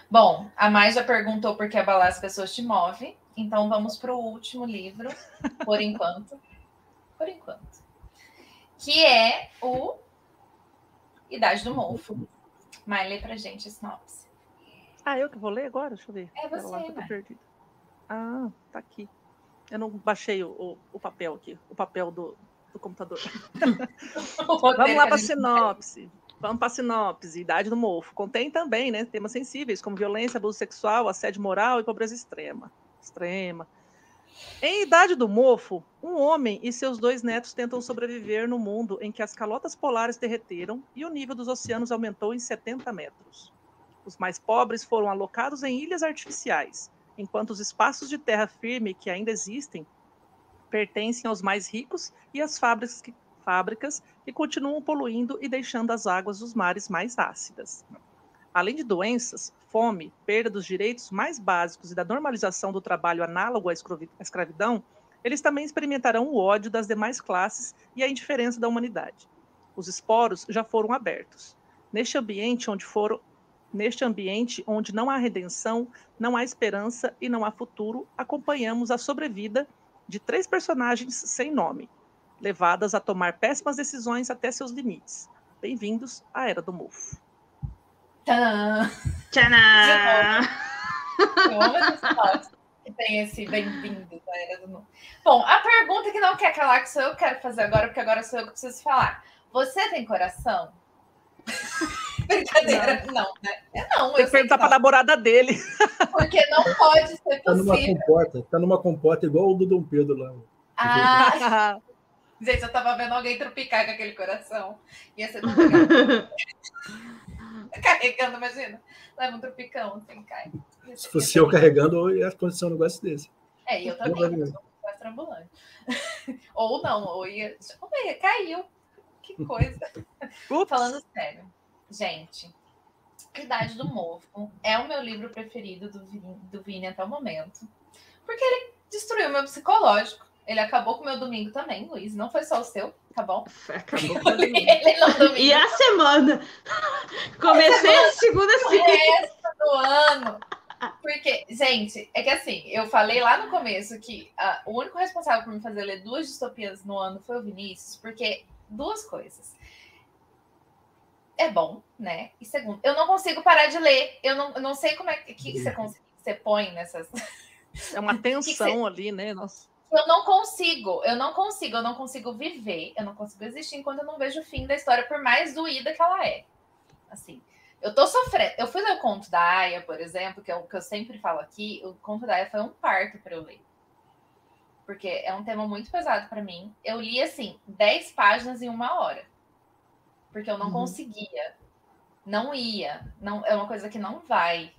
Bom, a mais já perguntou por que abalar as pessoas te move. Então vamos para o último livro, por enquanto por enquanto. Que é o Idade do Mofo. Mas lê pra gente a sinopse. Ah, eu que vou ler agora? Deixa eu ver. É você, lá? Ah, tá aqui. Eu não baixei o, o, o papel aqui, o papel do, do computador. Vamos lá para a sinopse. Vamos para a sinopse. Idade do mofo. Contém também né, temas sensíveis, como violência, abuso sexual, assédio moral e pobreza extrema. Extrema. Em idade do mofo, um homem e seus dois netos tentam sobreviver no mundo em que as calotas polares derreteram e o nível dos oceanos aumentou em 70 metros. Os mais pobres foram alocados em ilhas artificiais, enquanto os espaços de terra firme que ainda existem pertencem aos mais ricos e às fábricas que, fábricas que continuam poluindo e deixando as águas dos mares mais ácidas. Além de doenças, fome, perda dos direitos mais básicos e da normalização do trabalho análogo à escravidão, eles também experimentarão o ódio das demais classes e a indiferença da humanidade. Os esporos já foram abertos. Neste ambiente onde foram Neste ambiente onde não há redenção, não há esperança e não há futuro, acompanhamos a sobrevida de três personagens sem nome, levadas a tomar péssimas decisões até seus limites. Bem-vindos à Era do Mofo. Tcharam! Eu amo esse que tem esse bem-vindo da Era do Bom, a pergunta que não quer calar, que sou eu que quero fazer agora, porque agora sou eu que preciso falar. Você tem coração? Brincadeira, não, né? É não. Tem Eu que perguntar pra não, namorada dele. porque não pode ser Tá numa possível. compota, tá numa compota igual o do Dom Pedro lá. Ah, gente, eu tava vendo alguém trupicar com aquele coração. Ia ser tão legal. Carregando, imagina. Leva um trupicão, assim, cai. Se fosse eu carregando, eu ia acontecer um negócio desse. É, e eu também, eu sou um estrambulante. ou não, ou ia. Olha, caiu. Que coisa. Ups. Falando sério, gente, Idade do Mofo é o meu livro preferido do Vini, do Vini até o momento. Porque ele destruiu meu psicológico. Ele acabou com o meu domingo também, Luiz. Não foi só o seu, tá bom? Acabou. Eu li ele no domingo. E a semana? Comecei a segunda o assim. resto do ano. Porque, gente, é que assim, eu falei lá no começo que ah, o único responsável por me fazer ler duas distopias no ano foi o Vinícius, porque duas coisas. É bom, né? E segundo, eu não consigo parar de ler. Eu não, eu não sei como é que, que você, cons- você põe nessas. É uma tensão ali, né? Nossa. Eu não consigo, eu não consigo, eu não consigo viver, eu não consigo existir enquanto eu não vejo o fim da história, por mais doída que ela é. Assim, eu tô sofrendo. Eu fui ler o conto da Aya, por exemplo, que é o que eu sempre falo aqui. O conto da Aya foi um parto para eu ler. Porque é um tema muito pesado para mim. Eu li, assim, 10 páginas em uma hora. Porque eu não Uhum. conseguia. Não ia. Não, é uma coisa que não vai.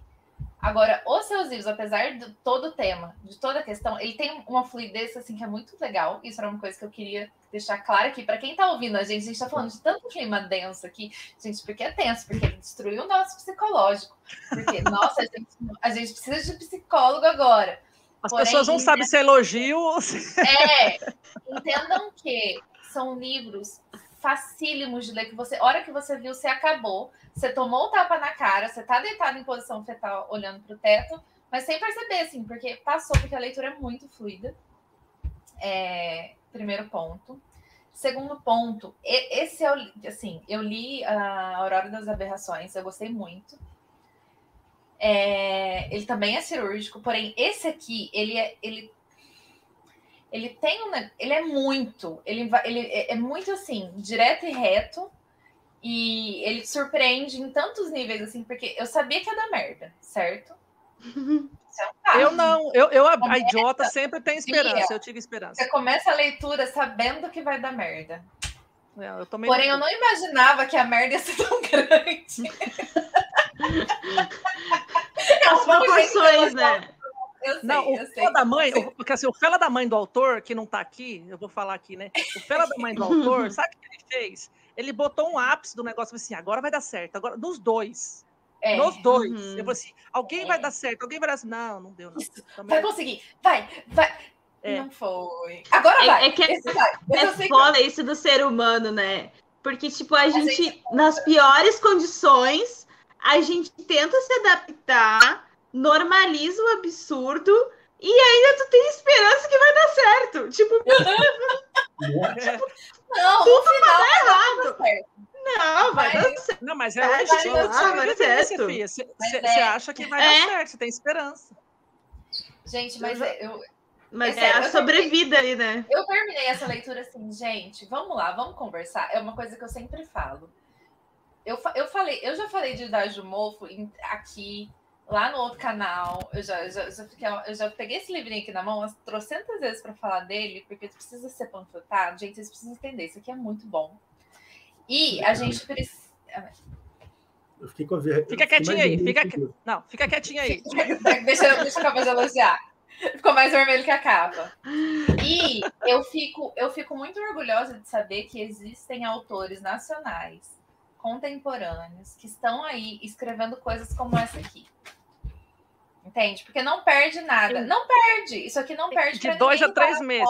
Agora, os seus livros, apesar de todo o tema, de toda a questão, ele tem uma fluidez assim que é muito legal. Isso era uma coisa que eu queria deixar claro aqui para quem tá ouvindo a gente. A gente tá falando de tanto clima denso aqui, gente, porque é tenso, porque ele destruiu o nosso psicológico. Porque, nossa, a gente, a gente precisa de psicólogo agora. As Porém, pessoas não sabem se é elogio ou se... É, entendam que são livros facílimos de ler, que você, hora que você viu, você acabou, você tomou o tapa na cara, você tá deitado em posição fetal, olhando pro teto, mas sem perceber, assim, porque passou, porque a leitura é muito fluida. É, primeiro ponto. Segundo ponto, esse é o, assim, eu li a Aurora das Aberrações, eu gostei muito. É, ele também é cirúrgico, porém esse aqui, ele é, ele ele tem um, ele é muito, ele, ele é é muito assim, direto e reto. E ele surpreende em tantos níveis assim, porque eu sabia que ia dar merda, certo? Isso é um. Eu não, eu, eu a, a idiota sempre tem esperança, Bia. eu tive esperança. Você começa a leitura sabendo que vai dar merda. É, Eu Porém, eu não imaginava que a merda ia ser tão grande. As proporções, né? Eu sei, Não, o eu sei. Da mãe, o, porque assim, o Fela da mãe do autor, que não tá aqui, eu vou falar aqui, né? O Fela da mãe do autor, sabe o que ele fez? Ele botou um ápice do negócio, assim, agora vai dar certo, agora, dos dois, É, nos dois. Uhum. Eu falei assim, alguém É. vai dar certo, alguém vai dar certo. Não, não deu, não. Vai conseguir, vai, vai. É. Não foi. Agora É- vai. é que Esse vai. Esse É sei que- foda isso do ser humano, né? Porque, tipo, a gente, gente- nas piores condições, a gente tenta se adaptar, normaliza o absurdo e ainda tu tem esperança que vai dar certo. Tipo, É. Não, no final vai errado. dar certo. não, vai Vai. dar certo. Não, mas é Vai, o estilo vai dar certo. filha. Você é. acha que vai É. dar certo, você tem esperança. Gente, mas Eu já- eu, Mas É é a sobrevida aí, né? Eu terminei essa leitura assim, gente, vamos lá, vamos conversar. É uma coisa que eu sempre falo. Eu, eu falei, eu já falei de Idade do Mofo aqui, lá no outro canal. Eu já, já, já fiquei- eu já peguei esse livrinho aqui na mão umas trocentas vezes para falar dele, porque precisa ser panfletado. Gente, vocês precisam entender, isso aqui é muito bom. E a gente precisa. Eu fiquei com a ver... Fica quietinho aí, fica que. Não, fica quietinha aí. deixa, eu- deixa eu acabar de elogiar. Ficou mais vermelho que a capa. E eu fico, eu fico muito orgulhosa de saber que existem autores nacionais, contemporâneos, que estão aí escrevendo coisas como essa aqui. Entende? Porque não perde nada. Não perde. Isso aqui não perde De dois a três meses.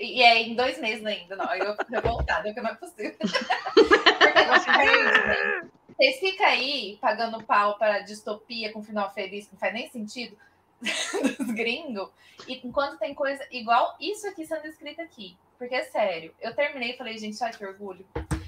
E é em dois meses ainda. Não, eu revoltada, porque não é possível. porque não perde, né? Vocês ficam aí pagando pau para distopia com final feliz, que não faz nem sentido, dos gringos, e enquanto tem coisa igual isso aqui sendo escrita aqui. Porque é sério, eu terminei e falei, gente, olha que orgulho.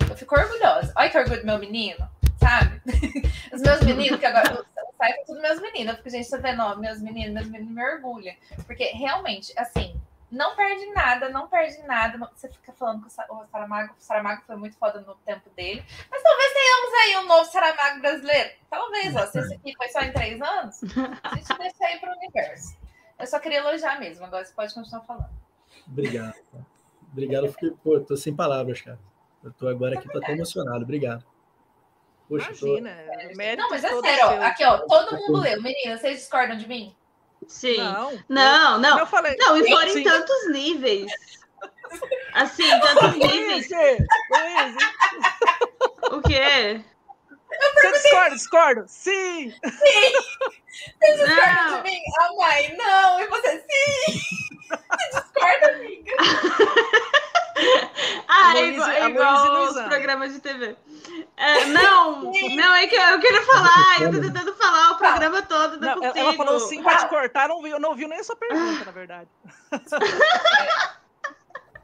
Eu fico orgulhosa. Olha que orgulho do meu menino, sabe? Os meus meninos, que agora o site é tudo meus meninos. Eu fico, gente, tá vendo? Ó, meus meninos, meus meninos me orgulham. Porque realmente, assim, Não perde nada, não perde nada. Você fica falando que o Sa- o Saramago, o Saramago foi muito foda no tempo dele. Mas talvez tenhamos aí um novo Saramago brasileiro. Talvez, ó. Se esse aqui foi só em três anos, a gente deixa aí pro universo. Eu só queria elogiar mesmo, agora você pode continuar falando. Obrigado. Obrigado, eu fiquei, pô, tô sem palavras, cara. Eu tô agora aqui, tô até emocionado. Obrigado. Poxa, tô- Imagina, o mérito Não, mas é todo sério, ó. seu. Aqui, ó. Todo mundo leu. Meninas, vocês discordam de mim? Sim. Não, Não, não. eu falei. Não, e foram Sim. em tantos níveis. Assim, tantos níveis. O quê? você discorda? Discordo? Sim! Discorda Não. de mim? Ah, mãe, não. E você, sim. Você discorda, amiga? Ah, é igual, é igual os programas de TV. É, não, não, é que eu, eu quero falar, eu tô tentando falar o programa todo, não, Não, consigo. ela falou sim pra te cortar, não viu, não viu nem a sua pergunta, na verdade.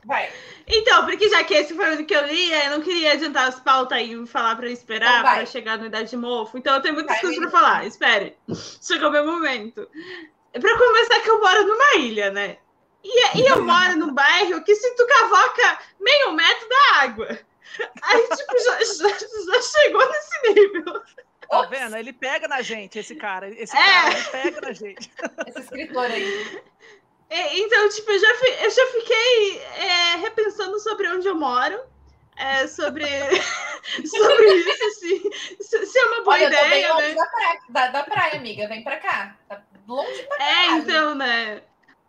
Vai. Então, porque já que esse foi o que eu li, eu não queria adiantar as pautas e falar pra eu esperar Então vai. pra chegar no Idade de Mofo. Então eu tenho muitas Vai, coisas pra menina. falar. Espere. Chegou o meu momento. Pra começar, que eu moro numa ilha, né? E, e eu moro num bairro que se tu cavoca meio metro da água. Aí, tipo, já, já, já chegou nesse nível. Tá vendo? Ele pega na gente, esse cara. Esse É. cara, ele pega na gente. Esse escritor aí. É, Então, tipo, eu já, fi- eu já fiquei é, repensando sobre onde eu moro. é, sobre, sobre isso, assim, se, se é uma boa Olha, eu tô bem ideia, longe né? da, praia, da, da praia, amiga. Vem pra cá. Tá longe pra É, caralho. então, né?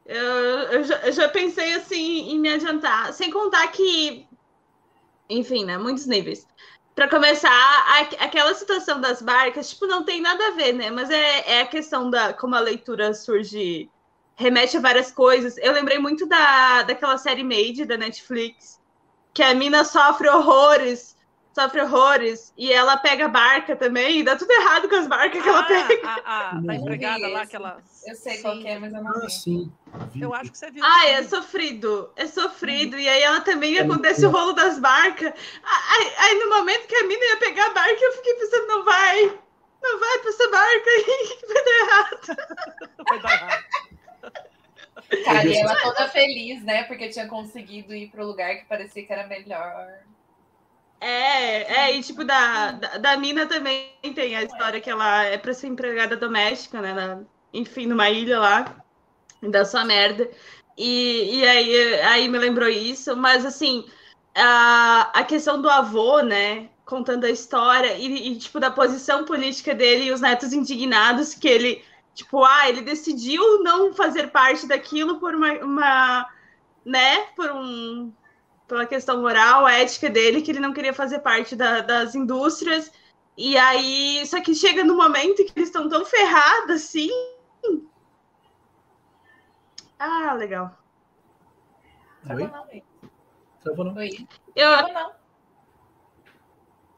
Eu, já, já pensei assim em me adiantar. Sem contar que, enfim, né? Muitos níveis. Pra começar, a- aquela situação das barcas, tipo, não tem nada a ver, né? Mas é, é a questão da como a leitura surge, remete a várias coisas. Eu lembrei muito da, daquela série Made da Netflix, que a mina sofre horrores, sofre horrores, e ela pega a barca também, e dá tudo errado com as barcas que ela pega. Ah, a, a, Não a vi empregada lá, esse. aquela. Eu sei qual que é, mas eu não Ah, sim. Eu acho que você viu. Ai, é sofrido, é sofrido. E aí ela também É acontece o rolo das barcas. Aí, aí no momento que a mina ia pegar a barca, eu fiquei pensando, não vai. Não vai pra essa barca aí, vai dar errado. Vai dar errado. Cara, e ela toda feliz, né? Porque tinha conseguido ir pro lugar que parecia que era melhor. É, é, e tipo, da, da, da mina também tem a história que ela é pra ser empregada doméstica, né? na- enfim, numa ilha lá, da sua merda. E, e aí, aí me lembrou isso, mas assim, a, a questão do avô, né? Contando a história e, e, tipo, da posição política dele e os netos indignados que ele, tipo, ah, ele decidiu não fazer parte daquilo por uma, uma né, por um, pela questão moral, ética dele, que ele não queria fazer parte da- das indústrias. E aí, só que chega no momento que eles estão tão ferrados assim. Ah, legal. Travou Oi? não, Oi. Travou não? Oi. Eu, Travou não.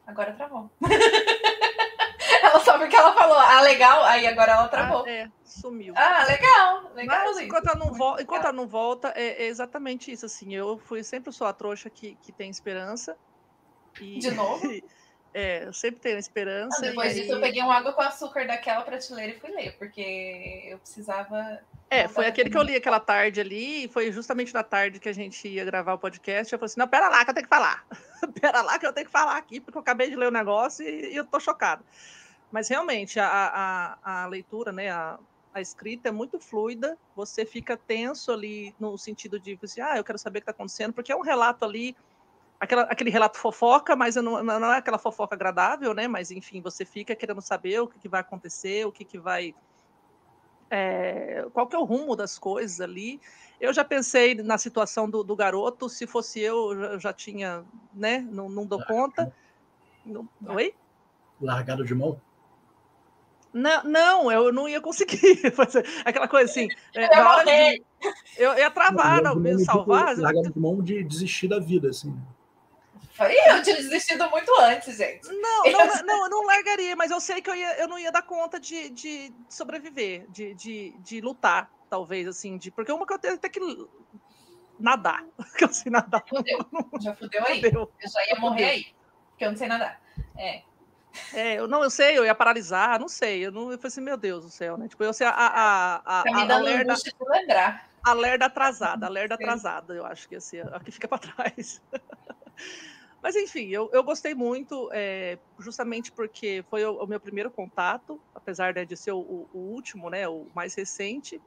Agora travou. ela só porque ela falou, ah, legal, aí agora ela travou. Ah, é, sumiu. Ah, legal, legal, Mas enquanto ela não, vol enquanto ela não volta, é, é exatamente isso. Assim, eu fui sempre sou a trouxa que, que tem esperança. E, De novo? É, eu sempre tenho esperança. Ah, depois disso, eu aí- peguei um água com açúcar daquela prateleira e fui ler, porque eu precisava. É, foi tava aquele que eu li aquela tarde ali, e foi justamente na tarde que a gente ia gravar o podcast. Eu falei assim: não, pera lá que eu tenho que falar. pera lá que eu tenho que falar aqui, porque eu acabei de ler o negócio e, e eu tô chocada. Mas realmente, a, a, a leitura, né, a, a escrita é muito fluida, você fica tenso ali no sentido de, assim, ah, eu quero saber o que está acontecendo, porque é um relato ali, aquela, aquele relato fofoca, mas não, não é aquela fofoca agradável, né? Mas enfim, você fica querendo saber o que, que vai acontecer, o que, que vai é, qual que é o rumo das coisas ali. Eu já pensei na situação do, do garoto, se fosse eu, eu já, já tinha, né? Não, não dou conta. Não- Oi? Largado de mão? Não, não, eu não ia conseguir fazer aquela coisa assim. é, Eu morrer. de, eu ia travar, não, Largado de me salvar. Largado de mão de desistir da vida, assim. Foi eu tinha desistido muito antes, gente. Não, não, não, eu não largaria, mas eu sei que eu, ia, eu não ia dar conta de, de sobreviver, de, de, de lutar, talvez, assim, de, porque uma que eu tenho até que nadar, que eu sei nadar, Fudeu. Já fudeu aí. fudeu. Eu já ia morrer aí. Porque eu não sei nadar. É. É, eu não, eu sei, eu ia paralisar, não sei, eu não, eu falei assim, meu Deus do céu, né? Tipo, eu sei a a a, Tá a, a dando mulher da, angústia de lembrar. A lerda atrasada, a lerda atrasada, eu acho que assim, a que fica para trás. Mas enfim, eu, eu gostei muito, é, justamente porque foi o, o, meu primeiro contato, apesar né, de ser o, o, último, né, o mais recente.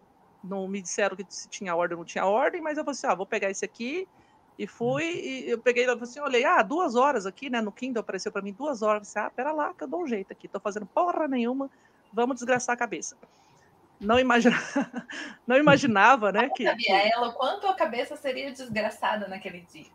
Não me disseram que se tinha ordem ou não tinha ordem, mas eu falei assim: ah, vou pegar esse aqui. E fui, e eu peguei, eu assim, olhei, ah, duas horas aqui, né? No Kindle apareceu para mim duas horas. Eu falei, ah, pera lá, que eu dou um jeito aqui, tô fazendo porra nenhuma, vamos desgraçar a cabeça. Não, imagina... não imaginava, né? que, sabia ela o quanto a cabeça seria desgraçada naquele dia.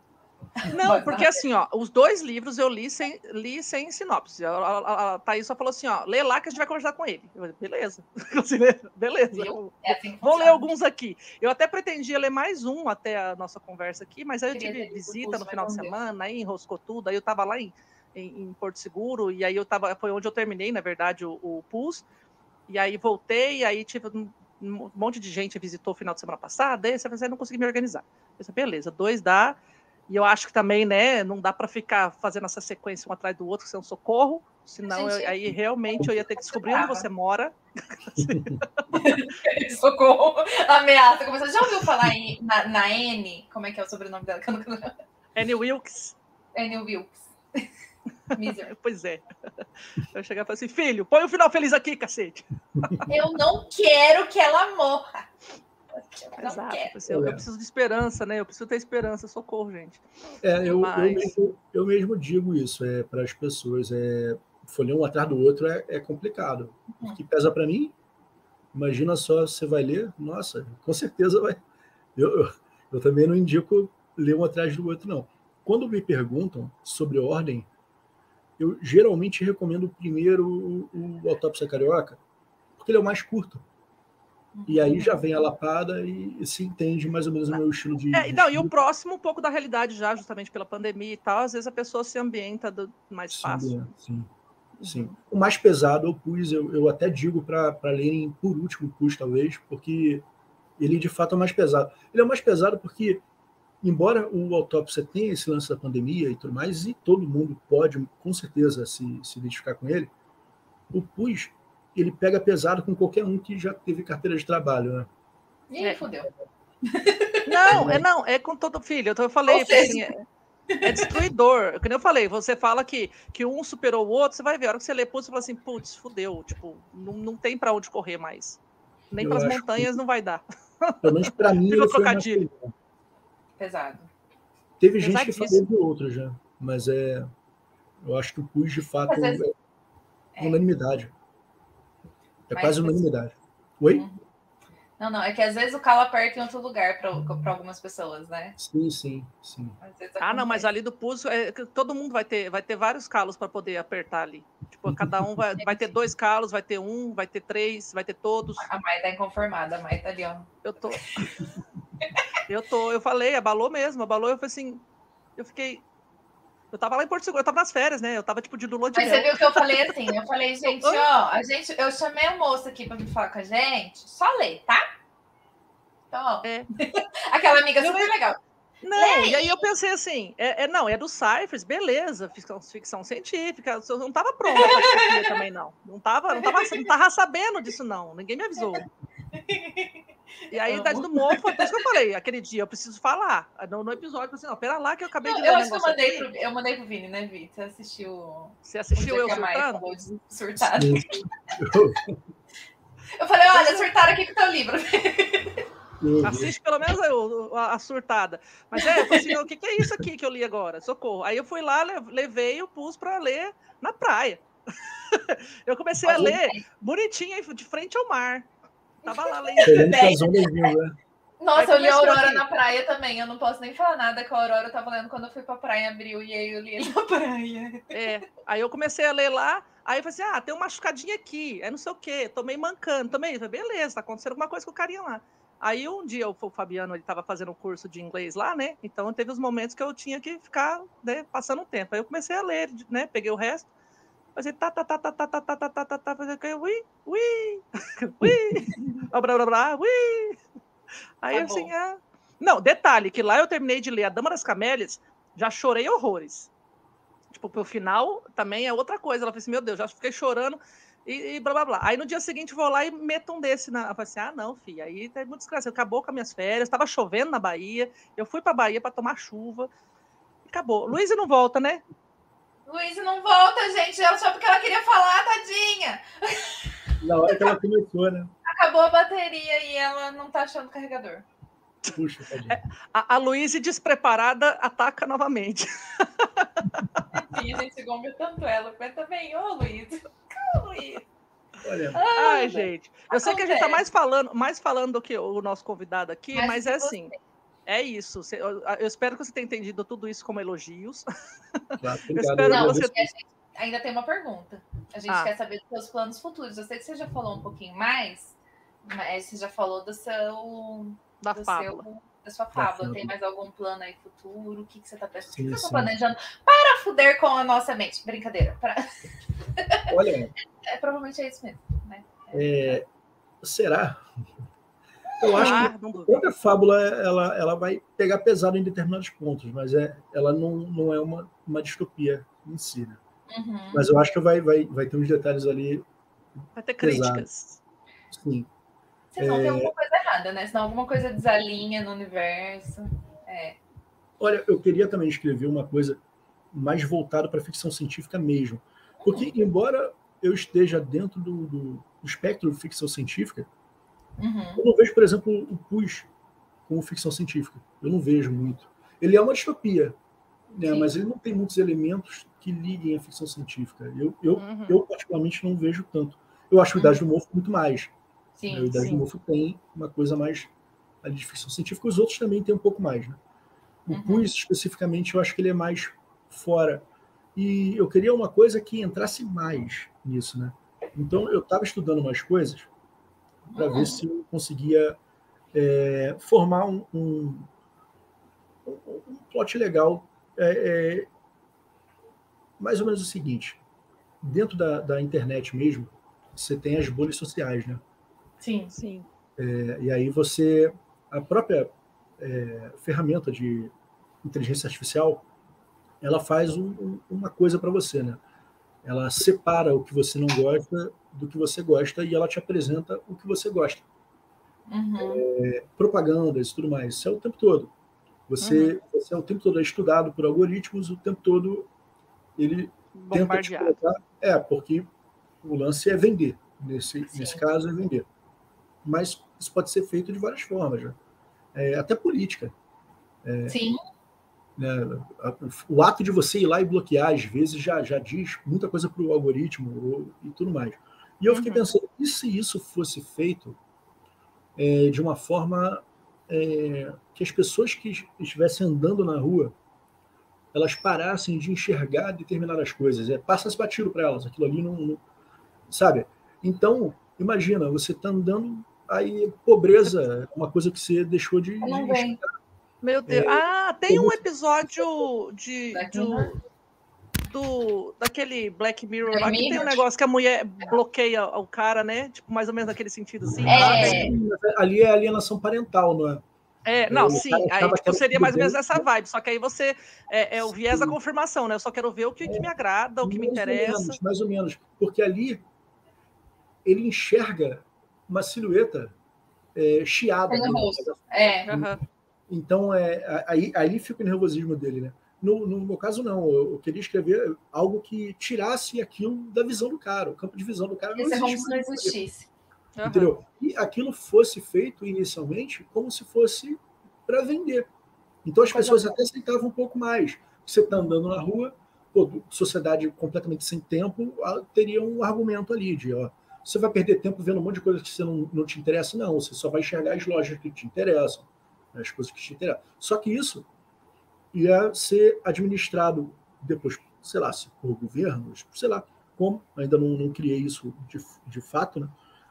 Não, porque assim, ó, os dois livros eu li sem, li sem sinopse. A, a, a Thaís só falou assim, ó, lê lá que a gente vai conversar com ele. Eu, beleza. beleza. É assim Vou ler alguns aqui. Eu até pretendia ler mais um até a nossa conversa aqui, mas aí eu tive visita no final de semana, aí enroscou tudo, aí eu tava lá em, em, em, Porto Seguro, e aí eu tava, foi onde eu terminei, na verdade, o, o PUS, e aí voltei, e aí tive um, um monte de gente visitou o final de semana passada, aí você não consegui me organizar. Eu disse, beleza, dois dá, e eu acho que também, né, não dá para ficar fazendo essa sequência um atrás do outro, é um socorro, senão gente, eu, aí realmente eu ia ter que descobrir onde você mora. socorro, ameaça. Começou, já ouviu falar em, na, na N? Como é que é o sobrenome dela? Annie Wilkes. Annie Wilkes. pois é. Eu chegar e falar assim, filho, põe o um final feliz aqui, cacete. Eu não quero que ela morra. Exato. Eu, eu, preciso de esperança, né? Eu preciso ter esperança, socorro, gente. É, eu, Mas... eu, mesmo, eu mesmo digo isso é, para as pessoas. É, folhear um atrás do outro é, é complicado. O que pesa para mim, imagina só, você vai ler, nossa, com certeza vai. Eu, eu, eu, também não indico ler um atrás do outro, não. Quando me perguntam sobre ordem, eu geralmente recomendo primeiro o, o Autópsia Carioca, porque ele é o mais curto. E aí já vem a lapada e, se entende mais ou menos o meu estilo de. É, não, e o próximo, um pouco da realidade já, justamente pela pandemia e tal, às vezes a pessoa se ambienta do, mais se fácil. sim, sim. Uhum. O mais pesado eu pus, eu, eu até digo para lerem por último, pus talvez, porque ele de fato é mais pesado. Ele é mais pesado porque, embora o autópsia tenha esse lance da pandemia e tudo mais, e todo mundo pode com certeza se, se identificar com ele, o PUS ele pega pesado com qualquer um que já teve carteira de trabalho, né? Ih, é. fodeu. Não, é não, é com todo filho. Então eu falei, assim, é, é, destruidor. Como eu falei, você fala que, que um superou o outro, você vai ver, a hora que você lê putz, você fala assim, putz, fudeu, tipo, não, não tem para onde correr mais. Nem para as montanhas que... não vai dar. Pelo menos para mim, ele trocadilho. Pesado. Teve gente que falou de outro já, mas é. Eu acho que o Pus, de fato, é, é unanimidade. É Mas, quase unanimidade. Oi? Uhum. Não, não, é que às vezes o calo aperta em outro lugar para algumas pessoas, né? Sim, sim, sim. Ah, não, mas ali do pulso, é, todo mundo vai ter, vai ter vários calos para poder apertar ali. Tipo, cada um vai, vai ter dois calos, vai ter um, vai ter três, vai ter todos. A Mai tá inconformada, a Mai tá ali, ó. Eu tô. eu tô, eu falei, abalou mesmo, abalou, eu falei assim, eu fiquei, eu tava lá em Porto Seguro, eu tava nas férias, né? Eu tava tipo de lua de Mas você viu que eu falei assim? Eu falei, gente, ó, a gente, eu chamei o moço aqui pra vir falar com a gente, só ler, tá? Então, ó. É. Aquela amiga super eu... legal. Não, e aí eu pensei assim, é, é, não, é do Cyphers, beleza, ficção, ficção científica, eu não tava pronta pra também, não. Não tava, não tava, não tava sabendo disso, não. Ninguém me avisou. E aí, idade do mofo, foi isso que eu falei. Aquele dia, eu preciso falar. No, no episódio, assim, não, pera lá que eu acabei não, de ver Eu acho que eu mandei, pro, eu mandei pro Vini, né, Vi? Você assistiu. Você assistiu eu surtando? surtado. eu falei, olha, surtaram aqui com o teu livro. Assiste pelo menos a, a, surtada. Mas é, eu falei assim, o que, que, é isso aqui que eu li agora? Socorro. Aí eu fui lá, levei o pus para ler na praia. eu comecei a ler bonitinha, de frente ao mar. Tava lá lendo. Né? Nossa, eu li a Aurora na praia também. Eu não posso nem falar nada que a Aurora eu tava lendo quando eu fui pra praia em abril. E aí eu li ele na praia. É. Aí eu comecei a ler lá. Aí eu falei assim: ah, tem uma machucadinha aqui. É não sei o quê. Tomei mancando. Tomei. Beleza, tá acontecendo alguma coisa com o carinha lá. Aí um dia o Fabiano ele estava fazendo um curso de inglês lá, né? Então teve os momentos que eu tinha que ficar né, passando um tempo. Aí eu comecei a ler, né? Peguei o resto. Fazia tá, tá, tá, tá, tá, tá, tá, tá, tá, tá, tá, fazia ui, ui, ui, blá, blá, blá, ui. Aí assim, ah... Não, detalhe, que lá eu terminei de ler A Dama das Camélias, já chorei horrores. Tipo, pro final também é outra coisa. Ela falou assim, meu Deus, já fiquei chorando. E, e blá blá blá. Aí no dia seguinte vou lá e meto um desse na. Eu falei assim: ah, não, filha, aí tá muito desgraçado. Acabou com as minhas férias, tava chovendo na Bahia. Eu fui pra Bahia para tomar chuva. E acabou. Luísa não volta, né? Luísa não volta, gente. Ela só porque ela queria falar, tadinha. Na hora que ela começou, né? Acabou a bateria e ela não tá achando carregador. Puxa, tadinha. É, A, a Luísa despreparada ataca novamente. Sim, a gente gomba tanto ela. Mas também, ô Luísa. Ô, Luísa. Olha, Ai, gente. Eu sei que a gente tá Acontece. mais falando, mais falando do que o nosso convidado aqui, Mas mas, é você- assim. É isso. Eu, espero que você tenha entendido tudo isso como elogios. claro, Eu obrigado. espero Não, que você- ainda tem uma pergunta. A gente Ah. quer saber dos seus planos futuros. Eu sei que você já falou um pouquinho mais, mas você já falou do seu. Da do fábula. seu- da sua fábula. Tem mais algum plano aí futuro? O que, que você tá pensando? O que Sim, você tá sim. planejando para fuder com a nossa mente? Brincadeira. Pra- Olha, É, provavelmente é isso mesmo. é, será? Eu acho que Ah. Toda fábula ela, ela vai pegar pesado em determinados pontos, mas é, ela não, não é uma, uma distopia em si. Né? Uhum. Mas eu acho que vai, vai, vai ter uns detalhes ali, Vai ter Pesado. críticas. sim. Senão É. tem alguma coisa errada, né? Senão alguma coisa desalinha no universo. É. Olha, eu queria também escrever uma coisa mais voltada para ficção científica mesmo. Porque, embora eu esteja dentro do, do, do espectro de ficção científica, Uhum. eu não vejo, por exemplo, o PUS como ficção científica. Eu não vejo muito. Ele é uma distopia, né? Sim. mas ele não tem muitos elementos que liguem à ficção científica. Eu, eu, Uhum. eu particularmente, não vejo tanto. Eu acho o Idade do Mofo muito mais. Sim, né? O Idade sim. do Mofo tem uma coisa mais ali de ficção científica, os outros também têm um pouco mais. Né? O Uhum. PUS, especificamente, eu acho que ele é mais fora. E eu queria uma coisa que entrasse mais nisso. Né? Então, eu estava estudando umas coisas para Uhum. ver se eu conseguia é, formar um, um, um- plot legal. É, é, mais ou menos o seguinte: dentro da, da internet mesmo, você tem as bolhas sociais, né? Sim. Sim. É, e aí você, a própria é, ferramenta de inteligência artificial, ela faz um- um- uma coisa para você, né? Ela separa o que você não gosta do que você gosta e ela te apresenta o que você gosta Uhum. propagandas e tudo mais. Isso é o tempo todo. Você, você é o tempo todo estudado por algoritmos, o tempo todo ele tenta te colocar. É, porque o lance é vender. Nesse, Sim. nesse caso, é vender. Mas isso pode ser feito de várias formas. né? É, até política. Sim. né? A- O ato de você ir lá e bloquear, às vezes, já, já diz muita coisa para o algoritmo ou- e tudo mais. E eu fiquei Uhum. pensando, e se isso fosse feito é, de uma forma é, que as pessoas que estivessem andando na rua elas parassem de enxergar determinadas coisas, é, passa-se batido para elas, aquilo ali não, não- Sabe? Então, imagina, você está andando, aí pobreza é uma coisa que você deixou de. Não de vem. Meu Deus. É, ah, tem um episódio de, Black do, daquele Black Mirror Black lá que tem um negócio que a mulher bloqueia o cara, né? Tipo, mais ou menos naquele sentido assim. É. Ali é alienação parental, não é? É, não, O sim. Aí tipo, seria mais ou menos essa vibe. Só que aí você é, é o viés da Sim. confirmação, né? Eu só quero ver o que, que me agrada, o que me Mais ou interessa. menos, mais ou menos. Porque ali ele enxerga uma silhueta é, chiada. O né? rosto. É. Aham. Então, é, aí, aí fica o nervosismo dele, né? No, no meu caso, não. Eu, eu queria escrever algo que tirasse aquilo da visão do cara. O campo de visão do cara não Esse é existe não existisse. aham. Entendeu? E aquilo fosse feito inicialmente como se fosse para vender. Então as pessoas até aceitavam um pouco mais. Você está andando na rua, pô, sociedade completamente sem tempo, ah, teria um argumento ali de, ó, você vai perder tempo vendo um monte de coisa que você não, não te interessa, não. Você só vai enxergar as lojas que te interessam, as coisas que te interessam. Só que isso ia ser administrado depois, sei lá, se por governos, sei lá como, ainda não, não criei isso de, de fato, né?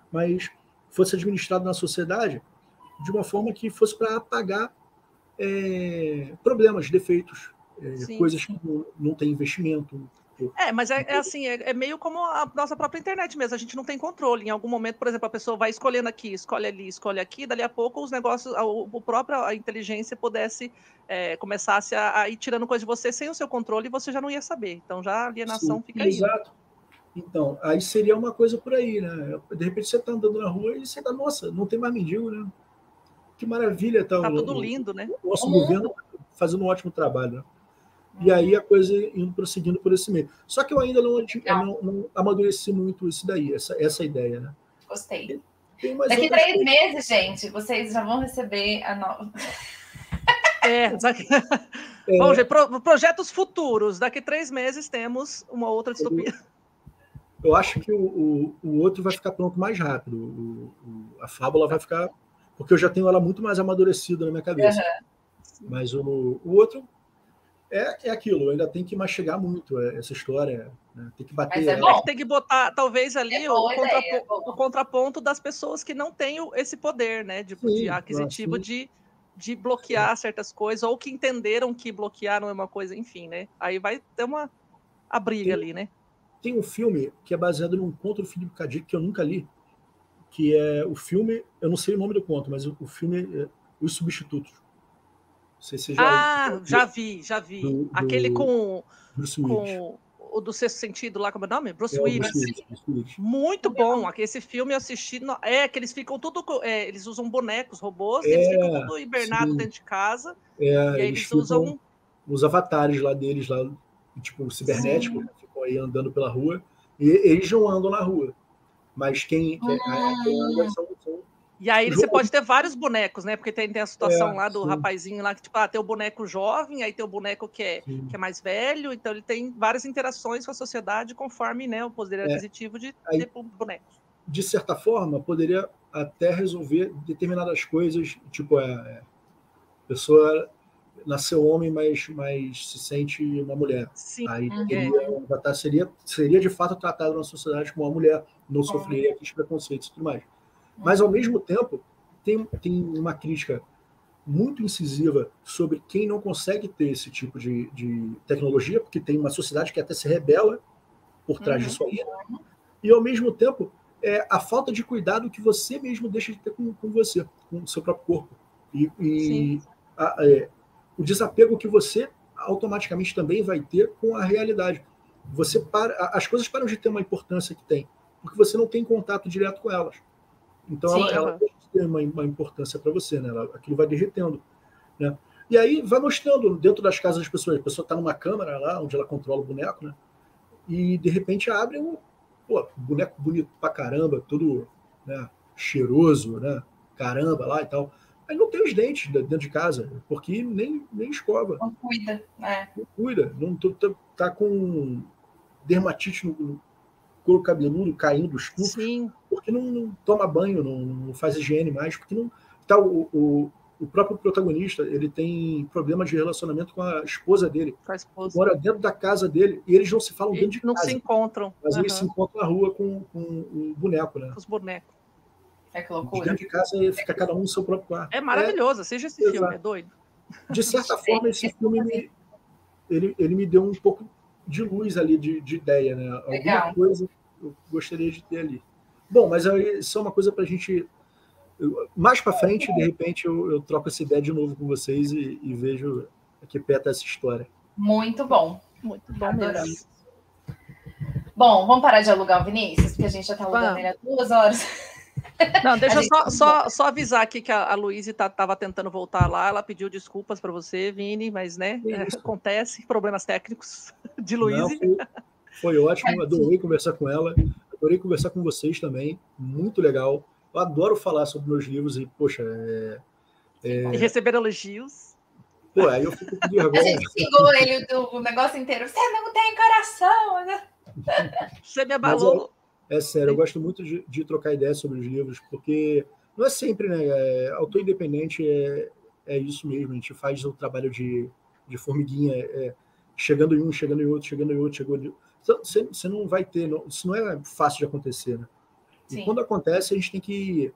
mas fosse administrado na sociedade de uma forma que fosse para apagar é, problemas, defeitos, é, coisas que não, não tem investimento. É, mas é, é assim, é, é meio como a nossa própria internet mesmo. A gente não tem controle. Em algum momento, por exemplo, a pessoa vai escolhendo aqui, escolhe ali, escolhe aqui, dali a pouco os negócios, a, o, o próprio a inteligência pudesse é, começasse a, a ir tirando coisa de você sem o seu controle e você já não ia saber. Então já a alienação Sim, fica aí. Exato. Então, aí seria uma coisa por aí, né? De repente você está andando na rua e você tá, nossa, não tem mais mendigo, né? Que maravilha. Tá, Tá o- tudo o- lindo, né? O nosso Uhum. governo fazendo um ótimo trabalho, né? E aí a coisa indo prosseguindo por esse meio. Só que eu ainda não, não, não amadureci muito isso daí, essa, essa ideia, né? Gostei. Daqui três coisas. meses, gente, vocês já vão receber a nova. É, daqui- É, Bom, gente, pro- projetos futuros. Daqui três meses temos uma outra distopia. eu acho que o, o, o outro vai ficar pronto mais rápido. O- o- a fábula vai ficar. Porque eu já tenho ela muito mais amadurecida na minha cabeça. Mas o, o outro é, é aquilo, ainda tem que mastigar muito é, essa história. né? Tem que bater. Mas é bom. Tem que botar, talvez, ali É o, contrapo- ideia, é o contraponto das pessoas que não têm esse poder, né? De, Sim, de aquisitivo sim. de, de bloquear certas coisas, ou que entenderam que bloquear não é uma coisa, enfim, né? Aí vai ter uma a briga Sim. ali, né? Tem um filme que é baseado num conto do K. Dick que eu nunca li, que é o filme, eu não sei o nome do conto, mas o, o filme é Os Substitutos. Não sei se você já Ah, já vi, já vi. Do- do- Aquele com, Bruce com o do sexto sentido lá, como é o nome? Bruce É Willis. Bruce Willis, Bruce Willis. Muito bom. Esse filme eu assisti. no- É, que eles ficam tudo. é, eles usam bonecos, robôs, e eles É, ficam tudo hibernados sim. dentro de casa. É, e aí eles eles usam. os avatares lá deles, lá, tipo, cibernéticos, né? ficam aí andando pela rua. E eles não andam na rua. Mas quem, quem, Ah. quem anda são E aí jogo. você pode ter vários bonecos, né? Porque tem, tem a situação É, lá do sim. rapazinho lá que, tipo, ah, tem o boneco jovem, aí tem o boneco que é, Sim. que é mais velho, então ele tem várias interações com a sociedade conforme né, o poder aquisitivo de É. Aí- ter bonecos. de certa forma, poderia até resolver determinadas coisas, tipo, é, é, a pessoa nasceu homem, mas, mas se sente uma mulher. Sim. Aí Uhum. teria, Avatar seria, seria de fato tratado na sociedade como uma mulher, não sofreria aqueles preconceitos e tudo mais. Mas, ao mesmo tempo, tem, tem uma crítica muito incisiva sobre quem não consegue ter esse tipo de, de tecnologia, porque tem uma sociedade que até se rebela por trás Uhum. disso aí. E, ao mesmo tempo, é a falta de cuidado que você mesmo deixa de ter com, com você, com o seu próprio corpo. E, e a- é, o desapego que você automaticamente também vai ter com a realidade. Você para, as coisas param de ter uma importância que tem, porque você não tem contato direto com elas. Então Sim, ela, ela ter uma, uma importância para você, né? Ela- aquilo vai derretendo. Né? E aí vai mostrando dentro das casas das pessoas. A pessoa está numa câmera lá, onde ela controla o boneco, né? E de repente abre um pô, boneco bonito pra caramba, todo né, cheiroso, né? Caramba lá e tal. Aí não tem os dentes dentro de casa, porque nem, nem escova Não cuida, né? não cuida, não tô- tá, tá com dermatite no, no couro cabeludo caindo dos tufos, Sim. Porque não, não toma banho, não, não faz higiene mais, porque não tá o, o, o próprio protagonista, ele tem problema de relacionamento com a esposa dele, Com a esposa. mora dentro da casa dele e eles não se falam E dentro de não casa, se encontram. mas eles se encontram na rua com, com o boneco, né? com os bonecos. É que loucura. dentro de casa fica cada um no seu próprio quarto. É maravilhoso. Seja esse Exato. filme, é doido. de certa forma, esse filme me, ele, ele me deu um pouco de luz ali, de, de ideia, né? Alguma Legal. coisa eu gostaria de ter ali. Bom, mas aí, isso é uma coisa para a gente. mais para frente, de repente, eu, eu troco essa ideia de novo com vocês e, e vejo a que pé tá essa história. Muito bom. Muito bom Adoramos. mesmo. Bom, vamos parar de alugar o Vinícius, porque a gente já tá alugando Vamos. ele há duas horas. Não, deixa eu gente só, tá só, só avisar aqui que a, a Luísa estava tentando voltar lá. Ela pediu desculpas para você, Vini, mas né, é, isso. acontece, problemas técnicos de Luísa. foi, foi ótimo, adorei conversar com ela, adorei conversar com vocês também, muito legal. Eu adoro falar sobre meus livros e, poxa, é, E receber elogios. pô, aí eu fico com A vergonha. gente xingou ele o, o negócio inteiro. Você não tem coração, né? Você me abalou. É sério, eu gosto muito de, de trocar ideias sobre os livros, porque não é sempre, né? É, autor independente é, é isso mesmo, a gente faz o trabalho de, de formiguinha, é, chegando em um, chegando em outro, chegando em outro, chegando em outro. Então, Você, você não vai ter, não- isso não é fácil de acontecer, né? E Sim. quando acontece, a gente tem que,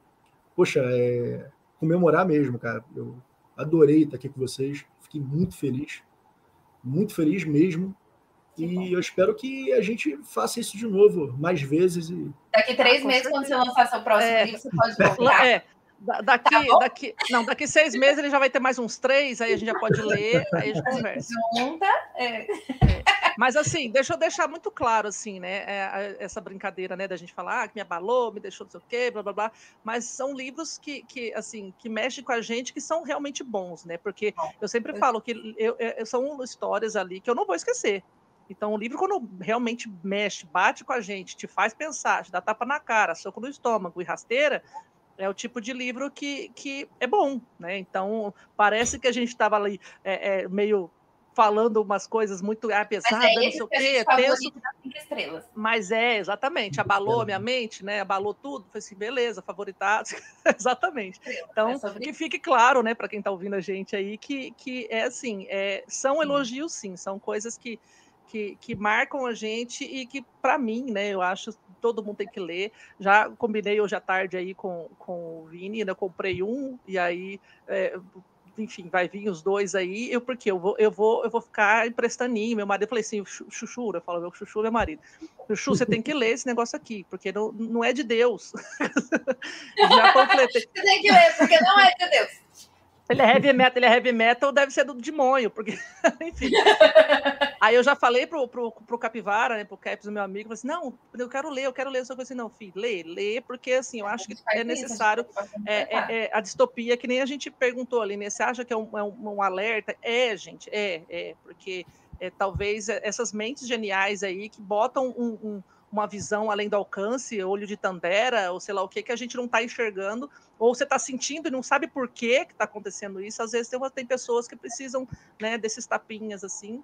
poxa, é, comemorar mesmo, cara. Eu adorei estar aqui com vocês, fiquei muito feliz, muito feliz mesmo. E eu espero que a gente faça isso de novo, mais vezes. E Daqui três Ah, meses, quando você certeza. lançar seu próximo É. livro, você pode voltar. É, da- daqui, Tá bom. daqui, não, daqui seis meses ele já vai ter mais uns três, aí a gente já pode ler, aí a gente conversa. Junta. É. Mas assim, deixa eu deixar muito claro, assim, né? é, essa brincadeira, né, da gente falar ah, que me abalou, me deixou não sei o quê, blá blá blá. Mas são livros que, que assim, que mexem com a gente, que são realmente bons, né? Porque eu sempre falo que eu, eu, são histórias ali que eu não vou esquecer. Então, o livro, quando realmente mexe, bate com a gente, te faz pensar, te dá tapa na cara, soco no estômago e rasteira, é o tipo de livro que, que é bom, né? Então, parece que a gente estava ali é, é, meio falando umas coisas muito ah, pesadas, é não sei o quê, tenso. Estrelas. Mas é, exatamente, abalou a minha mente, né? Abalou tudo. Falei assim, beleza, favoritado. exatamente. Então, é que fique claro, né, para quem está ouvindo a gente aí, que, que é assim, é, são elogios, sim, são coisas que que, que marcam a gente e que, para mim, né, eu acho todo mundo tem que ler. Já combinei hoje à tarde aí com, com o Vini, né, comprei um, e aí, é, enfim, vai vir os dois aí. Eu, porque eu vou, eu vou, eu vou ficar emprestaninho. Meu marido, eu falei assim, chuchu, eu falo, meu chuchu é meu marido. Chuchu, você tem que ler esse negócio aqui, porque não, não é de Deus. Já completei. Você tem que ler, porque não é de Deus. Ele é heavy metal, ele é heavy metal, deve ser do demônio, porque, enfim. Aí eu já falei pro, pro, pro Capivara, né, pro Caps, meu amigo, falei assim, não, eu quero ler, eu quero ler, só que assim, não, filho, lê, lê, porque assim, eu acho que é necessário é, é, é, a distopia, que nem a gente perguntou ali, né, você acha que é um, é um, um alerta? É, gente, é, é, porque é, talvez essas mentes geniais aí que botam um, um uma visão além do alcance, olho de Tandera, ou sei lá o que, que a gente não está enxergando, ou você está sentindo e não sabe por que está acontecendo isso. Às vezes tem, tem pessoas que precisam né, desses tapinhas assim.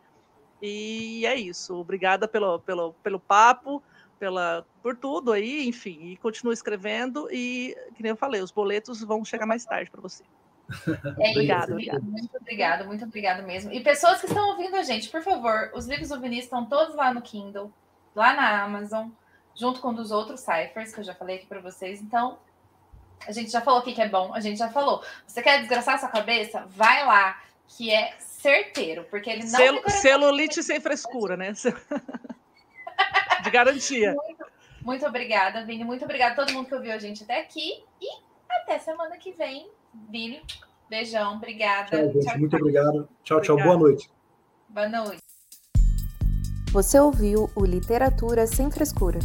E é isso. Obrigada pelo, pelo, pelo papo, pela, por tudo aí, enfim. E continue escrevendo. E, que nem eu falei, os boletos vão chegar mais tarde para você. É obrigado, obrigado. Muito obrigado, muito obrigado mesmo. E pessoas que estão ouvindo a gente, por favor, os livros do Vinícius estão todos lá no Kindle lá na Amazon, junto com um dos outros ciphers que eu já falei aqui para vocês. Então, a gente já falou o que é bom, a gente já falou. Você quer desgraçar sua cabeça? Vai lá, que é certeiro, porque ele não. Celu celulite sem frescura, né? De garantia. Muito, muito obrigada, Vini. Muito obrigada a todo mundo que ouviu a gente até aqui. E até semana que vem, Vini. Beijão, obrigada. Tchau, gente. Tchau, muito tchau. obrigado. Tchau, tchau. Boa noite. Boa noite. Você ouviu o Literatura Sem Frescura.